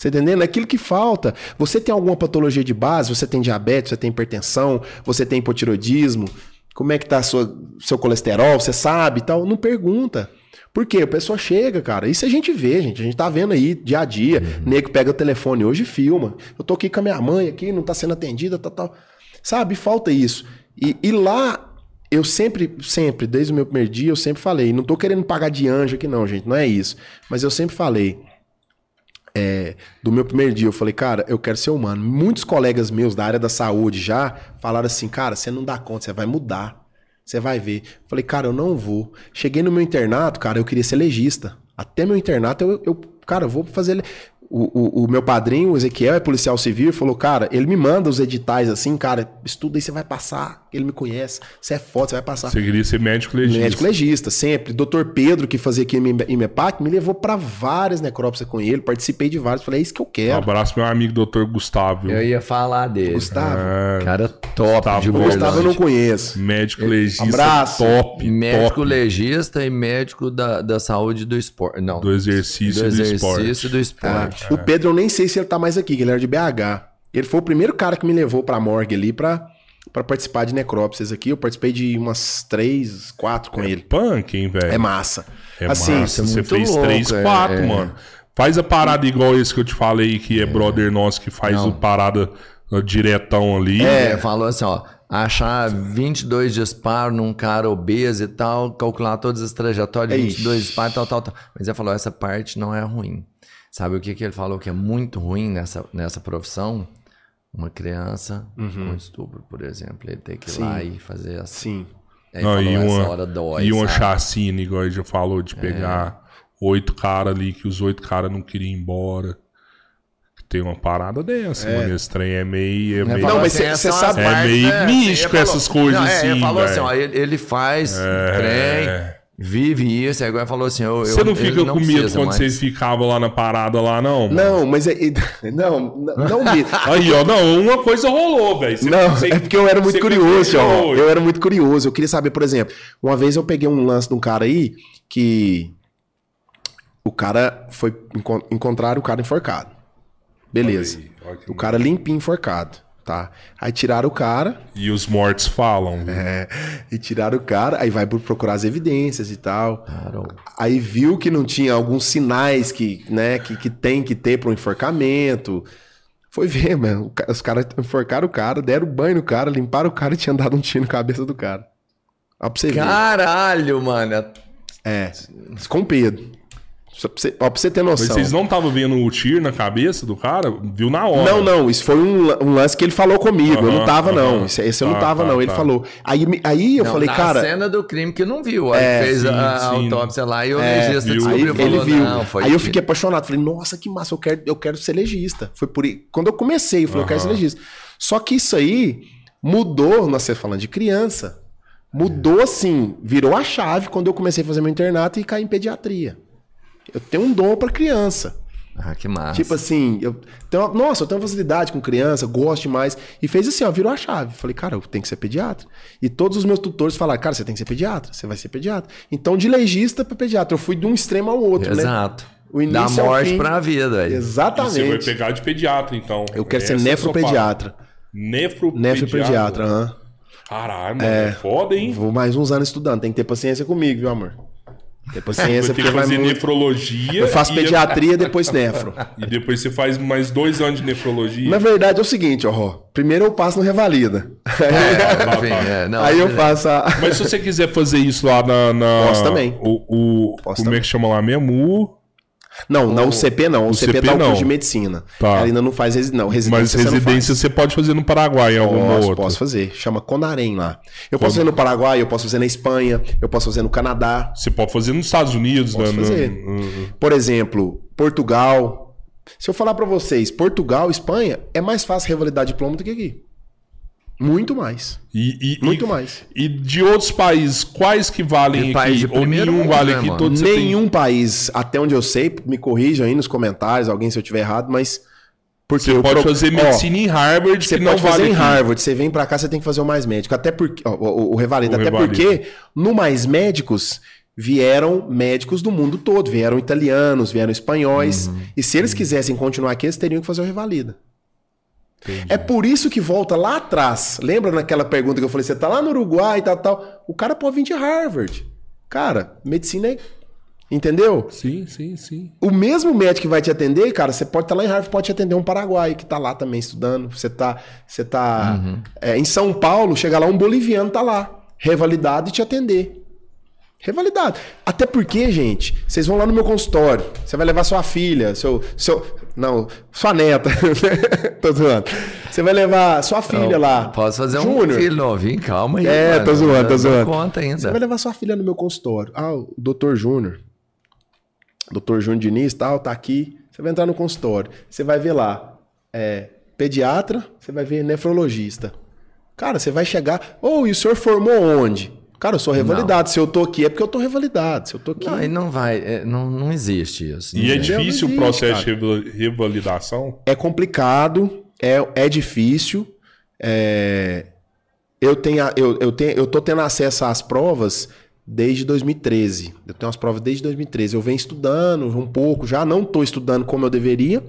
Você entendendo? É aquilo que falta. Você tem alguma patologia de base? Você tem diabetes, você tem hipertensão, você tem hipotiroidismo? Como é que tá sua, seu colesterol? Você sabe e tal? Não pergunta. Por quê? A pessoa chega, cara. Isso a gente vê, gente. A gente tá vendo aí dia a dia. Uhum. Nego pega o telefone hoje e filma. Eu tô aqui com a minha mãe aqui, não tá sendo atendida, tal, tal. Sabe? Falta isso. E, e lá, eu sempre, sempre, desde o meu primeiro dia, eu sempre falei. Não tô querendo pagar de anjo aqui, não, gente. Não é isso. Mas eu sempre falei. É, do meu primeiro dia, eu falei, cara, eu quero ser humano. Muitos colegas meus da área da saúde já falaram assim, cara, você não dá conta, você vai mudar. Você vai ver. Eu falei, cara, eu não vou. Cheguei no meu internato, cara, eu queria ser legista. Até meu internato, eu, eu cara, eu vou fazer. O, o, o meu padrinho, o Ezequiel, é policial civil, e falou, cara, ele me manda os editais assim, cara, estuda aí, você vai passar. Ele me conhece, você é foda, você vai passar. Você queria ser médico legista. Médico legista, sempre. Doutor Pedro, que fazia aqui em IMEPAC, me levou pra várias necrópsias com ele, participei de várias. Falei, é isso que eu Um quero. abraço meu amigo doutor Gustavo. Eu ia falar dele. Gustavo. É, Cara top Gustavo, de O verdade. Gustavo eu não conheço. médico legista Abraço. top, Médico top legista e médico da, da saúde do esporte. Não. do exercício do e do exercício esporte. do Ah, esporte. O Pedro, eu nem sei se ele tá mais aqui, que ele era de BH. Ele foi o primeiro cara que me levou pra morgue ali pra, pra participar de necrópsias aqui. Eu participei de umas três, quatro com ele. Punk, hein, velho? É massa. É assim, massa. é Você fez louco, três, é, quatro, é. mano. Faz a parada igual esse que eu te falei, que é, brother nosso, que faz Não. o parada diretão ali. É, falou assim, ó. Achar 22 disparos num cara obeso e tal, calcular todas as trajetórias, Ixi. 22 disparos, tal, tal, tal. Mas ele falou, essa parte não é ruim. Sabe o que, que ele falou que é muito ruim nessa, nessa profissão? Uma criança com estupro, por exemplo. Ele tem que ir lá Uhum. Sim. e fazer assim. Sim. Aí Não, falou, e essa uma, hora dói, e uma chacina, igual ele já falou, de pegar oito caras ali, que os oito caras não queriam ir embora. Tem uma parada dessa, mano. Esse trem é meio. É Ele meio... Não, mas cê- essas cê são sabe- É partes, meio né? místico ele essas coisas não, é, assim, Ele falou assim, ó, ele, ele faz trem, vive isso, aí agora falou assim, eu, Você não fica com medo quando mais. você ficava lá na parada lá, não? mano? Não, mas é. é- Não, não, não me. Aí, ó, não, uma coisa rolou, velho. Não, você- é porque eu era muito curioso, ó. Eu era muito curioso. Eu queria saber, por exemplo, uma vez eu peguei um lance de um cara aí que o cara foi encon- encontrar o cara enforcado. Beleza. Aí, O cara limpinho enforcado, tá? Aí tiraram o cara, E os mortos falam. é, e tiraram o cara, aí vai procurar as evidências e tal. Claro. Aí viu que não tinha alguns sinais que, né, que, que tem que ter para um enforcamento. Foi ver, mano. Os caras enforcaram o cara, deram banho no cara, limparam o cara e tinha dado um tiro na cabeça do cara. Ó, pra você ver. Caralho, mano. É, com o Pedro. Só pra você, pra você ter Mas noção. vocês não estavam vendo o tiro na cabeça do cara? Viu na hora. Não, não, isso foi um, um lance que ele falou comigo. eu não tava, não. Esse, esse eu não Tá, tava, tá, não. Ele tá. falou. Aí, aí eu Não, falei, na cara. cena do crime que não viu. Aí É, fez sim, a sim. autópsia lá e o É, legista viu. Aí descobriu e ele falou, viu. não, foi aí eu fiquei apaixonado. Falei, nossa, que massa, eu quero, eu quero ser legista. Foi por aí. Quando eu comecei, eu falei, eu quero ser legista. Só que isso aí mudou, nós estamos falando de criança. Mudou assim, virou a chave quando eu comecei a fazer meu internato e caí em pediatria. Eu tenho um dom para criança. Ah, que massa. Tipo assim, eu tenho, uma- nossa, eu tenho uma facilidade com criança, gosto demais. E fez assim, ó, virou a chave. Falei, cara, eu tenho que ser pediatra. E todos os meus tutores falaram, cara, você tem que ser pediatra, você vai ser pediatra. Então, de legista para pediatra, eu fui de um extremo ao outro, né? Exato. O início da morte fim. pra vida, velho. E Exatamente. você vai pegar de pediatra, então. Eu quero ser Essa é a sua nefropediatra. parada. Nefropediatra. Nefropediatra, aham. Caralho, mano. É foda, hein? Vou mais uns anos estudando. Tem que ter paciência comigo, viu, amor? Ter paciência, Vai ter que vai fazer muito... nefrologia. Eu faço e- pediatria, depois nefro. E depois você faz mais dois anos de nefrologia. Na verdade é o seguinte, ó. Primeiro eu passo no Revalida. É, enfim, é, não, Aí eu faço a... Mas se você quiser fazer isso lá na. na- Posso também. O, o, Posso como é também. que chama lá mesmo? O- Não, não o CP não. O, CP, CP tá o não. curso de medicina. Tá. Ela ainda não faz resi... não, residência. Mas você não residência você pode fazer no Paraguai em alguma Posso, outra. posso fazer. Chama Conarém lá. Eu posso fazer no Paraguai, eu posso fazer na Espanha, eu posso fazer no Canadá. Você pode fazer nos Estados Unidos, Posso né? fazer. No- Por exemplo, Portugal. Se eu falar pra vocês, Portugal, Espanha, é mais fácil revalidar diploma do que aqui. Muito mais. E, e- Muito e- mais. E de outros países, quais que valem aqui? país de Ou nenhum mundo, vale né, aqui? mano? Todos você tem- Nenhum país, até onde eu sei, me corrijam aí nos comentários, alguém se eu tiver errado, mas. Porque Você pode pro- fazer Ó, medicina em Harvard, Você que pode não fazer vale em aqui. Harvard, você vem pra cá, você tem que fazer o mais médico. Até porque. ó, o, o Revalida, O até Revalida. porque no mais médicos vieram médicos do mundo todo. Vieram italianos, vieram espanhóis. Uhum. E se eles quisessem continuar aqui, eles teriam que fazer o Revalida. É por isso que volta lá atrás. Lembra naquela pergunta que eu falei, você tá lá no Uruguai e tal, tal. O cara pode vir de Harvard. Cara, medicina é Entendeu? Sim, sim, sim. O mesmo médico que vai te atender, cara, você pode estar lá em Harvard, pode te atender um paraguaio que tá lá também estudando. Você tá, você tá é, em São Paulo, chega lá um boliviano tá lá, revalidado e te atender. Revalidado. Até porque, gente, vocês vão lá no meu consultório, você vai levar sua filha, seu, seu, não, sua neta. tô zoando. Você vai levar sua filha lá. Posso fazer um filho novinho, calma aí. É, mano. tô zoando, tô zoando. conta Você ainda. vai levar sua filha no meu consultório. Ah, o doutor Júnior. Doutor Júnior Diniz, tal, tá aqui. Você vai entrar no consultório. Você vai ver lá, é, pediatra, você vai ver nefrologista. Cara, você vai chegar. Ô, e o senhor formou onde? Cara, eu sou revalidado. Se eu tô aqui é porque eu tô revalidado. Se eu tô aqui. Não, e não vai, é, não, não existe isso. E é Não difícil o existe, processo de reval- revalidação? É complicado, é, é difícil. é, eu, tenho, eu, eu, tenho, eu tô tendo acesso às provas desde 2013. Eu tenho as provas desde 2013. Eu venho estudando um pouco, já não tô estudando como eu deveria,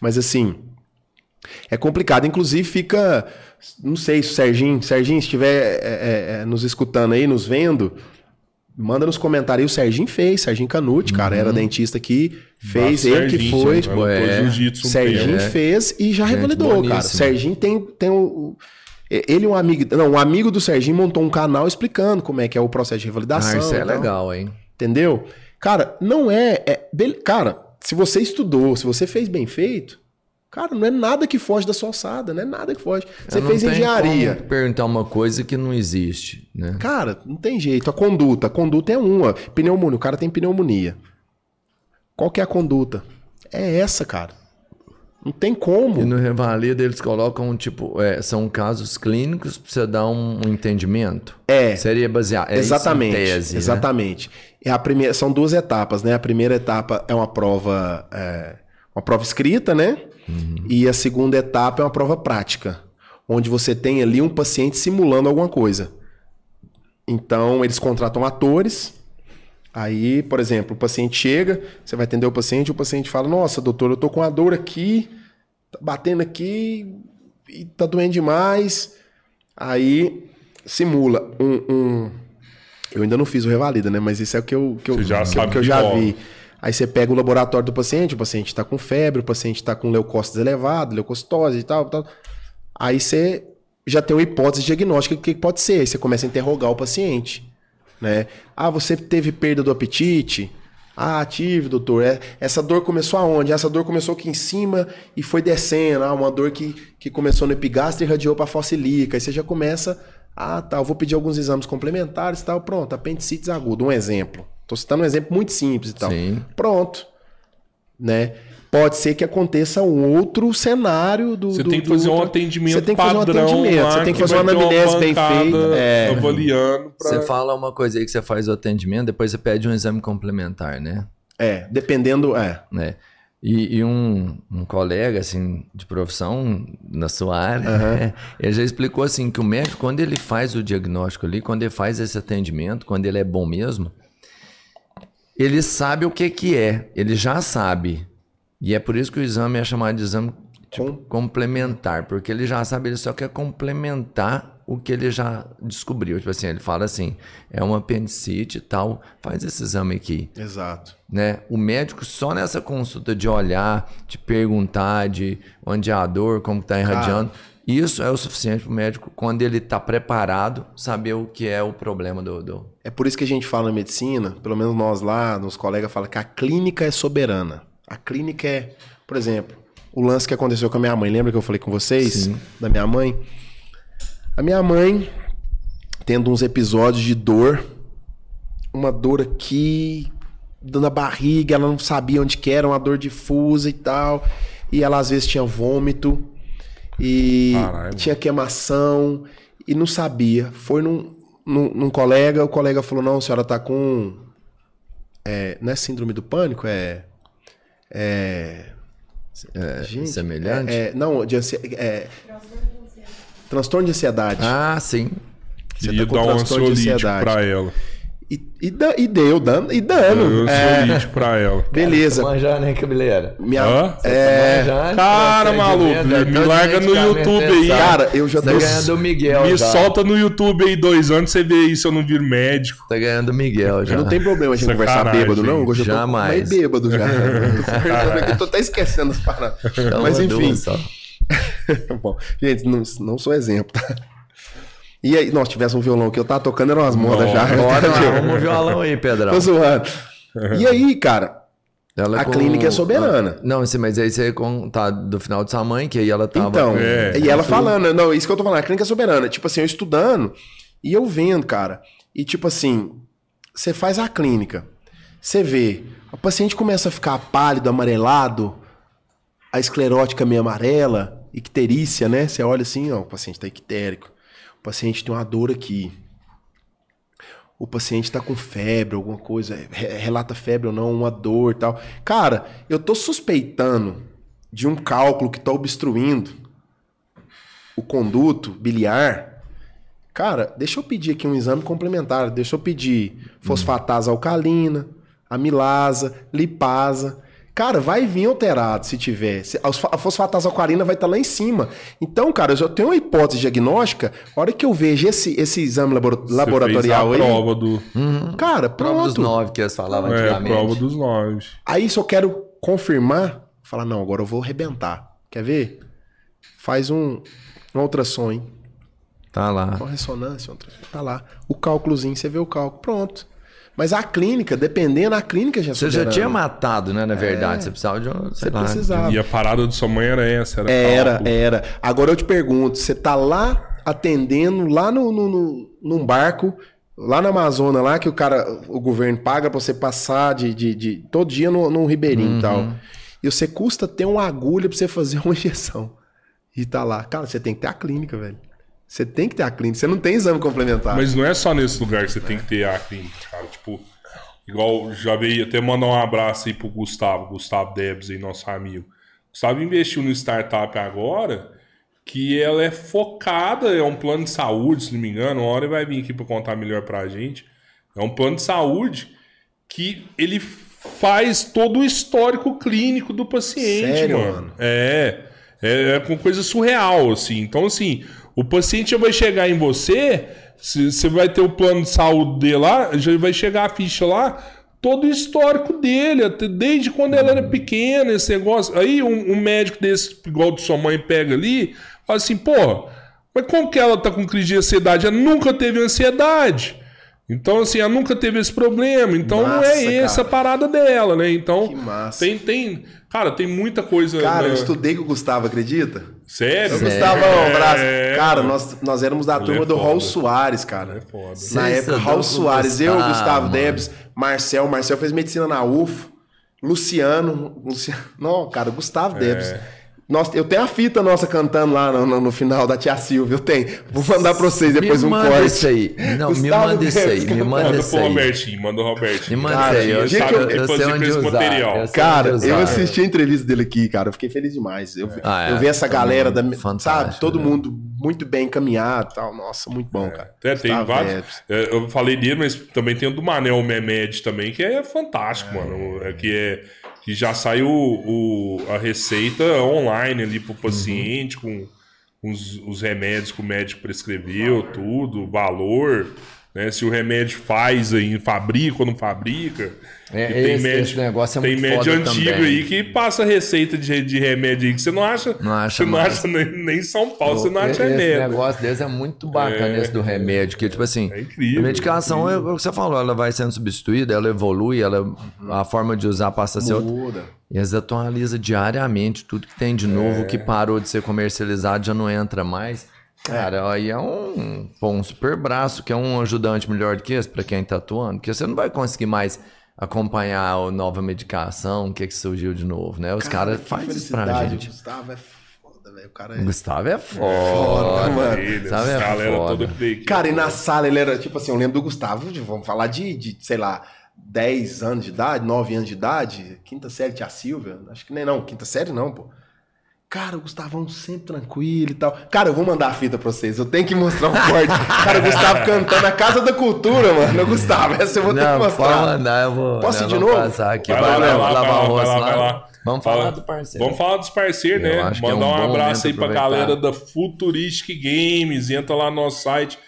mas assim, é complicado. Inclusive fica, não sei se o Serginho, Serginho, se estiver é, é, é, nos escutando aí, nos vendo, manda nos comentários. O Serginho fez, Serginho Canute, cara, era dentista aqui, fez, Nossa, ele que Serginho, foi. você lutou é. um Serginho tempo. fez e já Gente revalidou, cara. boníssima. Serginho tem, tem o, o- Ele e um amigo. Não, um amigo do Serginho montou um canal explicando como é que é o processo de Ah, revalidação. isso e é tal. legal, hein? Entendeu? Cara, não é. é Cara, se você estudou, se você fez bem feito, cara, não é nada que foge da sua alçada, não é nada que foge. Você Eu fez engenharia. perguntar uma coisa que não existe, né? Cara, não tem jeito. A conduta. A conduta é uma. Pneumonia. O cara tem pneumonia. Qual que é a conduta? É essa, cara. Não tem como. E no Revalida eles colocam, tipo, é, são casos clínicos pra você dar um, um entendimento. É. Seria baseado. É exatamente. tese, né? exatamente. É a primeira, são duas etapas, né? A primeira etapa é uma prova, é, uma prova escrita, né? Uhum. E a segunda etapa é uma prova prática, onde você tem ali um paciente simulando alguma coisa. Então eles contratam atores. Aí, por exemplo, o paciente chega, você vai atender o paciente, o paciente fala: Nossa, doutor, eu tô com a dor aqui, tá batendo aqui e tá doendo demais. Aí simula um, um- Eu ainda não fiz o Revalida, né? Mas isso é o que eu, que eu, já que eu- sabe que eu já vi. Aí você pega o laboratório do paciente, o paciente está com febre, o paciente está com leucócitos elevado, leucocitose e tal, tal. Aí você já tem uma hipótese diagnóstica do que pode ser. Aí você começa a interrogar o paciente, né? Ah, você teve perda do apetite? Ah, tive, doutor. É, essa dor começou aonde? Essa dor começou aqui em cima e foi descendo. Ah, uma dor que, que começou no epigastro e irradiou para a fossa ilíaca. Aí você já começa, ah, tá, eu vou pedir alguns exames complementares e tal. Pronto, apendicites agudo, um exemplo. Tô citando um exemplo muito simples e tal. Sim. Pronto. Né? Pode ser que aconteça um outro cenário do. Você do- tem que do- fazer um do- atendimento Você tem que fazer um atendimento, lá, você tem que fazer uma anamnese bem feita. É. Avaliando pra... Você fala uma coisa aí que você faz o atendimento, depois você pede um exame complementar, né? É, dependendo. É. né? E, e um, um colega, assim, de profissão na sua área, né, ele já explicou, assim, que o médico, quando ele faz o diagnóstico ali, quando ele faz esse atendimento, quando ele é bom mesmo, ele sabe o que que é, ele já sabe. E é por isso que o exame é chamado de exame tipo, complementar, porque ele já sabe, ele só quer complementar o que ele já descobriu. Tipo assim, ele fala assim, é uma apendicite e tal, faz esse exame aqui Exato. né? O médico só nessa consulta de olhar, de perguntar, de onde é a dor, como está irradiando, isso é o suficiente para o médico, quando ele está preparado, saber o que é o problema do. do... É por isso que a gente fala na medicina, pelo menos nós lá, nos colegas, fala que a clínica é soberana. A clínica é, por exemplo, o lance que aconteceu com a minha mãe. Lembra que eu falei com vocês? Sim. Da minha mãe? A minha mãe, tendo uns episódios de dor, uma dor aqui, dando a barriga, ela não sabia onde que era, uma dor difusa e tal. E ela às vezes tinha vômito e Caralho. tinha queimação e não sabia. Foi num, num, num colega, o colega falou: Não, a senhora tá com. é, não é síndrome do pânico? É. É. Gente, semelhante? É, é, não, de ansi- é, transtorno de ansiedade. Ah, sim. Você Queria tá com dar um transtorno de ansiolítico ansiedade. pra ela. E, e, da- e deu dano, e dano. Eu sou É, lead pra ela. beleza. Manjar, né, cabeleira? Minha, Hã? é, Manjar, cara, procedimento, maluco, é me todo larga no YouTube aí. cara, eu já Você tá tô. ganhando o Miguel Me já. solta no YouTube aí dois anos, você vê se eu não viro médico. Tá ganhando o Miguel já. Não tem problema a gente conversar bêbado, não. Hoje eu tô Jamais. mais bêbado já. Eu tô tô até esquecendo as paradas. Então, Mas enfim. Bom, gente, não, não sou exemplo, tá? E aí, nós tivesse um violão que eu tava tocando, eram umas modas já. Bora lá, arruma o violão aí, Pedrão. Tô zoando. E aí, cara, Ela A com- clínica é soberana. Não, sim, mas aí você tá do final de sua mãe, que aí ela tava. Então, É. e ela falando, não, isso que eu tô falando, a clínica é soberana. Tipo assim, eu estudando e eu vendo, cara. E tipo assim, você faz a clínica, você vê, o paciente começa a ficar pálido, amarelado, a esclerótica meio amarela, icterícia, né? Você olha assim, ó, o paciente tá ictérico, o paciente tem uma dor aqui. O paciente tá com febre, alguma coisa, re- relata febre ou não, uma dor e tal. Cara, eu tô suspeitando de um cálculo que tá obstruindo o conduto biliar. Cara, deixa eu pedir aqui um exame complementar. Deixa eu pedir fosfatase alcalina, amilasa, lipasa. Cara, vai vir alterado se tiver. Se- A fosfa- a fosfatase alcalina vai estar lá em cima. Então, cara, eu já tenho uma hipótese diagnóstica. A hora que eu vejo esse, esse exame labora- Você laboratorial fez a aí. prova do. Cara, Prova dos pronto. nove que eles falavam É, antigamente. prova dos nove. Aí se eu quero confirmar, falar, não, agora eu vou arrebentar. Quer ver? Faz um, um ultrassom, hein? Tá lá. Uma ressonância. Tá lá. O cálculozinho, você vê o cálculo. Pronto. Mas a clínica, dependendo, a clínica já é Você já tinha matado, né? Na verdade. Você precisava de um. Sei Você lá. precisava. E a parada de sua mãe era essa, era Era, era. Agora eu te pergunto, você tá lá atendendo, lá no, no, no- num barco, lá na Amazônia, lá que o cara, o governo paga pra você passar de, de, de- todo dia no, num ribeirinho e tal. E você custa ter uma agulha pra você fazer uma injeção. E tá lá. Cara, você tem que ter a clínica, velho. Você tem que ter a clínica. Você não tem exame complementar. Mas não é só nesse lugar que você tem que ter a clínica, cara. Tipo, igual já veio até mandar um abraço aí pro Gustavo, Gustavo Debs aí, nosso amigo. Gustavo investiu no startup agora, que ela é focada, é um plano de saúde, se não me engano. Uma hora ele vai vir aqui pra contar melhor pra gente. É um plano de saúde que ele faz todo o histórico clínico do paciente, Sério, mano. mano? É, é, é com coisa surreal, assim. Então, assim, o paciente vai chegar em você, você vai ter o plano de saúde dele lá, já vai chegar a ficha lá, todo o histórico dele, desde quando ela era pequena, esse negócio. Aí um, um médico desse, igual de sua mãe, pega ali, fala assim, pô, mas como que ela tá com crise de ansiedade? Ela nunca teve ansiedade. Então, assim, ela nunca teve esse problema. Então, não Massa, é essa a parada dela, né? Então, Que massa. tem, tem. Cara, tem muita coisa. Cara, eu na- estudei com o Gustavo, acredita? Sério? O Gustavão, um abraço. É. Cara, nós, nós éramos da Ele turma é do. Raul Soares, cara. É foda. Na época, Raul Soares, eu, Gustavo, Gustavo mano. Debs, Marcel. Marcel fez medicina na UF. Luciano. Luciano não, cara, Gustavo É. Debs. Nossa, eu tenho a fita nossa cantando lá no, no- no final da Tia Silvia. Eu tenho. Vou mandar pra vocês depois me um manda corte. isso aí. Não, me manda isso aí. Me manda Manda isso pro aí. Robertinho, manda o Robertinho. Me manda Cara, isso aí. Eu, eu- eu sei onde esse usar. material. eu sei Cara, onde eu usar. assisti a entrevista dele aqui, cara. Eu fiquei feliz demais. Eu, vi- Ah, é. eu vi essa galera, da, fantástico, sabe? Todo né? mundo muito bem encaminhado e tal. Nossa, muito bom, cara. É, tem Gustavo vários. É, Eu falei dele, mas também tem o do Manel Memed também, que é fantástico, mano. É, que, é, que já saiu o, a receita online ali pro paciente, com os, os remédios que o médico prescreveu, tudo, valor. Né, se o remédio faz aí, fabrica ou não fabrica. É, Que tem esse- médico, esse negócio é tem foda antigo também. aí que passa receita de, de remédio aí que você não acha. Não acha você não mais. acha nem, nem em São Paulo, você não acha esse remédio. negócio desse é muito bacana, esse do remédio, que tipo assim, É incrível, a medicação é o que você falou, ela vai sendo substituída, ela evolui, ela, a forma de usar passa a ser outra. E eles atualizam diariamente tudo que tem de novo, que parou de ser comercializado já não entra mais. Cara, aí é um, pô, um super braço, que é um ajudante melhor do que esse pra quem tá atuando, porque você não vai conseguir mais acompanhar a nova medicação, o que que surgiu de novo, né? Os caras que fazem isso pra gente. O Gustavo é foda, velho. O cara é. Gustavo é foda, foda, mano. Essa é foda. que veio aqui. Cara, e na sala ele era, tipo assim, eu lembro do Gustavo, de- vamos falar de, de, sei lá, 10 anos de idade, 9 anos de idade, quinta série, tia Silvia, acho que nem não, quinta série não, pô. Cara, o Gustavão sempre tranquilo e tal. Cara, eu vou mandar a fita pra vocês. Eu tenho que mostrar um corte. Cara, o Gustavo cantando a Casa da Cultura, mano. O Gustavo, essa eu vou ter que Não, mostrar. pode mandar, eu vou. Posso ir de vamos novo? Passar aqui, Vai vai, lá, vai lá, vai lá, vai lá, vai lá. lá. Vamos Fala- falar do parceiro. Vamos falar dos parceiros, Eu né? é Mandar um um, bom abraço aí pra aproveitar. galera da Futuristic Games. Entra lá no nosso site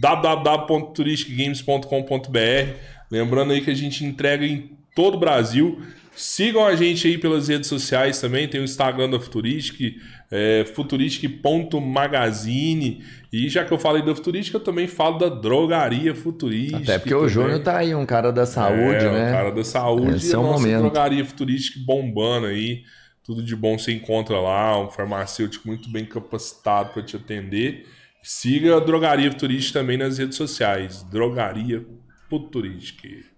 www.turisticgames.com.br. Lembrando aí que a gente entrega em todo o Brasil. Sigam a gente aí pelas redes sociais também. Tem o Instagram da Futuristic, é, futuristic.magazine. E já que eu falei da Futuristic, eu também falo da Drogaria Futuristic. Até porque o também. Júnior tá aí, um cara da saúde, É, né? O cara da saúde Esse e é o nossa momento. drogaria futurística bombando aí. Tudo de bom você encontra lá, um farmacêutico muito bem capacitado para te atender. Siga a Drogaria Futurística também nas redes sociais. Drogaria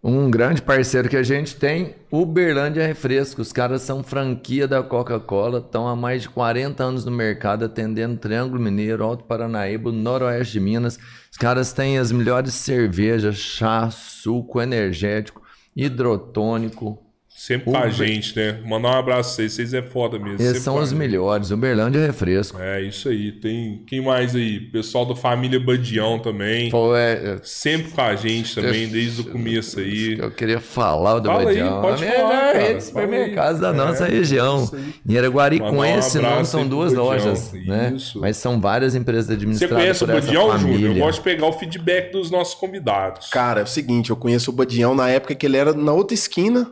Um grande parceiro que a gente tem, Uberlândia Refresco. Os caras são franquia da Coca-Cola, estão há mais de 40 anos no mercado, atendendo Triângulo Mineiro, Alto Paranaíba, Noroeste de Minas. Os caras têm as melhores cervejas, chá, suco energético, hidrotônico. Sempre com a gente, né? Mandar um abraço pra vocês. Vocês é foda mesmo. Esses Sempre são a os melhores. Uberlândia Refresco. É isso aí. Tem quem mais aí? Pessoal da família Badião também. Pô, é, Sempre com a gente também, desde o começo aí. eu queria falar do Fala aí, Badião. pode a falar, melhor cara. rede de aí. supermercados da nossa É, região. aí. Em Araguari, Mandar com um esse não abraço são aí duas Badião. lojas, né? Isso. Mas são várias empresas Você administradas conhece o Badião, família. Júnior? Eu gosto de pegar o feedback dos nossos convidados. Cara, é o seguinte, eu conheço o Badião na época que ele era na outra esquina,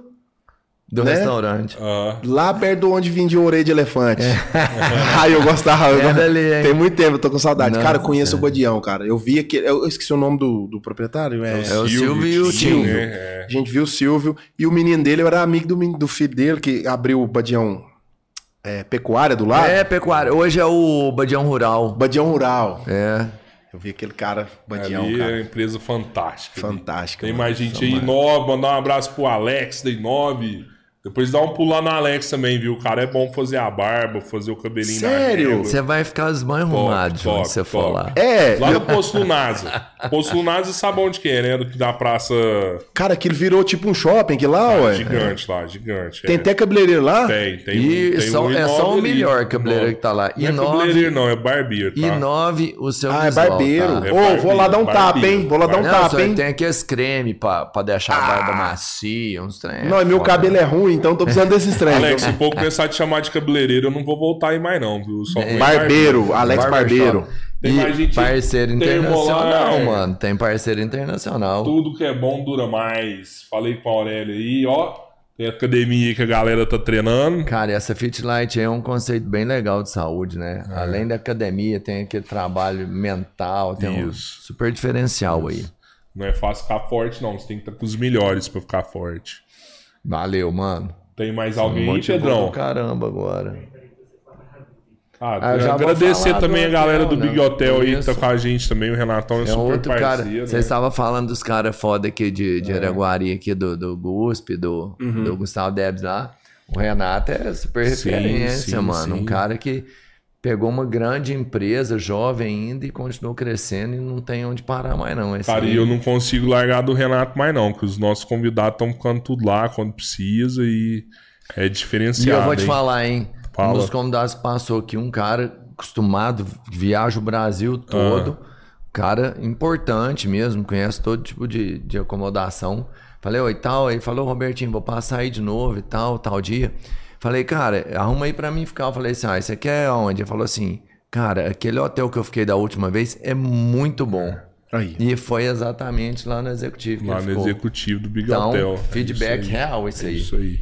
Do né? restaurante. Lá perto de onde vendia orelha de elefante. Ai, eu gostava. eu É gosto- dali, hein? Tem muito tempo, eu tô com saudade. Nossa, cara, eu conheço o Badião, cara. Eu vi aquele. Eu esqueci o nome do, do proprietário. É, É o Silvio e o Tinho, Silvio. né? É. A gente viu o Silvio e o menino dele, eu era amigo do, do filho dele, que abriu o Badião é, Pecuária do lado. É, pecuária. Hoje é o Badião Rural. Badião Rural. É. Eu vi aquele cara, Badião, Ali é uma cara. empresa fantástica. Fantástica. Tem mano. mais gente aí, Inove, mandar um abraço pro Alex da Inove. Depois dá um pulo lá no Alex também, viu? O cara é bom fazer a barba, fazer o cabelinho Sério? na. Você vai ficar os Top, arrumados quando você for lá. É, Lá no Posto Lunasa. Posto Lunasa sabe onde que é, né? Do- Da praça cara, aquilo virou tipo um shopping aqui lá, ué. gigante lá, gigante. Tem é. até cabeleireiro lá? Tem, tem. E tem só- um é só o ali. melhor cabeleireiro que tá lá. Não é cabeleireiro, não, é barbeiro, tá? Inove o seu Ah, é barbeiro. tá? Ô, É vou lá dar um tapa, barbeiro. hein? Vou lá dar um Não, tapa, hein? tem aqueles creme pra, pra deixar a barba macia, uns trem. Não, e meu cabelo é ruim, então tô precisando desses trem. Alex, se for começar a te chamar de cabeleireiro, eu não vou voltar aí mais, não, viu? Só É. Barbeiro, Alex Barbeiro. Tem mais gente parceiro internacional, mano. Tem parceiro internacional. Tudo que é bom dura mais. Falei com a Aurélia aí, ó. Tem academia aí que a galera tá treinando. Cara, e essa Fit Light é um conceito bem legal de saúde, né? É. Além da academia, tem aquele trabalho mental, tem um Isso. super diferencial aí. Não é fácil ficar forte, não. Você tem que estar com os melhores pra ficar forte. Valeu, mano. Tem mais alguém aí, Motivou Pedrão? do Caramba agora. Ah, Ah, eu já agradecer também do a galera hotel, do Big né? Hotel aí que tá com a gente também. O Renatão é, É super outro cara. parceiro. Você né? estava falando dos caras foda aqui de, de Araguari, aqui do, do GUSP, do, Uhum. do Gustavo Debs lá. O Renato é super Sim, referência, sim, mano. sim. Um cara que pegou uma grande empresa, jovem ainda, e continuou crescendo e não tem onde parar mais, não. Esse Cara, aí- e eu não consigo largar do Renato mais não, que os nossos convidados estão ficando tudo lá quando precisa e é E diferenciado. eu vou te hein? falar, hein? Fala. Um dos convidados que passou aqui, um cara acostumado, viaja o Brasil todo, Ah. cara importante mesmo, conhece todo tipo de, de acomodação. Falei, oi, tal, aí falou, Robertinho, vou passar aí de novo e tal, tal dia. Falei, cara, arruma aí pra mim ficar. Eu falei assim, ah, você quer onde? Ele falou assim, cara, aquele hotel que eu fiquei da última vez é muito bom. Aí. E foi exatamente lá no executivo que Lá no ficou. executivo do Big Então, Hotel. É feedback isso aí. real esse É aí. Isso aí.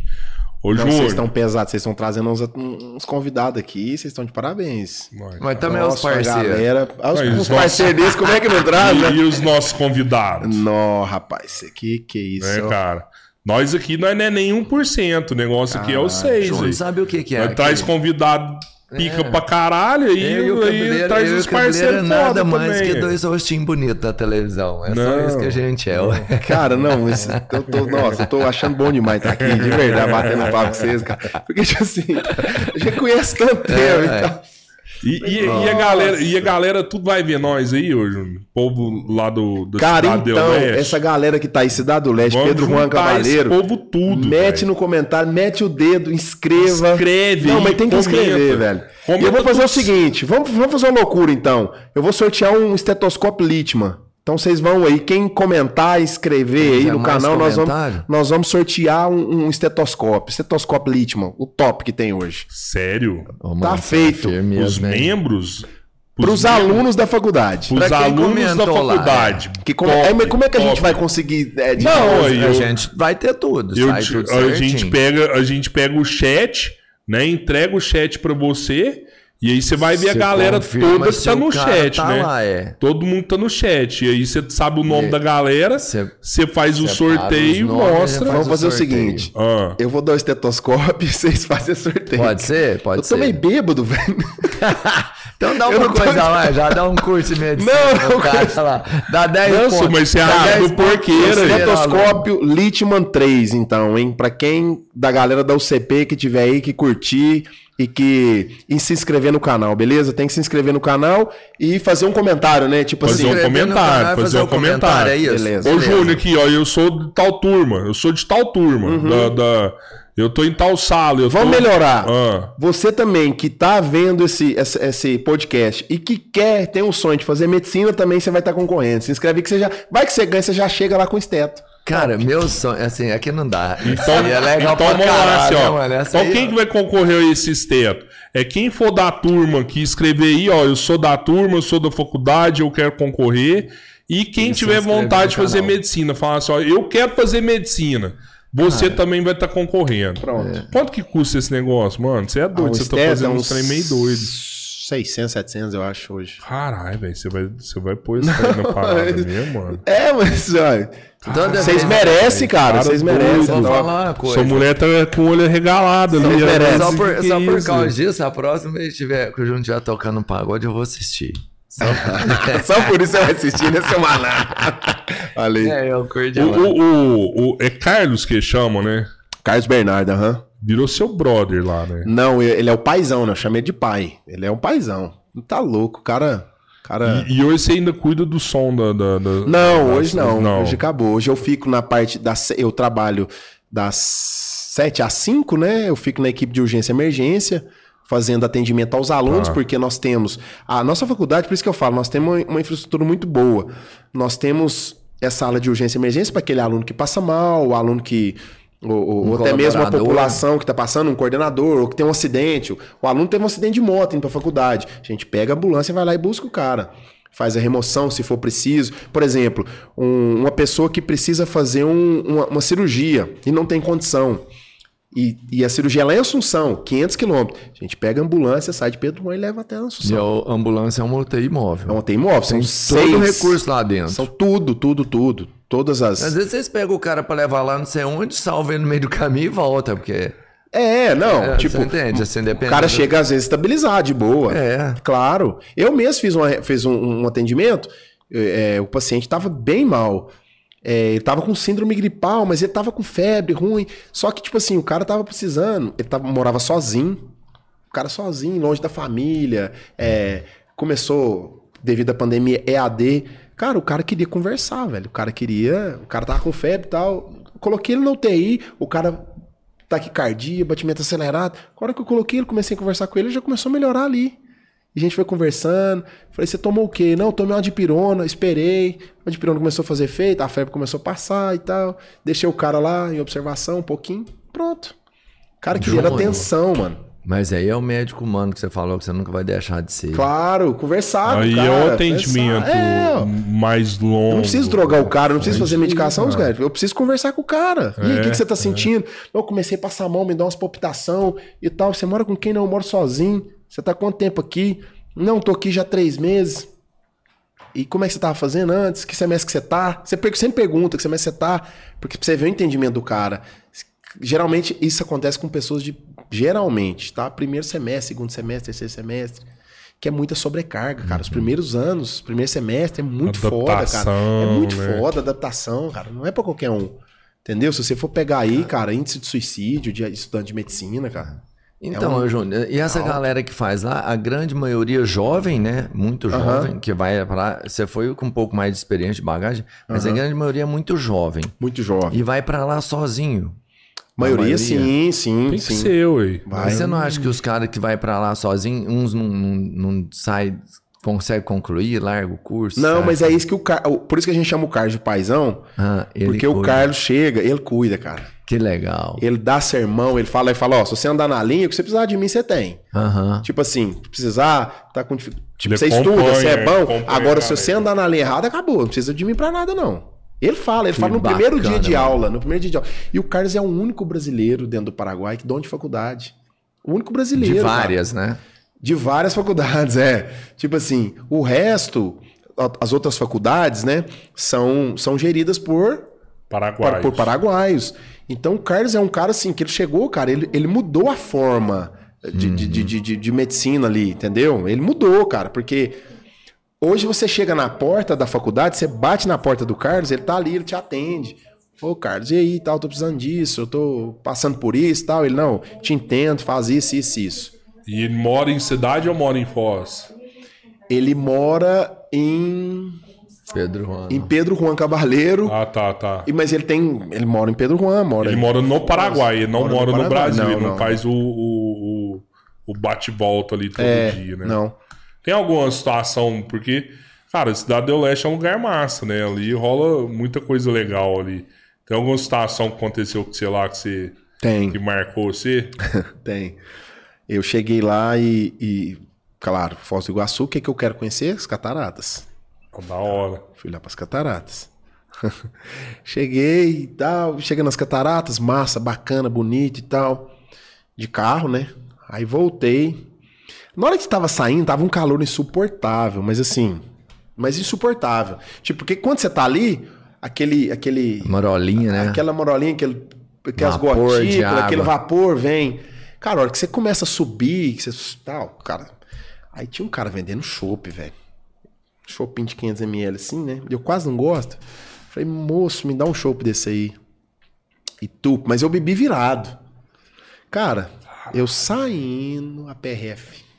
Ô, Não, vocês estão pesados, vocês estão trazendo uns, uns convidados aqui, vocês estão de parabéns. Mas também os Nossa, a parceiros. Galera, ah, os, os os parceiros como é que não traz, né? E, e os nossos convidados? Nó, rapaz, isso aqui, que isso. né, cara? Nós aqui não é nem 1%. O negócio aqui é o 6. Júnior, aí. sabe o que, que é? Nós traz convidado pica pra caralho Eu e traz eu e os o cabeleiro é parceiros nada foda mais também. que dois rostinhos bonitos da televisão. É só Não. isso que a gente é. ué. Cara, não, esse, eu tô, nossa, eu tô achando bom demais estar aqui, de verdade, batendo papo com vocês, cara. Porque, tipo assim, a gente conhece tanto tempo É, e tal. E, e- e a galera, e a galera, tudo vai ver nós aí hoje, o povo lá do, da Cara, Cidade então, do Leste. essa galera que tá aí, Cidade do Leste, Vamos Pedro Juan Cavaleiro, povo tudo, mete velho. no comentário, mete o dedo, inscreva. Escreve Não, mas tem que comenta. escrever, velho. E eu vou fazer o tudo. seguinte, vamos, vamos fazer uma loucura então. Eu vou sortear um estetoscópio Litman. Então vocês vão aí, quem comentar e escrever aí no canal, nós vamos, nós vamos sortear um, um estetoscópio. Estetoscópio Litman, o top que tem hoje. Sério? Ô, Tá mano, feito. Os membros? Para os alunos da faculdade. Os Pra quem alunos da comentou lá, faculdade. Que como, Top, é, como é que a gente top. vai conseguir... é, de- Não, aí A eu- gente vai ter tudo, Eu sai te- tudo a, gente pega, a gente pega o chat, né? Entrega o chat pra você. E aí você vai ver a galera confirma toda que se tá no chat, tá né? lá, é. Todo mundo tá no chat. E aí você sabe o nome E- da galera, Você faz o sorteio, nomes, mostra. Vamos faz fazer o sorteio. seguinte. Ah. Eu vou dar o estetoscópio e vocês fazem o sorteio. Pode ser? Pode Eu ser. tô meio bêbado, velho. Então dá Eu uma não tô- coisa lá, já dá um curso de medicina. Não, não, cara lá. Dá 10 Nossa, pontos. mas você acha 10 do porqueira. Estetoscópio Litman 3, então, hein? Pra quem da galera da UCP que tiver aí, que curtir e que e se inscrever no canal, beleza? Tem que se inscrever no canal e fazer um comentário, né? Tipo Fazer assim. um Inscrever no comentário, canal e fazer um comentário. é isso. Beleza. Ô, Júnior, aqui, ó, eu sou de tal turma. Eu sou de tal turma. Da, da- eu tô em tal sala. Eu Vamos tô... melhorar. Ah. Você também que tá vendo esse, esse, esse podcast e que quer, tem um sonho de fazer medicina, também você vai estar concorrendo. Se inscreve que você já. Vai que você ganha, você já chega lá com o esteto. Cara, meu sonho, assim, aqui não dá. Então, Isso é legal então vamos lá, caralho, assim, né, ó. mano? Então aí, quem ó. que vai concorrer a esse esteto? É quem for da turma que escrever aí, ó, eu sou da turma, eu sou da faculdade, eu quero concorrer. E quem se tiver vontade de fazer medicina, falar assim, ó, eu quero fazer medicina. Você também vai estar concorrendo. Pronto. Quanto que custa esse negócio, mano? Você é doido, Ah, você tá esteto fazendo é uns trem meio doido. 600, 700, eu acho, hoje. Caralho, velho, você vai, você vai pôr esse trem na parada mesmo, mano. É, mas, olha. Toda Vocês merecem, cara. Vocês merecem. Vou falar uma coisa. Sua mulher tá com o olho regalado ali. Vocês ó. merecem. Só por, que só por isso? causa disso, a próxima vez que, tiver, que o Júnior estiver tocando um pagode, eu vou assistir. Só, Só por isso vai assistir, né, seu malandro? Aí. é, eu curti. O, o, o, o- é Carlos que chamam, né? Carlos Bernardo, aham. Virou seu brother lá, né? Não, ele é o paizão, né? Eu chamei de pai. Ele é um paizão. Tá louco, cara. cara... E, e hoje você ainda cuida do som da. da- da- Não, da- hoje não. não. Hoje acabou. Hoje eu fico na parte da. Eu trabalho das 7 às 5, né? Eu fico na equipe de urgência e emergência, fazendo atendimento aos alunos, Ah. porque nós temos. A nossa faculdade, por isso que eu falo, nós temos uma, uma infraestrutura muito boa. Nós temos essa sala de urgência e emergência para aquele aluno que passa mal, o aluno que. Ou, ou- Um ou até mesmo a população que está passando, um coordenador, ou que tem um acidente. O aluno teve um acidente de moto indo para a faculdade. A gente pega a ambulância e vai lá e busca o cara. Faz a remoção se for preciso. Por exemplo, um- uma pessoa que precisa fazer um- uma, uma cirurgia e não tem condição. E, e a cirurgia é lá em Assunção, 500 quilômetros. A gente pega a ambulância, sai de Pedro Juan e leva até a E Assunção. a ambulância é uma UTI móvel. Não tem imóvel, são Tem seis. todo o recurso lá dentro. São tudo, tudo, tudo. Todas as. Às vezes vocês pegam o cara pra levar lá não sei onde, salva ele no meio do caminho e volta, porque... É, não, É, tipo, você entende, assim, o cara chega às vezes estabilizado, de boa. É. Claro. Eu mesmo fiz, uma, fiz um, um atendimento, é, o paciente estava bem mal. É, ele tava com síndrome gripal, mas ele tava com febre ruim. Só que, tipo assim, o cara tava precisando, ele tava, morava sozinho. O cara sozinho, longe da família. é, começou, devido à pandemia, EAD. Cara, o cara queria conversar, velho. O cara queria. O cara tava com febre e tal. Coloquei ele na UTI, o cara taquicardia, batimento acelerado. A hora que eu coloquei ele, comecei a conversar com ele, ele já começou a melhorar ali. E a gente foi conversando. Falei, você tomou o quê? Não, eu tomei uma dipirona, esperei. A dipirona começou a fazer efeito, a febre começou a passar e tal. Deixei o cara lá em observação um pouquinho. Pronto. O cara queria atenção, mano. Mas aí é o médico humano que você falou que você nunca vai deixar de ser. Claro, conversar com Aí o cara. é o atendimento. É, mais longo. Eu não preciso drogar o cara, não preciso É fazer aí, medicação, cara. cara. Eu preciso conversar com o cara. E aí, o É, que, que você tá sentindo? Não, eu comecei a passar a mão, me dar umas palpitação e tal. Você mora com quem? Não, eu moro sozinho. Você tá quanto tempo aqui? Não, tô aqui já há três meses. E como é que você tava fazendo antes? Que semestre que você tá? Você per- sempre pergunta que semestre você tá, porque pra você ver o entendimento do cara. Geralmente isso acontece com pessoas de. Geralmente, tá? Primeiro semestre, segundo semestre, terceiro semestre. Que é muita sobrecarga, cara. Os primeiros anos, os primeiros semestre é muito foda, cara. É Adaptação, muito né? foda, adaptação, cara. Não é pra qualquer um. Entendeu? Se você for pegar aí, cara, índice de suicídio de estudante de medicina, cara. Então, um- Júnior, e essa galera que faz lá, a grande maioria jovem, né? Muito jovem, que vai pra lá. Você foi com um pouco mais de experiência de bagagem, mas a grande maioria é muito jovem. Muito jovem. E vai pra lá sozinho. Maioria, maioria. sim, sim, Tem que sim. ser, ué. Mas você não acha que os caras que vai pra lá sozinho, uns não, não, não sai, consegue concluir, larga o curso? Não, sabe? mas é isso que o Carlos. Por isso que a gente chama o Carlos de paizão. Ah, ele Porque o cuida. Carlos chega, ele cuida, cara. Que legal. Ele dá sermão, ele fala, ele fala, ó, se você andar na linha, o que você precisar de mim, você tem. Aham. Tipo assim, se precisar, tá com Tipo, Ele você estuda, você é bom. Agora, se você andar na linha errada, acabou. Não precisa de mim pra nada, não. Ele fala, ele Que fala no primeiro bacana, dia de mano. aula, no primeiro dia de aula. E o Carlos é o único brasileiro dentro do Paraguai que dá de faculdade. O único brasileiro. De cara. várias, né? De várias faculdades, é. Tipo assim, o resto, as outras faculdades, né, são, são geridas por, Paraguai. por, por paraguaios. Então o Carlos é um cara assim, que ele chegou, cara, ele, ele mudou a forma de, de, de, de, de- de medicina ali, entendeu? Ele mudou, cara, porque hoje você chega na porta da faculdade, você bate na porta do Carlos, ele tá ali, ele te atende. Ô, Carlos, e aí, tal, tô precisando disso, eu tô passando por isso, tal. Ele, não, te entendo, faz isso, isso, isso. E ele mora em cidade ou mora em Foz? Ele mora em, Pedro Juan. em Pedro Juan Cabaleiro, Ah, tá, tá. e- mas ele tem. Ele mora em Pedro Juan, mora Ele em- mora no Paraguai, ele não Mora no mora no, Paraguai. Brasil. Não, ele não, não. faz o, o, o, o bate-volta ali todo É, dia, né? não. Tem alguma situação, porque, cara, Cidade do Leste é um lugar massa, né? Ali rola muita coisa legal ali. Tem alguma situação que aconteceu com você lá que você Tem. que marcou você? Tem. Eu cheguei lá e, e, claro, Foz do Iguaçu, o que, que eu quero conhecer? As cataratas. Da hora. Fui lá para as cataratas. Cheguei e tal, cheguei nas cataratas, massa, bacana, bonito e tal. De carro, né? Aí voltei. Na hora que tava saindo, tava um calor insuportável, mas assim, mas insuportável. Tipo, porque quando você tá ali, aquele aquele Marolinha, né? aquela morolinha, aquele, aquelas gotículas, aquele vapor vem. Cara, a hora que você começa a subir, que você tal, cara. Aí tinha um cara vendendo chopp, velho. Choppinho de 500ml assim, né? Eu quase não gosto. Falei, moço, me dá um chopp desse aí. E tu, mas eu bebi virado. Cara, eu saindo a PRF.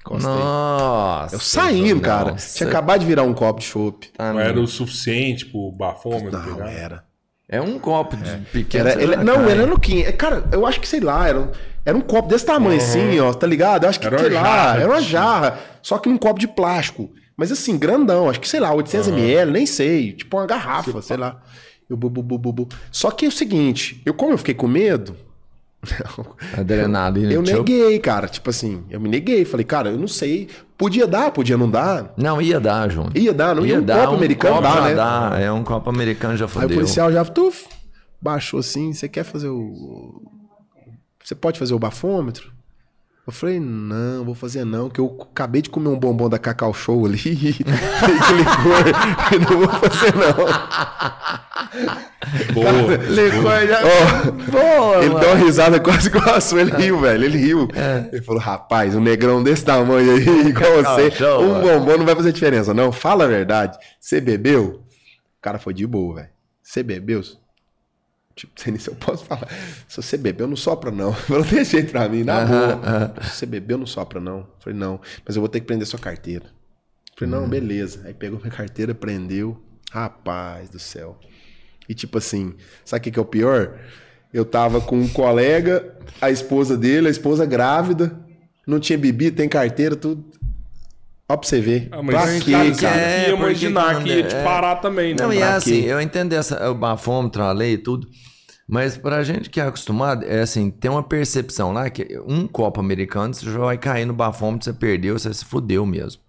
Encostei. Nossa. Eu saindo, cara. Nossa. Tinha acabado de virar um copo de chopp. Tá, Não era o suficiente pro bafômetro Não, pegar? era. É um copo de pequeno. Era, ele- não, cara. era no 15. Cara, eu acho que, sei lá, era, um- era um copo desse tamanho assim, ó, tá ligado? Eu acho que, Era uma sei lá, jarra, era uma tipo. jarra, só que num copo de plástico. Mas assim, grandão, acho que, sei lá, 800ml, nem sei, tipo uma garrafa, sei lá. Eu, bu, bu, bu, bu, bu. Só que é o seguinte, eu como eu fiquei com medo, Adrenalina. eu neguei, cara, tipo assim, eu me neguei, falei, cara, eu não sei, podia dar, podia não dar, Não, ia dar, João. ia dar, não ia, um dar, copo americano copo dá, né? dá. É um copo americano já Aí o fodeu. policial já, tuf, baixou assim, você quer fazer o... Você pode fazer o bafômetro? Eu falei, não, vou fazer não, que eu acabei de comer um bombom da Cacau Show ali, que licor, não vou fazer não. Boa. Licor já... Ó, Boa, ele mano. deu uma risada quase igual a sua, ele riu, velho, ele riu. Ele falou, rapaz, um negrão desse tamanho aí, igual Cacau você, Show, um mano. bombom não vai fazer diferença, não, fala a verdade, você bebeu? O cara foi de boa, velho, você bebeu? Tipo, não sei nem se eu posso falar. Se você bebeu, não sopra, não. Falou desse jeito pra mim, na boa. Se você bebeu, não sopra, não. Falei, não, mas eu vou ter que prender sua carteira. Falei, não, beleza. Aí pegou minha carteira, prendeu. Rapaz do céu. E tipo assim, sabe o que, que é o pior? Eu tava com um colega, a esposa dele, a esposa grávida, não tinha bebido, tem carteira, tudo. Ó pra você ver. Ah, mas pra caras cara? que É, ia porque imaginar quando que ia te é- parar também, né? Não, e é assim, eu entendo essa, o bafômetro, a lei e tudo, mas pra gente que é acostumado, é assim, tem uma percepção lá que um copo americano, você já vai cair no bafômetro, você perdeu, você se fudeu mesmo.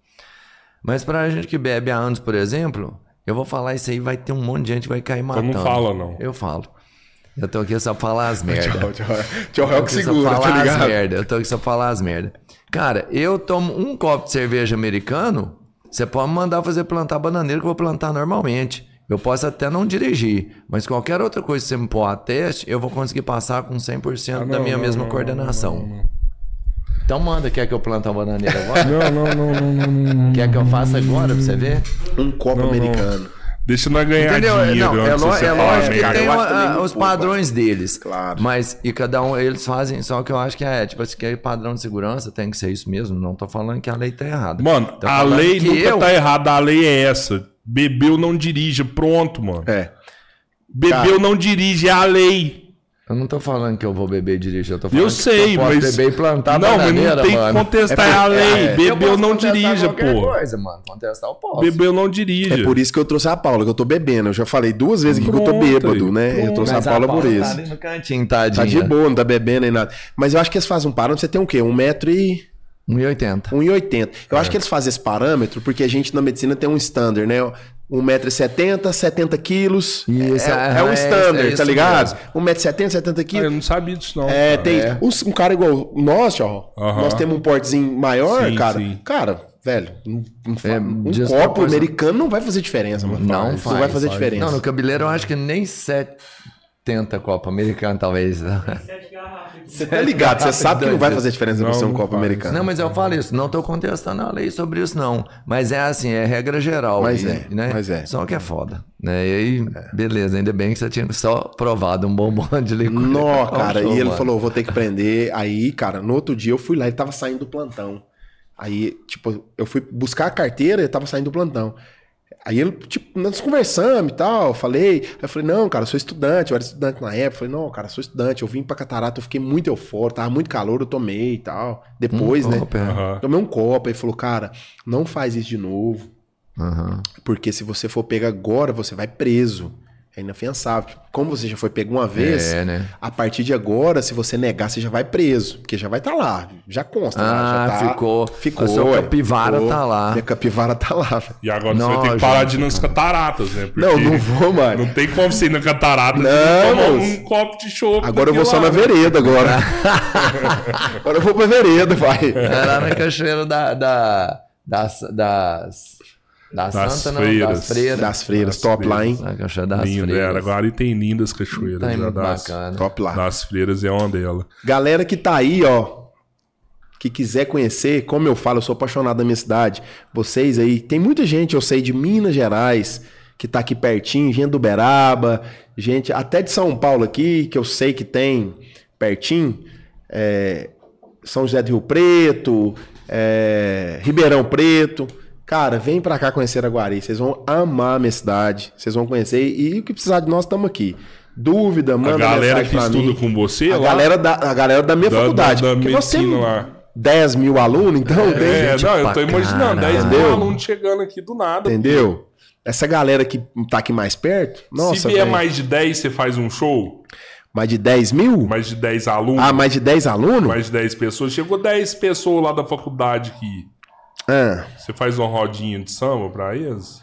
Mas pra gente que bebe há anos, por exemplo, eu vou falar isso aí, vai ter um monte de gente que vai cair matando. não fala, não. Eu falo. Eu tô aqui só pra falar as merdas. Tchau, tchau. Tchau, Eu tô só tá falar as ligado? merda. Eu tô aqui só pra falar as merda. Cara, eu tomo um copo de cerveja americano, você pode me mandar fazer plantar bananeira que eu vou plantar normalmente. Eu posso até não dirigir, mas qualquer outra coisa que você me pôr a teste, eu vou conseguir passar com 100% Ah, da não, minha não, mesma não, coordenação. não, não, Então manda, quer que eu plante a bananeira agora? Não, não, não, não, não, não, não. quer que eu faça agora pra você ver? Um copo Não, não. americano. Deixa nós ganhar Entendeu? dinheiro. Não, é, é falar lógico que merda. tem uma- os padrões deles. Claro. Mas, e cada um, eles fazem, só que eu acho que é, tipo assim, que é padrão de segurança, tem que ser isso mesmo. Não tô falando que a lei tá errada. Mano, Tô a lei que nunca eu- tá errada. A lei é essa. Bebeu, não dirija. Pronto, mano. É. Bebeu, não dirige. É a lei. Eu não tô falando que eu vou beber e dirigir, eu tô falando Eu que sei, eu posso mas. beber e plantar não, mas não tem mano. que contestar. É É a lei. é, Eu Bebeu, não dirija, pô. coisa, mano. Contestar eu posso. Bebeu, não dirija. É por isso que eu trouxe a Paula, que eu tô bebendo. Eu já falei duas vezes aqui que eu tô Pronto, bêbado, aí. né? Eu Pronto. trouxe Mas a Paula por Tá isso. ali no cantinho, tadinha. Tá de boa, não tá bebendo nem nada. Mas eu acho que eles fazem um parâmetro, você tem o quê? Um metro e... 1,80. 1,80. Eu É. acho que eles fazem esse parâmetro porque a gente na medicina tem um standard, né? 1,70m, 70 quilos. Isso, é, é, é um é standard, isso tá ligado? mesmo. 1,70m, 70 Ah, quilos. eu não sabia disso, não. É, cara. tem É. uns- um cara igual nós, ó. Aham. Nós temos um portezinho maior, Sim, cara. sim. Cara, velho, um, um É, um copo americano não vai fazer diferença, mano. Não Não faz. vai fazer diferença. Não, no cabeleireiro eu acho que nem 70 Copa Americana, talvez. Você tá ligado, você sabe que não vai fazer diferença Não, você um copo americano. Não, mas eu falo isso, não tô contestando a lei sobre isso, não. Mas é assim, é regra geral. Mas e, é, né? mas é. Só que é foda. Né? E aí, beleza, ainda bem que você tinha só provado um bombom de licor. Nó, cara, show, e ele mano. falou, vou ter que prender. Aí, cara, no outro dia eu fui lá, ele tava saindo do plantão. Aí, tipo, eu fui buscar a carteira, ele tava saindo do plantão. Aí ele, tipo, nós conversamos e tal, falei. Aí eu falei, não, cara, eu sou estudante, eu era estudante na época. Eu falei, não, cara, sou estudante, eu vim pra catarata, eu fiquei muito eufórico, tava muito calor, eu tomei e tal. Depois, Hum, né? copo, é. Aham. Tomei um copo, aí falou, cara, não faz isso de novo, Aham. porque se você for pego agora, você vai preso. É inafiançável. Como você já foi pego uma vez, É, né? a partir de agora, se você negar, você já vai preso. Porque já vai estar lá. Já consta lá. Ah, Já tá, ficou. Ficou. A sua capivara ficou. tá lá. Minha capivara tá lá. E agora você vai ter que parar de ir nas cataratas, né? Porque Não, não vou mais. Não tem como você ir na catarata Não, tomar um copo de chopp. Agora eu vou só daquele na lá. vereda agora. agora eu vou pra vereda, vai. É lá na cachoeira da, da, das, das, das, Das Santa, não, freiras. das freiras. Das freiras, Das top lá, hein? Na cachoeira das Lindo, freiras. é, agora tem lindas cachoeiras. Tá já das, bacana. Top lá. das freiras é uma delas. Galera que tá aí, ó, que quiser conhecer, como eu falo, eu sou apaixonado da minha cidade. Vocês aí, tem muita gente, eu sei, de Minas Gerais, que tá aqui pertinho, gente do Uberaba, gente até de São Paulo aqui, que eu sei que tem pertinho, é, São José do Rio Preto, é, Ribeirão Preto. Cara, vem pra cá conhecer Araguari, vocês vão amar a minha cidade, vocês vão conhecer e o que precisar de nós, estamos aqui. Dúvida, A manda galera mensagem que estuda mim. com você A lá, galera, da, a galera da minha Da- faculdade. da- da porque nós temos lá. 10 mil alunos, então tem É, gente. não, eu tô imaginando, 10 mil alunos chegando aqui do nada. Entendeu? Essa galera que tá aqui mais perto, nossa, Se vier velho, mais de 10, você faz um show? mais de 10 mil? Mais de 10 alunos? Ah, mais de 10 alunos? Mais de 10 pessoas? Chegou 10 pessoas lá da faculdade aqui. Ah, Você faz uma rodinha de samba pra eles?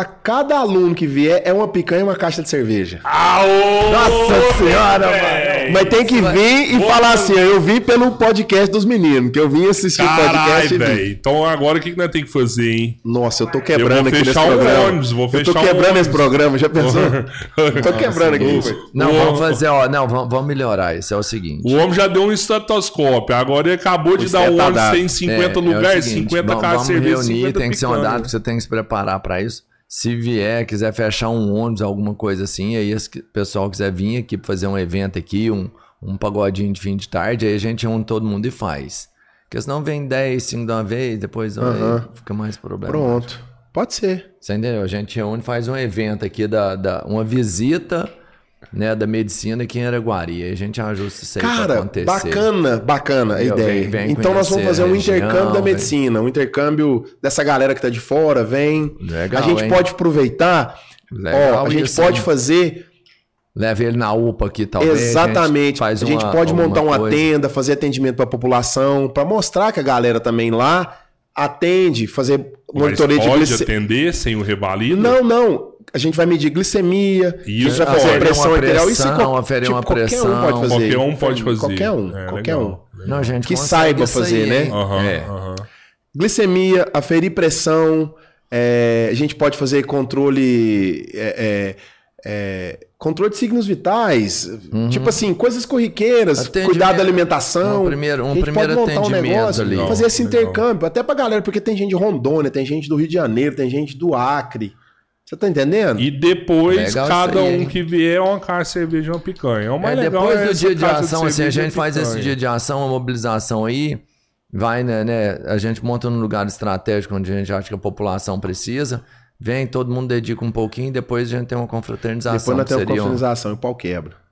A cada aluno que vier é uma picanha e uma caixa de cerveja. Aô! Nossa senhora, velho! mano. Mas tem que vir e Vou falar assim, ó, eu vim pelo podcast dos meninos, que eu vim assistir o podcast. Então agora o que, que nós temos que fazer, hein? Nossa, eu tô Eu quebrando vou aqui nesse fechar o programa. ônibus, vou eu fechar tô o quebrando esse ônibus. programa, já pensou? tô quebrando aqui. Não, O- vamos fazer, ó. Não, vamos, vamos melhorar. Isso é o seguinte. O homem já deu um estetoscópio, agora ele acabou de O dar um ônibus sem 50 É, é lugares, seguinte, 50 vamos- caixas de cerveja, reunir, 50 tem que ser uma data que você tem que se preparar para isso. Se vier, quiser fechar um ônibus, alguma coisa assim, aí esse pessoal quiser vir aqui pra fazer um evento aqui, um, um pagodinho de fim de tarde, aí a gente une todo mundo e faz. Porque senão vem 10, 5 de uma vez, depois aí fica mais problema. Pronto. Pode ser. Você entendeu? A gente reúne faz um evento aqui, da, da, uma visita né, da medicina aqui em Araguari. Aí a gente ajusta isso aí pra Cara, acontecer. bacana, bacana a ideia. Vem- vem então nós vamos fazer a um região, intercâmbio da vem. medicina, um intercâmbio dessa galera que tá de fora, vem. Legal, a gente hein? pode aproveitar, Legal ó, a gente isso, pode hein? fazer Leva ele na UPA aqui, talvez. exatamente. faz a gente uma- pode montar uma coisa. tenda, fazer atendimento para a população, para mostrar que a galera também lá atende, fazer Mas monitoria de pode atender sem o rebalido? Não, não. A gente vai medir glicemia, Isso a gente vai pode. fazer pressão uma arterial. Isso pressão, qual- aferir uma qualquer um pressão. pode fazer. Qualquer um pode fazer. Qualquer um, É, qualquer legal. um. Não, a gente Que saiba fazer, aí, né? Aham, É. aham. Glicemia, aferir pressão, é, a gente pode fazer controle é, é, é, controle de signos vitais, tipo assim, coisas corriqueiras, cuidar da alimentação. Um primeiro- um A gente primeiro pode montar um negócio, ali. fazer esse Legal. intercâmbio, até pra galera, porque tem gente de Rondônia, tem gente do Rio de Janeiro, tem gente do Acre. Você tá entendendo? E depois, Legal cada aí, um hein? que vier, uma caixa de cerveja e uma picanha. O mais É, legal depois é do dia de ação, assim, a gente faz esse dia de ação, a mobilização aí, vai, né, né, a gente monta num lugar estratégico onde a gente acha que a população precisa, vem, todo mundo dedica um pouquinho, depois a gente tem uma confraternização. Depois nós temos seria um- confraternização e o pau quebra.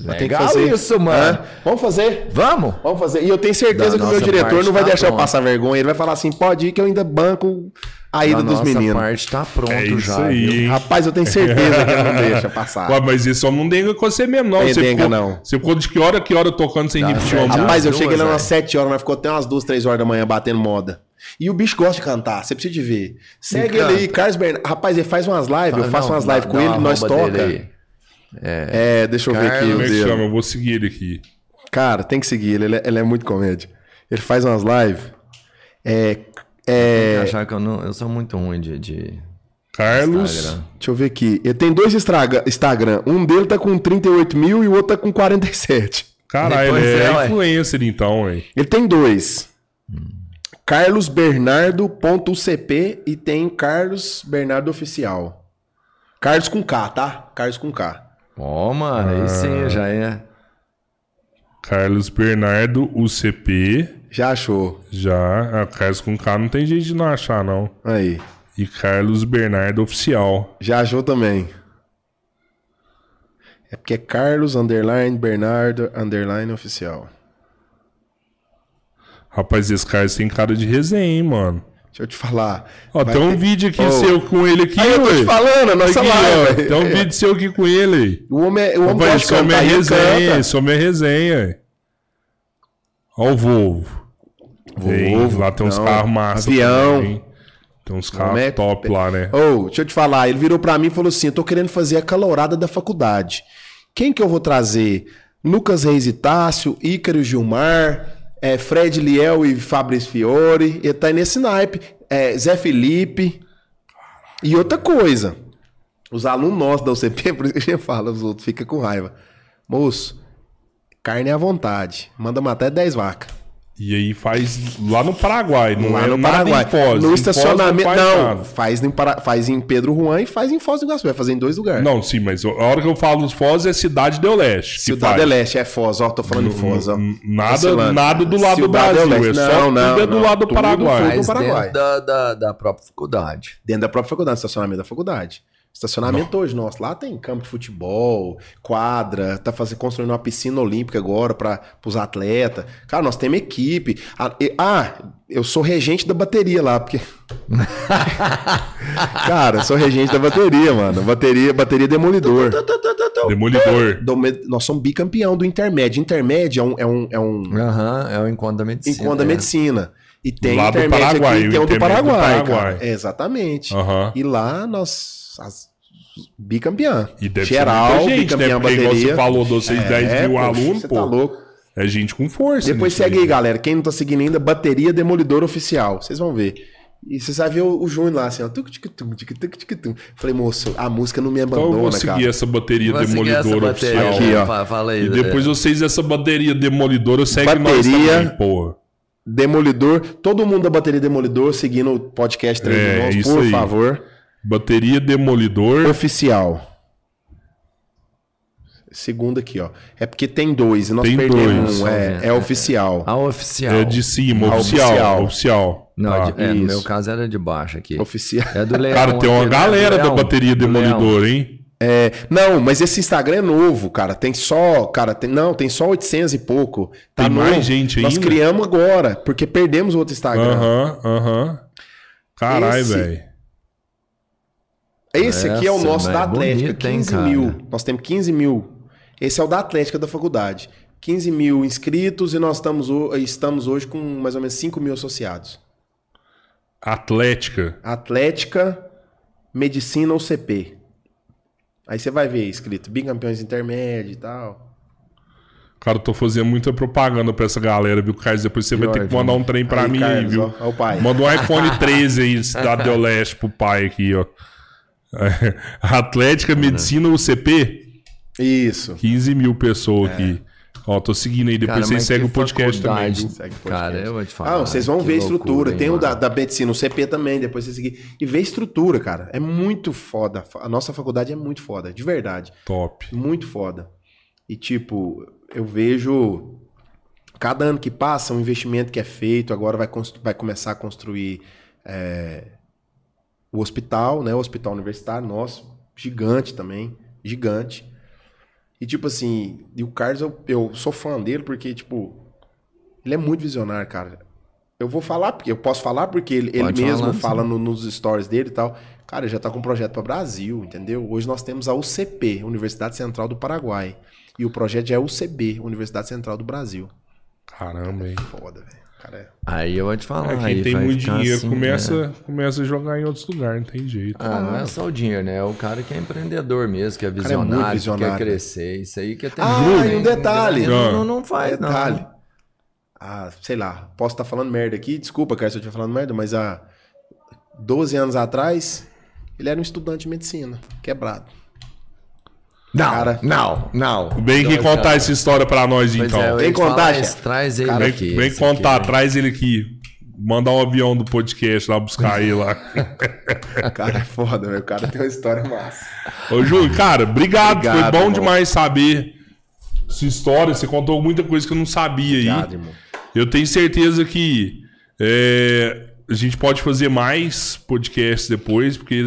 Mas tem que Legal fazer. isso, mano. Vamos fazer. Vamos? Vamos fazer. E eu tenho certeza Da que o meu diretor não vai tá deixar eu passar vergonha. Ele vai falar assim: pode ir que eu ainda banco a ida a dos nossa meninos. parte tá pronto É isso já. aí? Rapaz, eu tenho certeza que ele não deixa passar. Ué, mas isso não denga com você mesmo, não. É você denga, ficou, não. Você ficou de que hora, que hora tocando sem repetir uma? Rapaz, eu duas, cheguei lá velho. umas 7 horas, mas ficou até umas 2, 3 horas da manhã batendo moda. E o bicho gosta de cantar, você precisa de ver. Segue ele aí, Carlos Bernardo. Rapaz, ele faz umas lives, eu faço não, umas lives com ele, nós toca. aí. É, deixa eu ver aqui Carlos, o Como é que dele. chama? Eu vou seguir ele aqui. Cara, tem que seguir ele, ele é, ele é muito comédia. Ele faz umas lives. É, é, achar que eu, não, eu sou muito ruim de, de Carlos. Instagram. deixa eu ver aqui. Ele tem dois Instagram, Instagram. Um dele tá com 38 mil e o outro tá com 47. Caralho, ele é, é, ué. influencer então, hein? Ele tem dois. carlosbernardo.ucp e tem Carlos Bernardo Oficial. Carlos com K, tá? Carlos com K. Ó, mano, aí Ah. sim, já é. Carlos Bernardo, UCP. Já achou. Já. Ah, Carlos com K não tem jeito de não achar, não. Aí. E Carlos Bernardo Oficial. Já achou também. É porque é Carlos underline Bernardo underline oficial. Rapaz, esse cara tem cara de resenha, hein, mano. Deixa eu te falar. Ó, tem um ter- vídeo aqui Ô, seu com ele aqui, Aí eu tô te falando, a nossa Aqui, live. ó, tem um vídeo seu aqui com ele. O homem, é- o homem Rapaz, isso é minha resenha, isso é minha resenha. Ó o Volvo. Tem, lá tem uns carros massa. Avião. também. Tem uns carros é- top lá, né? Ô, deixa eu te falar, ele virou pra mim e falou assim: eu tô querendo fazer a calorada da faculdade. Quem que eu vou trazer? Lucas Reis e Tássio, Ícaro Gilmar, é, Fred Liel e Fabrício Fiore. Ele tá aí nesse naipe. É, Zé Felipe. E outra coisa. Os alunos nossos da UCP, por isso que a gente fala, os outros ficam com raiva. Moço, carne é à vontade. Manda matar 10 vacas. E aí faz lá no Paraguai, não Lá é no Paraguai. em Foz. Em no Foz estacionamento. faz Não, faz, em Para- faz em Pedro Juan e faz em Foz do Iguaçu. Vai fazer em dois lugares. Não, sim, mas a hora que eu falo Foz é Cidade do Leste. Cidade do Leste, é Foz, ó, tô falando de Foz, ó. Nada, nada do lado do Cidade do Brasil, é só Não, não, tudo é do não. lado do Tudo Paraguai. foi- Mas Paraguai. dentro da, da, da própria faculdade. Dentro da própria faculdade, estacionamento da faculdade. Estacionamento hoje, nosso. Lá tem campo de futebol, quadra, tá fazendo, construindo uma piscina olímpica agora para os atletas. Cara, nós temos equipe. Ah, e- ah, eu sou regente da bateria lá, porque. Cara, eu sou regente da bateria, mano. Bateria, bateria demolidor. Demolidor. Nós somos bicampeão do Intermédio. Intermédio é um, é um, é um Aham, é o encontro da medicina. encontro da é. E tem Lá do Intermédio Paraguai, aqui, o tem o do Intermédio do Paraguai, Paraguai. cara. É, exatamente. Aham. E lá nós. As, bicampeão. E deve Geral, ser muita gente, né? Porque igual bateria. você falou, vocês 10 mil poxa, alunos, você pô. tá louco. É gente com força. Depois segue aí, galera. Quem não tá seguindo ainda, Bateria Demolidor Oficial. Vocês vão ver. E você vai ver o, o Júnior lá, assim, ó. Falei, moço, a música não me Então eu abandona, vou seguir cara. essa bateria Vou seguir essa demolidora bateria oficial. Aqui, ó. Fa- Fala aí. E depois é. vocês, essa bateria demolidora, segue nós Bateria- também, porra. Demolidor, todo mundo da Bateria Demolidor seguindo o podcast Três É, Irmãos, por aí. favor. Bateria demolidor. Oficial. Segundo aqui, ó. É porque tem dois e nós Tem perdemos dois. um. É, é oficial. A oficial. É de cima, Ah, oficial. oficial. Oficial. Não, Tá. de- é, no meu caso era de baixo aqui. Oficial. É do Leão. Cara, tem uma né? galera Do da bateria demolidor, hein? É, não, mas esse Instagram é novo, cara. Tem só, cara, tem, não, tem só 800 e pouco. Tá Tem mais gente Nós ainda? criamos agora, porque perdemos o outro Instagram. Aham, aham. Caralho, Esse- velho. Esse aqui é o Essa, nosso da é Atlética, bonito, hein, 15 cara? mil. Nós temos 15 mil. Esse é o da Atlética da faculdade. 15 mil inscritos e nós estamos, estamos hoje com mais ou menos 5 mil associados. Atlética. Atlética, Medicina ou CP. Aí você vai ver escrito bicampeões intermédio e tal. Cara, eu tô fazendo muita propaganda pra essa galera, viu, Carlos? Depois você vai ter que mandar um trem pra Aí, mim aí, Carlos, viu? ó, ó o pai. Manda um iPhone 13 aí, Cidade do Leste, pro pai aqui, ó. Atlética, Medicina, UCP. Isso. 15 mil pessoas aqui. Ó, tô seguindo aí. Depois Cara, vocês seguem o podcast também. viu? Segue o podcast. Cara, eu vou te falar. Ah, vocês vão ver a loucura, estrutura. hein, Tem o da, da medicina, o CP também, depois vocês seguir. E ver a estrutura, cara. É muito foda. A nossa faculdade é muito foda, de verdade. Top. Muito foda. E, tipo, eu vejo. Cada ano que passa, um investimento que é feito, agora vai, vai começar a construir é, o hospital, né? O hospital universitário nosso, gigante também, gigante. E, tipo assim, e o Carlos, eu, eu sou fã dele porque, tipo, ele é muito visionário, cara. Eu vou falar, porque eu posso falar porque ele, ele mesmo falar, fala no- nos stories dele e tal. Cara, ele já tá com um projeto para Brasil, entendeu? Hoje nós temos a UCP, Universidade Central do Paraguai. E o projeto é UCB, Universidade Central do Brasil. Caramba, hein? Foda, velho. Cara, é- Aí eu vou te falar. É, aí quem tem vai muito dinheiro assim, começa, né? começa a jogar em outros lugares, não tem jeito. Ah, não é só o dinheiro, né? É o cara que é empreendedor mesmo, que é é muito visionário, que visionário. quer crescer. Isso aí que é ter Ah, muito, e um hein? detalhe. Não, não, não faz, Detalhe. não. Ah, sei lá, posso estar falando merda aqui, desculpa, cara, se eu estiver falando merda, mas há 12 anos atrás, ele era um estudante de medicina, quebrado. Não, Cara. não, não. Vem aqui contar essa história pra nós, Pois então. é, Vem contar, chefe. Traz ele Cara, aqui. vem contar, aqui. traz ele aqui. Mandar um avião do podcast lá buscar ele lá. O cara é foda, velho. O cara tem uma história massa. Ô, Júlio, cara, obrigado. Obrigado, Foi bom irmão. demais saber sua história. Você contou muita coisa que eu não sabia aí. Obrigado, irmão. Eu tenho certeza que é, a gente pode fazer mais podcasts depois, porque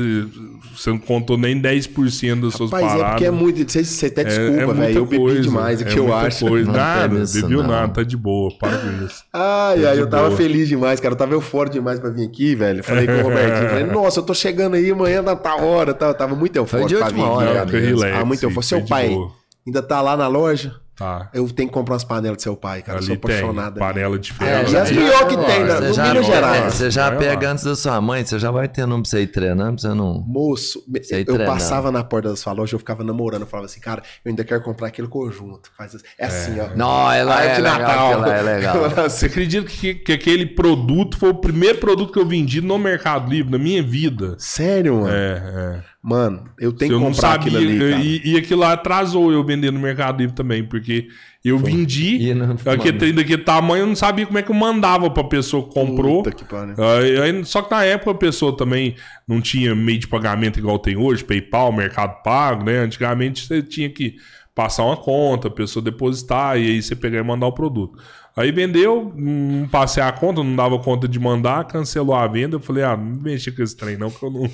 você não contou nem 10% das suas Rapaz, é paradas. porque é muito. Você, você até desculpa, muita velho. Eu bebi coisa, demais, é é que eu muita acho. Coisa. Não Nada, teve isso, bebeu não. nada, tá de boa, para com isso. Ai, Tá ai, eu tava boa. feliz demais, cara. Eu tava eufórico demais pra vir aqui, velho. Falei com o Robertinho. Falei, nossa, eu tô chegando aí amanhã na tal hora. Tal. Eu tava muito eufórico de pra vir aqui, hora, cara. Relax, Ah, muito eufórico. Seu pai ainda tá lá na loja? Tá. Eu tenho que comprar umas panelas do seu pai, cara. eu sou Ali tem apaixonado. panela de É, ferro. e as melhores que tem, né? Você no já, Minas pega- Gerais. você já Vai pega lá. antes da sua mãe, você já vai ter nome pra você ir treinando, pra você não... Moço, Sei eu passava na porta da sua loja, eu ficava namorando, eu falava assim, cara, eu ainda quero comprar aquele conjunto. Faz assim. É assim, ó. Não, ela Árvore é de legal, Natal. aquela é legal. Você acredita que, que aquele produto foi o primeiro produto que eu vendi no Mercado Livre, na minha vida? Sério, mano? É, é. Mano, eu tenho eu que comprar sabia. aquilo ali, cara. e, e aquilo lá atrasou eu vender no Mercado Livre também, porque eu vendi E não- aquele trem daquele tamanho, eu não sabia como é que eu mandava pra pessoa que comprou. Puta que pariu. Aí- aí- só que na época a pessoa também não tinha meio de pagamento igual tem hoje, PayPal, Mercado Pago, né? Antigamente você tinha que passar uma conta, a pessoa depositar e aí você pegar e mandar o produto. Aí vendeu, não passei a conta, não dava conta de mandar, cancelou a venda. Eu falei, ah, não mexa com esse trem não, que eu não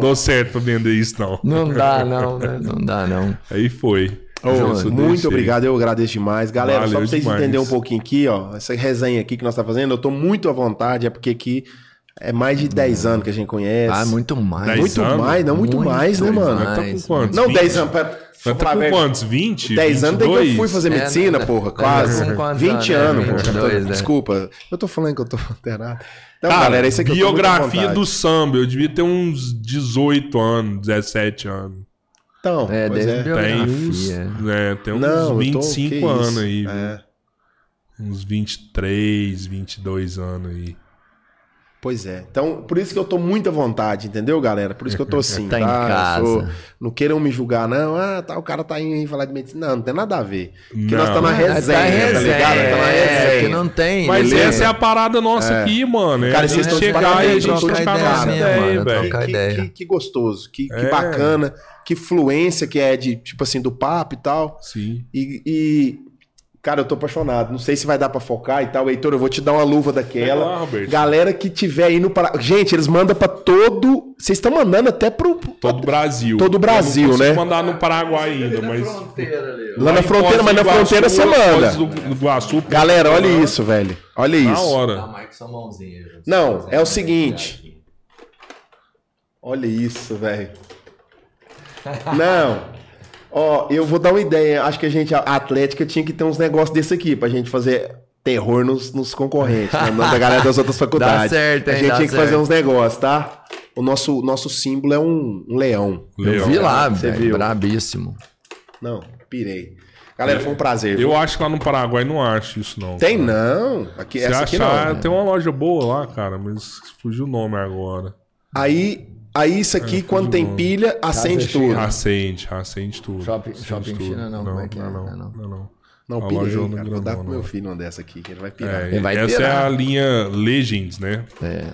dou certo pra vender isso não. Não dá não, né? Não dá não. Aí foi. Isso eu muito deixei. obrigado, eu agradeço demais. Galera, só Valeu pra vocês demais. entenderem um pouquinho aqui, ó, essa resenha aqui que nós tá fazendo, eu tô muito à vontade, é porque aqui é mais de 10 anos que a gente conhece. Ah, muito mais. Dez Muito anos? mais, não, muito, Muito mais, né, mais. mano? Mas tá com quantos? Não, 20? 10 anos. Pra, Mas tá com quantos? 20? 10 anos desde que eu 22? fui fazer É, medicina, né? porra, É, quase. quantos 20 anos, anos, né? porra. 22, né? Desculpa, eu tô falando que eu tô alterado. Não, Cara, galera, isso aqui tô biografia do samba, eu devia ter uns 18 anos, 17 anos. Então, É, desde é. Tem uns, é, tem uns Não, eu tô- 25 que anos aí. É. Uns 23, 22 anos aí. Pois é. Então, por isso que eu tô muito à vontade, entendeu, galera? Por isso que eu tô assim, Tá tá? em Eu casa. sou- Não queiram me julgar, não. Ah, tá, o cara tá indo aí falar de medicina. Não, não tem nada a ver. Porque nós estamos na Ah, resenha, tá tá resenha, ligado? Tá na é, resenha. que não tem. Mas beleza? essa é a parada nossa aqui, mano. É Cara, vocês gente estão chegar e a gente trocar ideia nossa ideia, mano, velho. que, que- que gostoso, que, que É. bacana, que fluência que é de, tipo assim, do papo e tal. Sim. E, e, cara, eu tô apaixonado. Não sei se vai dar pra focar e tal. Heitor, eu vou te dar uma luva daquela. Lá. Galera que tiver aí no Pará. Gente, eles mandam pra todo. Vocês estão mandando até pro. Todo o Brasil. Todo o Brasil, Eu não né? mandar no Paraguai ainda, mas... Lá na em fronteira, mas na fronteira você manda. do, Galera, olha Porto, isso, velho. Olha Na isso. hora. Sua mãozinha. gente. Não, é o seguinte. Olha isso, velho. Não. Ó, eu vou dar uma ideia. Acho que a gente, a Atlética, tinha que ter uns negócios desse aqui pra gente fazer terror nos, nos concorrentes, né, da galera das outras faculdades. certo, hein, a gente dá tinha que certo. fazer uns negócios, tá? O nosso, nosso símbolo é um, um leão. Eu Leão. vi lá, Você velho. viu? Brabíssimo. Não, pirei. Galera, foi um prazer. Eu acho que lá no Paraguai não acho isso, não. Tem cara. não. Aqui, Se essa aqui achar, não. tem uma loja boa lá, cara, mas fugiu o nome agora. Aí, aí isso aqui, É, quando tem bom. pilha, acende China. tudo. Acende, acende tudo. Shopping- Acende shopping tudo. China não, como é que é? Não, Não, não, não. não. não. Não, lojona cara. Vou dar pro meu filho uma dessa aqui, que ele vai pirar. É, Ele vai essa pirar. é a linha Legends, né? É.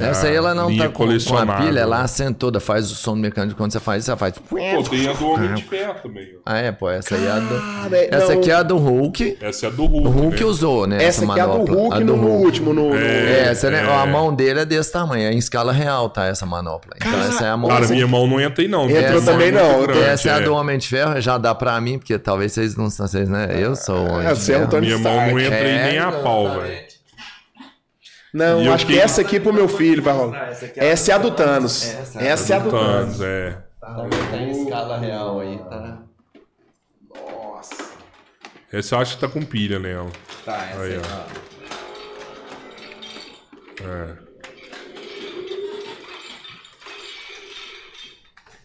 É Essa aí ela não tá com, com a pilha, ela acende toda, faz o som do mecânico. Quando você faz isso, ela faz. Pô, tem a do Homem de Ferro também. ó. Ah, é, pô, essa aí é a do. Cara, Essa não. aqui é a do Hulk. Essa é a do Hulk. O Hulk né? usou, né? Essa aqui é a do manopla. Hulk A no, do no Hulk. último. No, no- É, essa, né? É. A mão dele é desse tamanho, é em escala real, tá? Essa manopla. Então, essa é a mão. Cara, minha mão não entra aí, não. Entrou também é não. grande, Essa é a é. do Homem de Ferro, já dá pra mim, porque talvez vocês não vocês, né? Eu sou o Homem É, de você é o Ferro. Minha mão não entra aí É, nem a pau, exatamente. velho. Não, E eu acho que fiquei- essa aqui pro meu filho vai rolar. Essa é a Essa é a do Thanos. Essa é a Essa é a do Thanos. É. Também tá em escala real aí, tá? Nossa. Essa eu acho que tá com pilha nela. Tá, essa Aí, ó. É.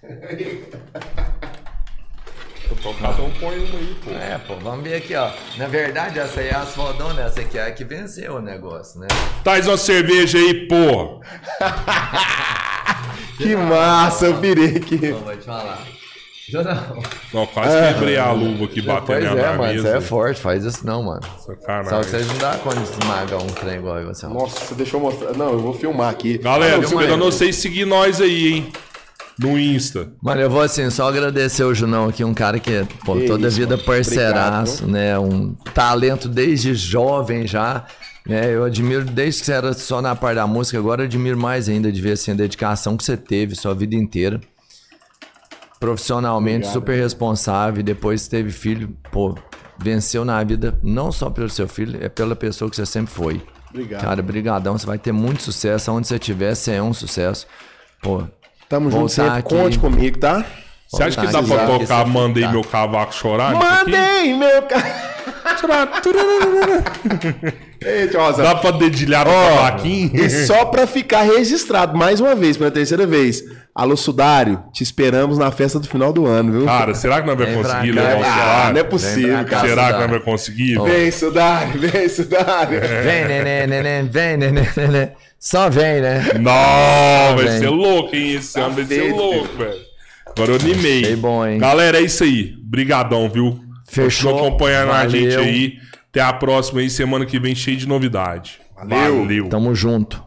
Então cada um põe uma aí, pô. É, pô, vamos ver aqui, ó. Na verdade, essa aí é as fodonas, essa aqui é a que venceu o negócio, né? Traz uma cerveja aí, porra. Que massa, eu virei aqui. Então, vou te falar. Já não. Não, quase quebrei a luva aqui batendo é, na mano, mesa. você é forte, faz isso não, mano. Sacanagem. Só que vocês não dá conta de esmagar um trem igual eu, você. Nossa, deixa eu mostrar. Não, eu vou filmar aqui. Galera, aí. esperando vocês seguir nós aí, hein? No Insta. Mano, eu vou assim, só agradecer o Junão aqui, um cara que, pô, Que toda a isso, vida mano. parceiraço, né? Um talento desde jovem já. Né? Eu admiro desde que você era só na parte da música, agora eu admiro mais ainda de ver assim, a dedicação que você teve sua vida inteira. Profissionalmente, super responsável, e depois teve filho, pô, venceu na vida, não só pelo seu filho, é pela pessoa que você sempre foi. Obrigado. Cara, brigadão, você vai ter muito sucesso, onde você estiver, você é um sucesso. Pô, Tamo junto sempre. aqui. Conte comigo, tá? Você acha que dá pra exato, tocar esse Mandei tá. Meu Cavaco Chorar? Mandei, meu. Ei, Rosa. Dá pra dedilhar no cavaquinho? E só pra ficar registrado mais uma vez, pela terceira vez. Alô, Sudário, te esperamos na festa do final do ano, viu? Cara, será que nós vamos conseguir levar o ah, celular? não é possível, cara. Será que nós Sudário. vamos conseguir? Vem, Sudário, vem, Sudário. Vem, neném, neném, vem, neném, neném. Só vem, né? Não, vai Vem. ser louco, hein? Esse ano vai ser louco, velho. Agora eu animei. Achei bom, hein? Galera, é isso aí. Brigadão, viu? Fechou. Continua acompanhando a Valeu. gente aí. Até a próxima aí, semana que vem, cheio de novidade. Valeu. Valeu. Tamo junto.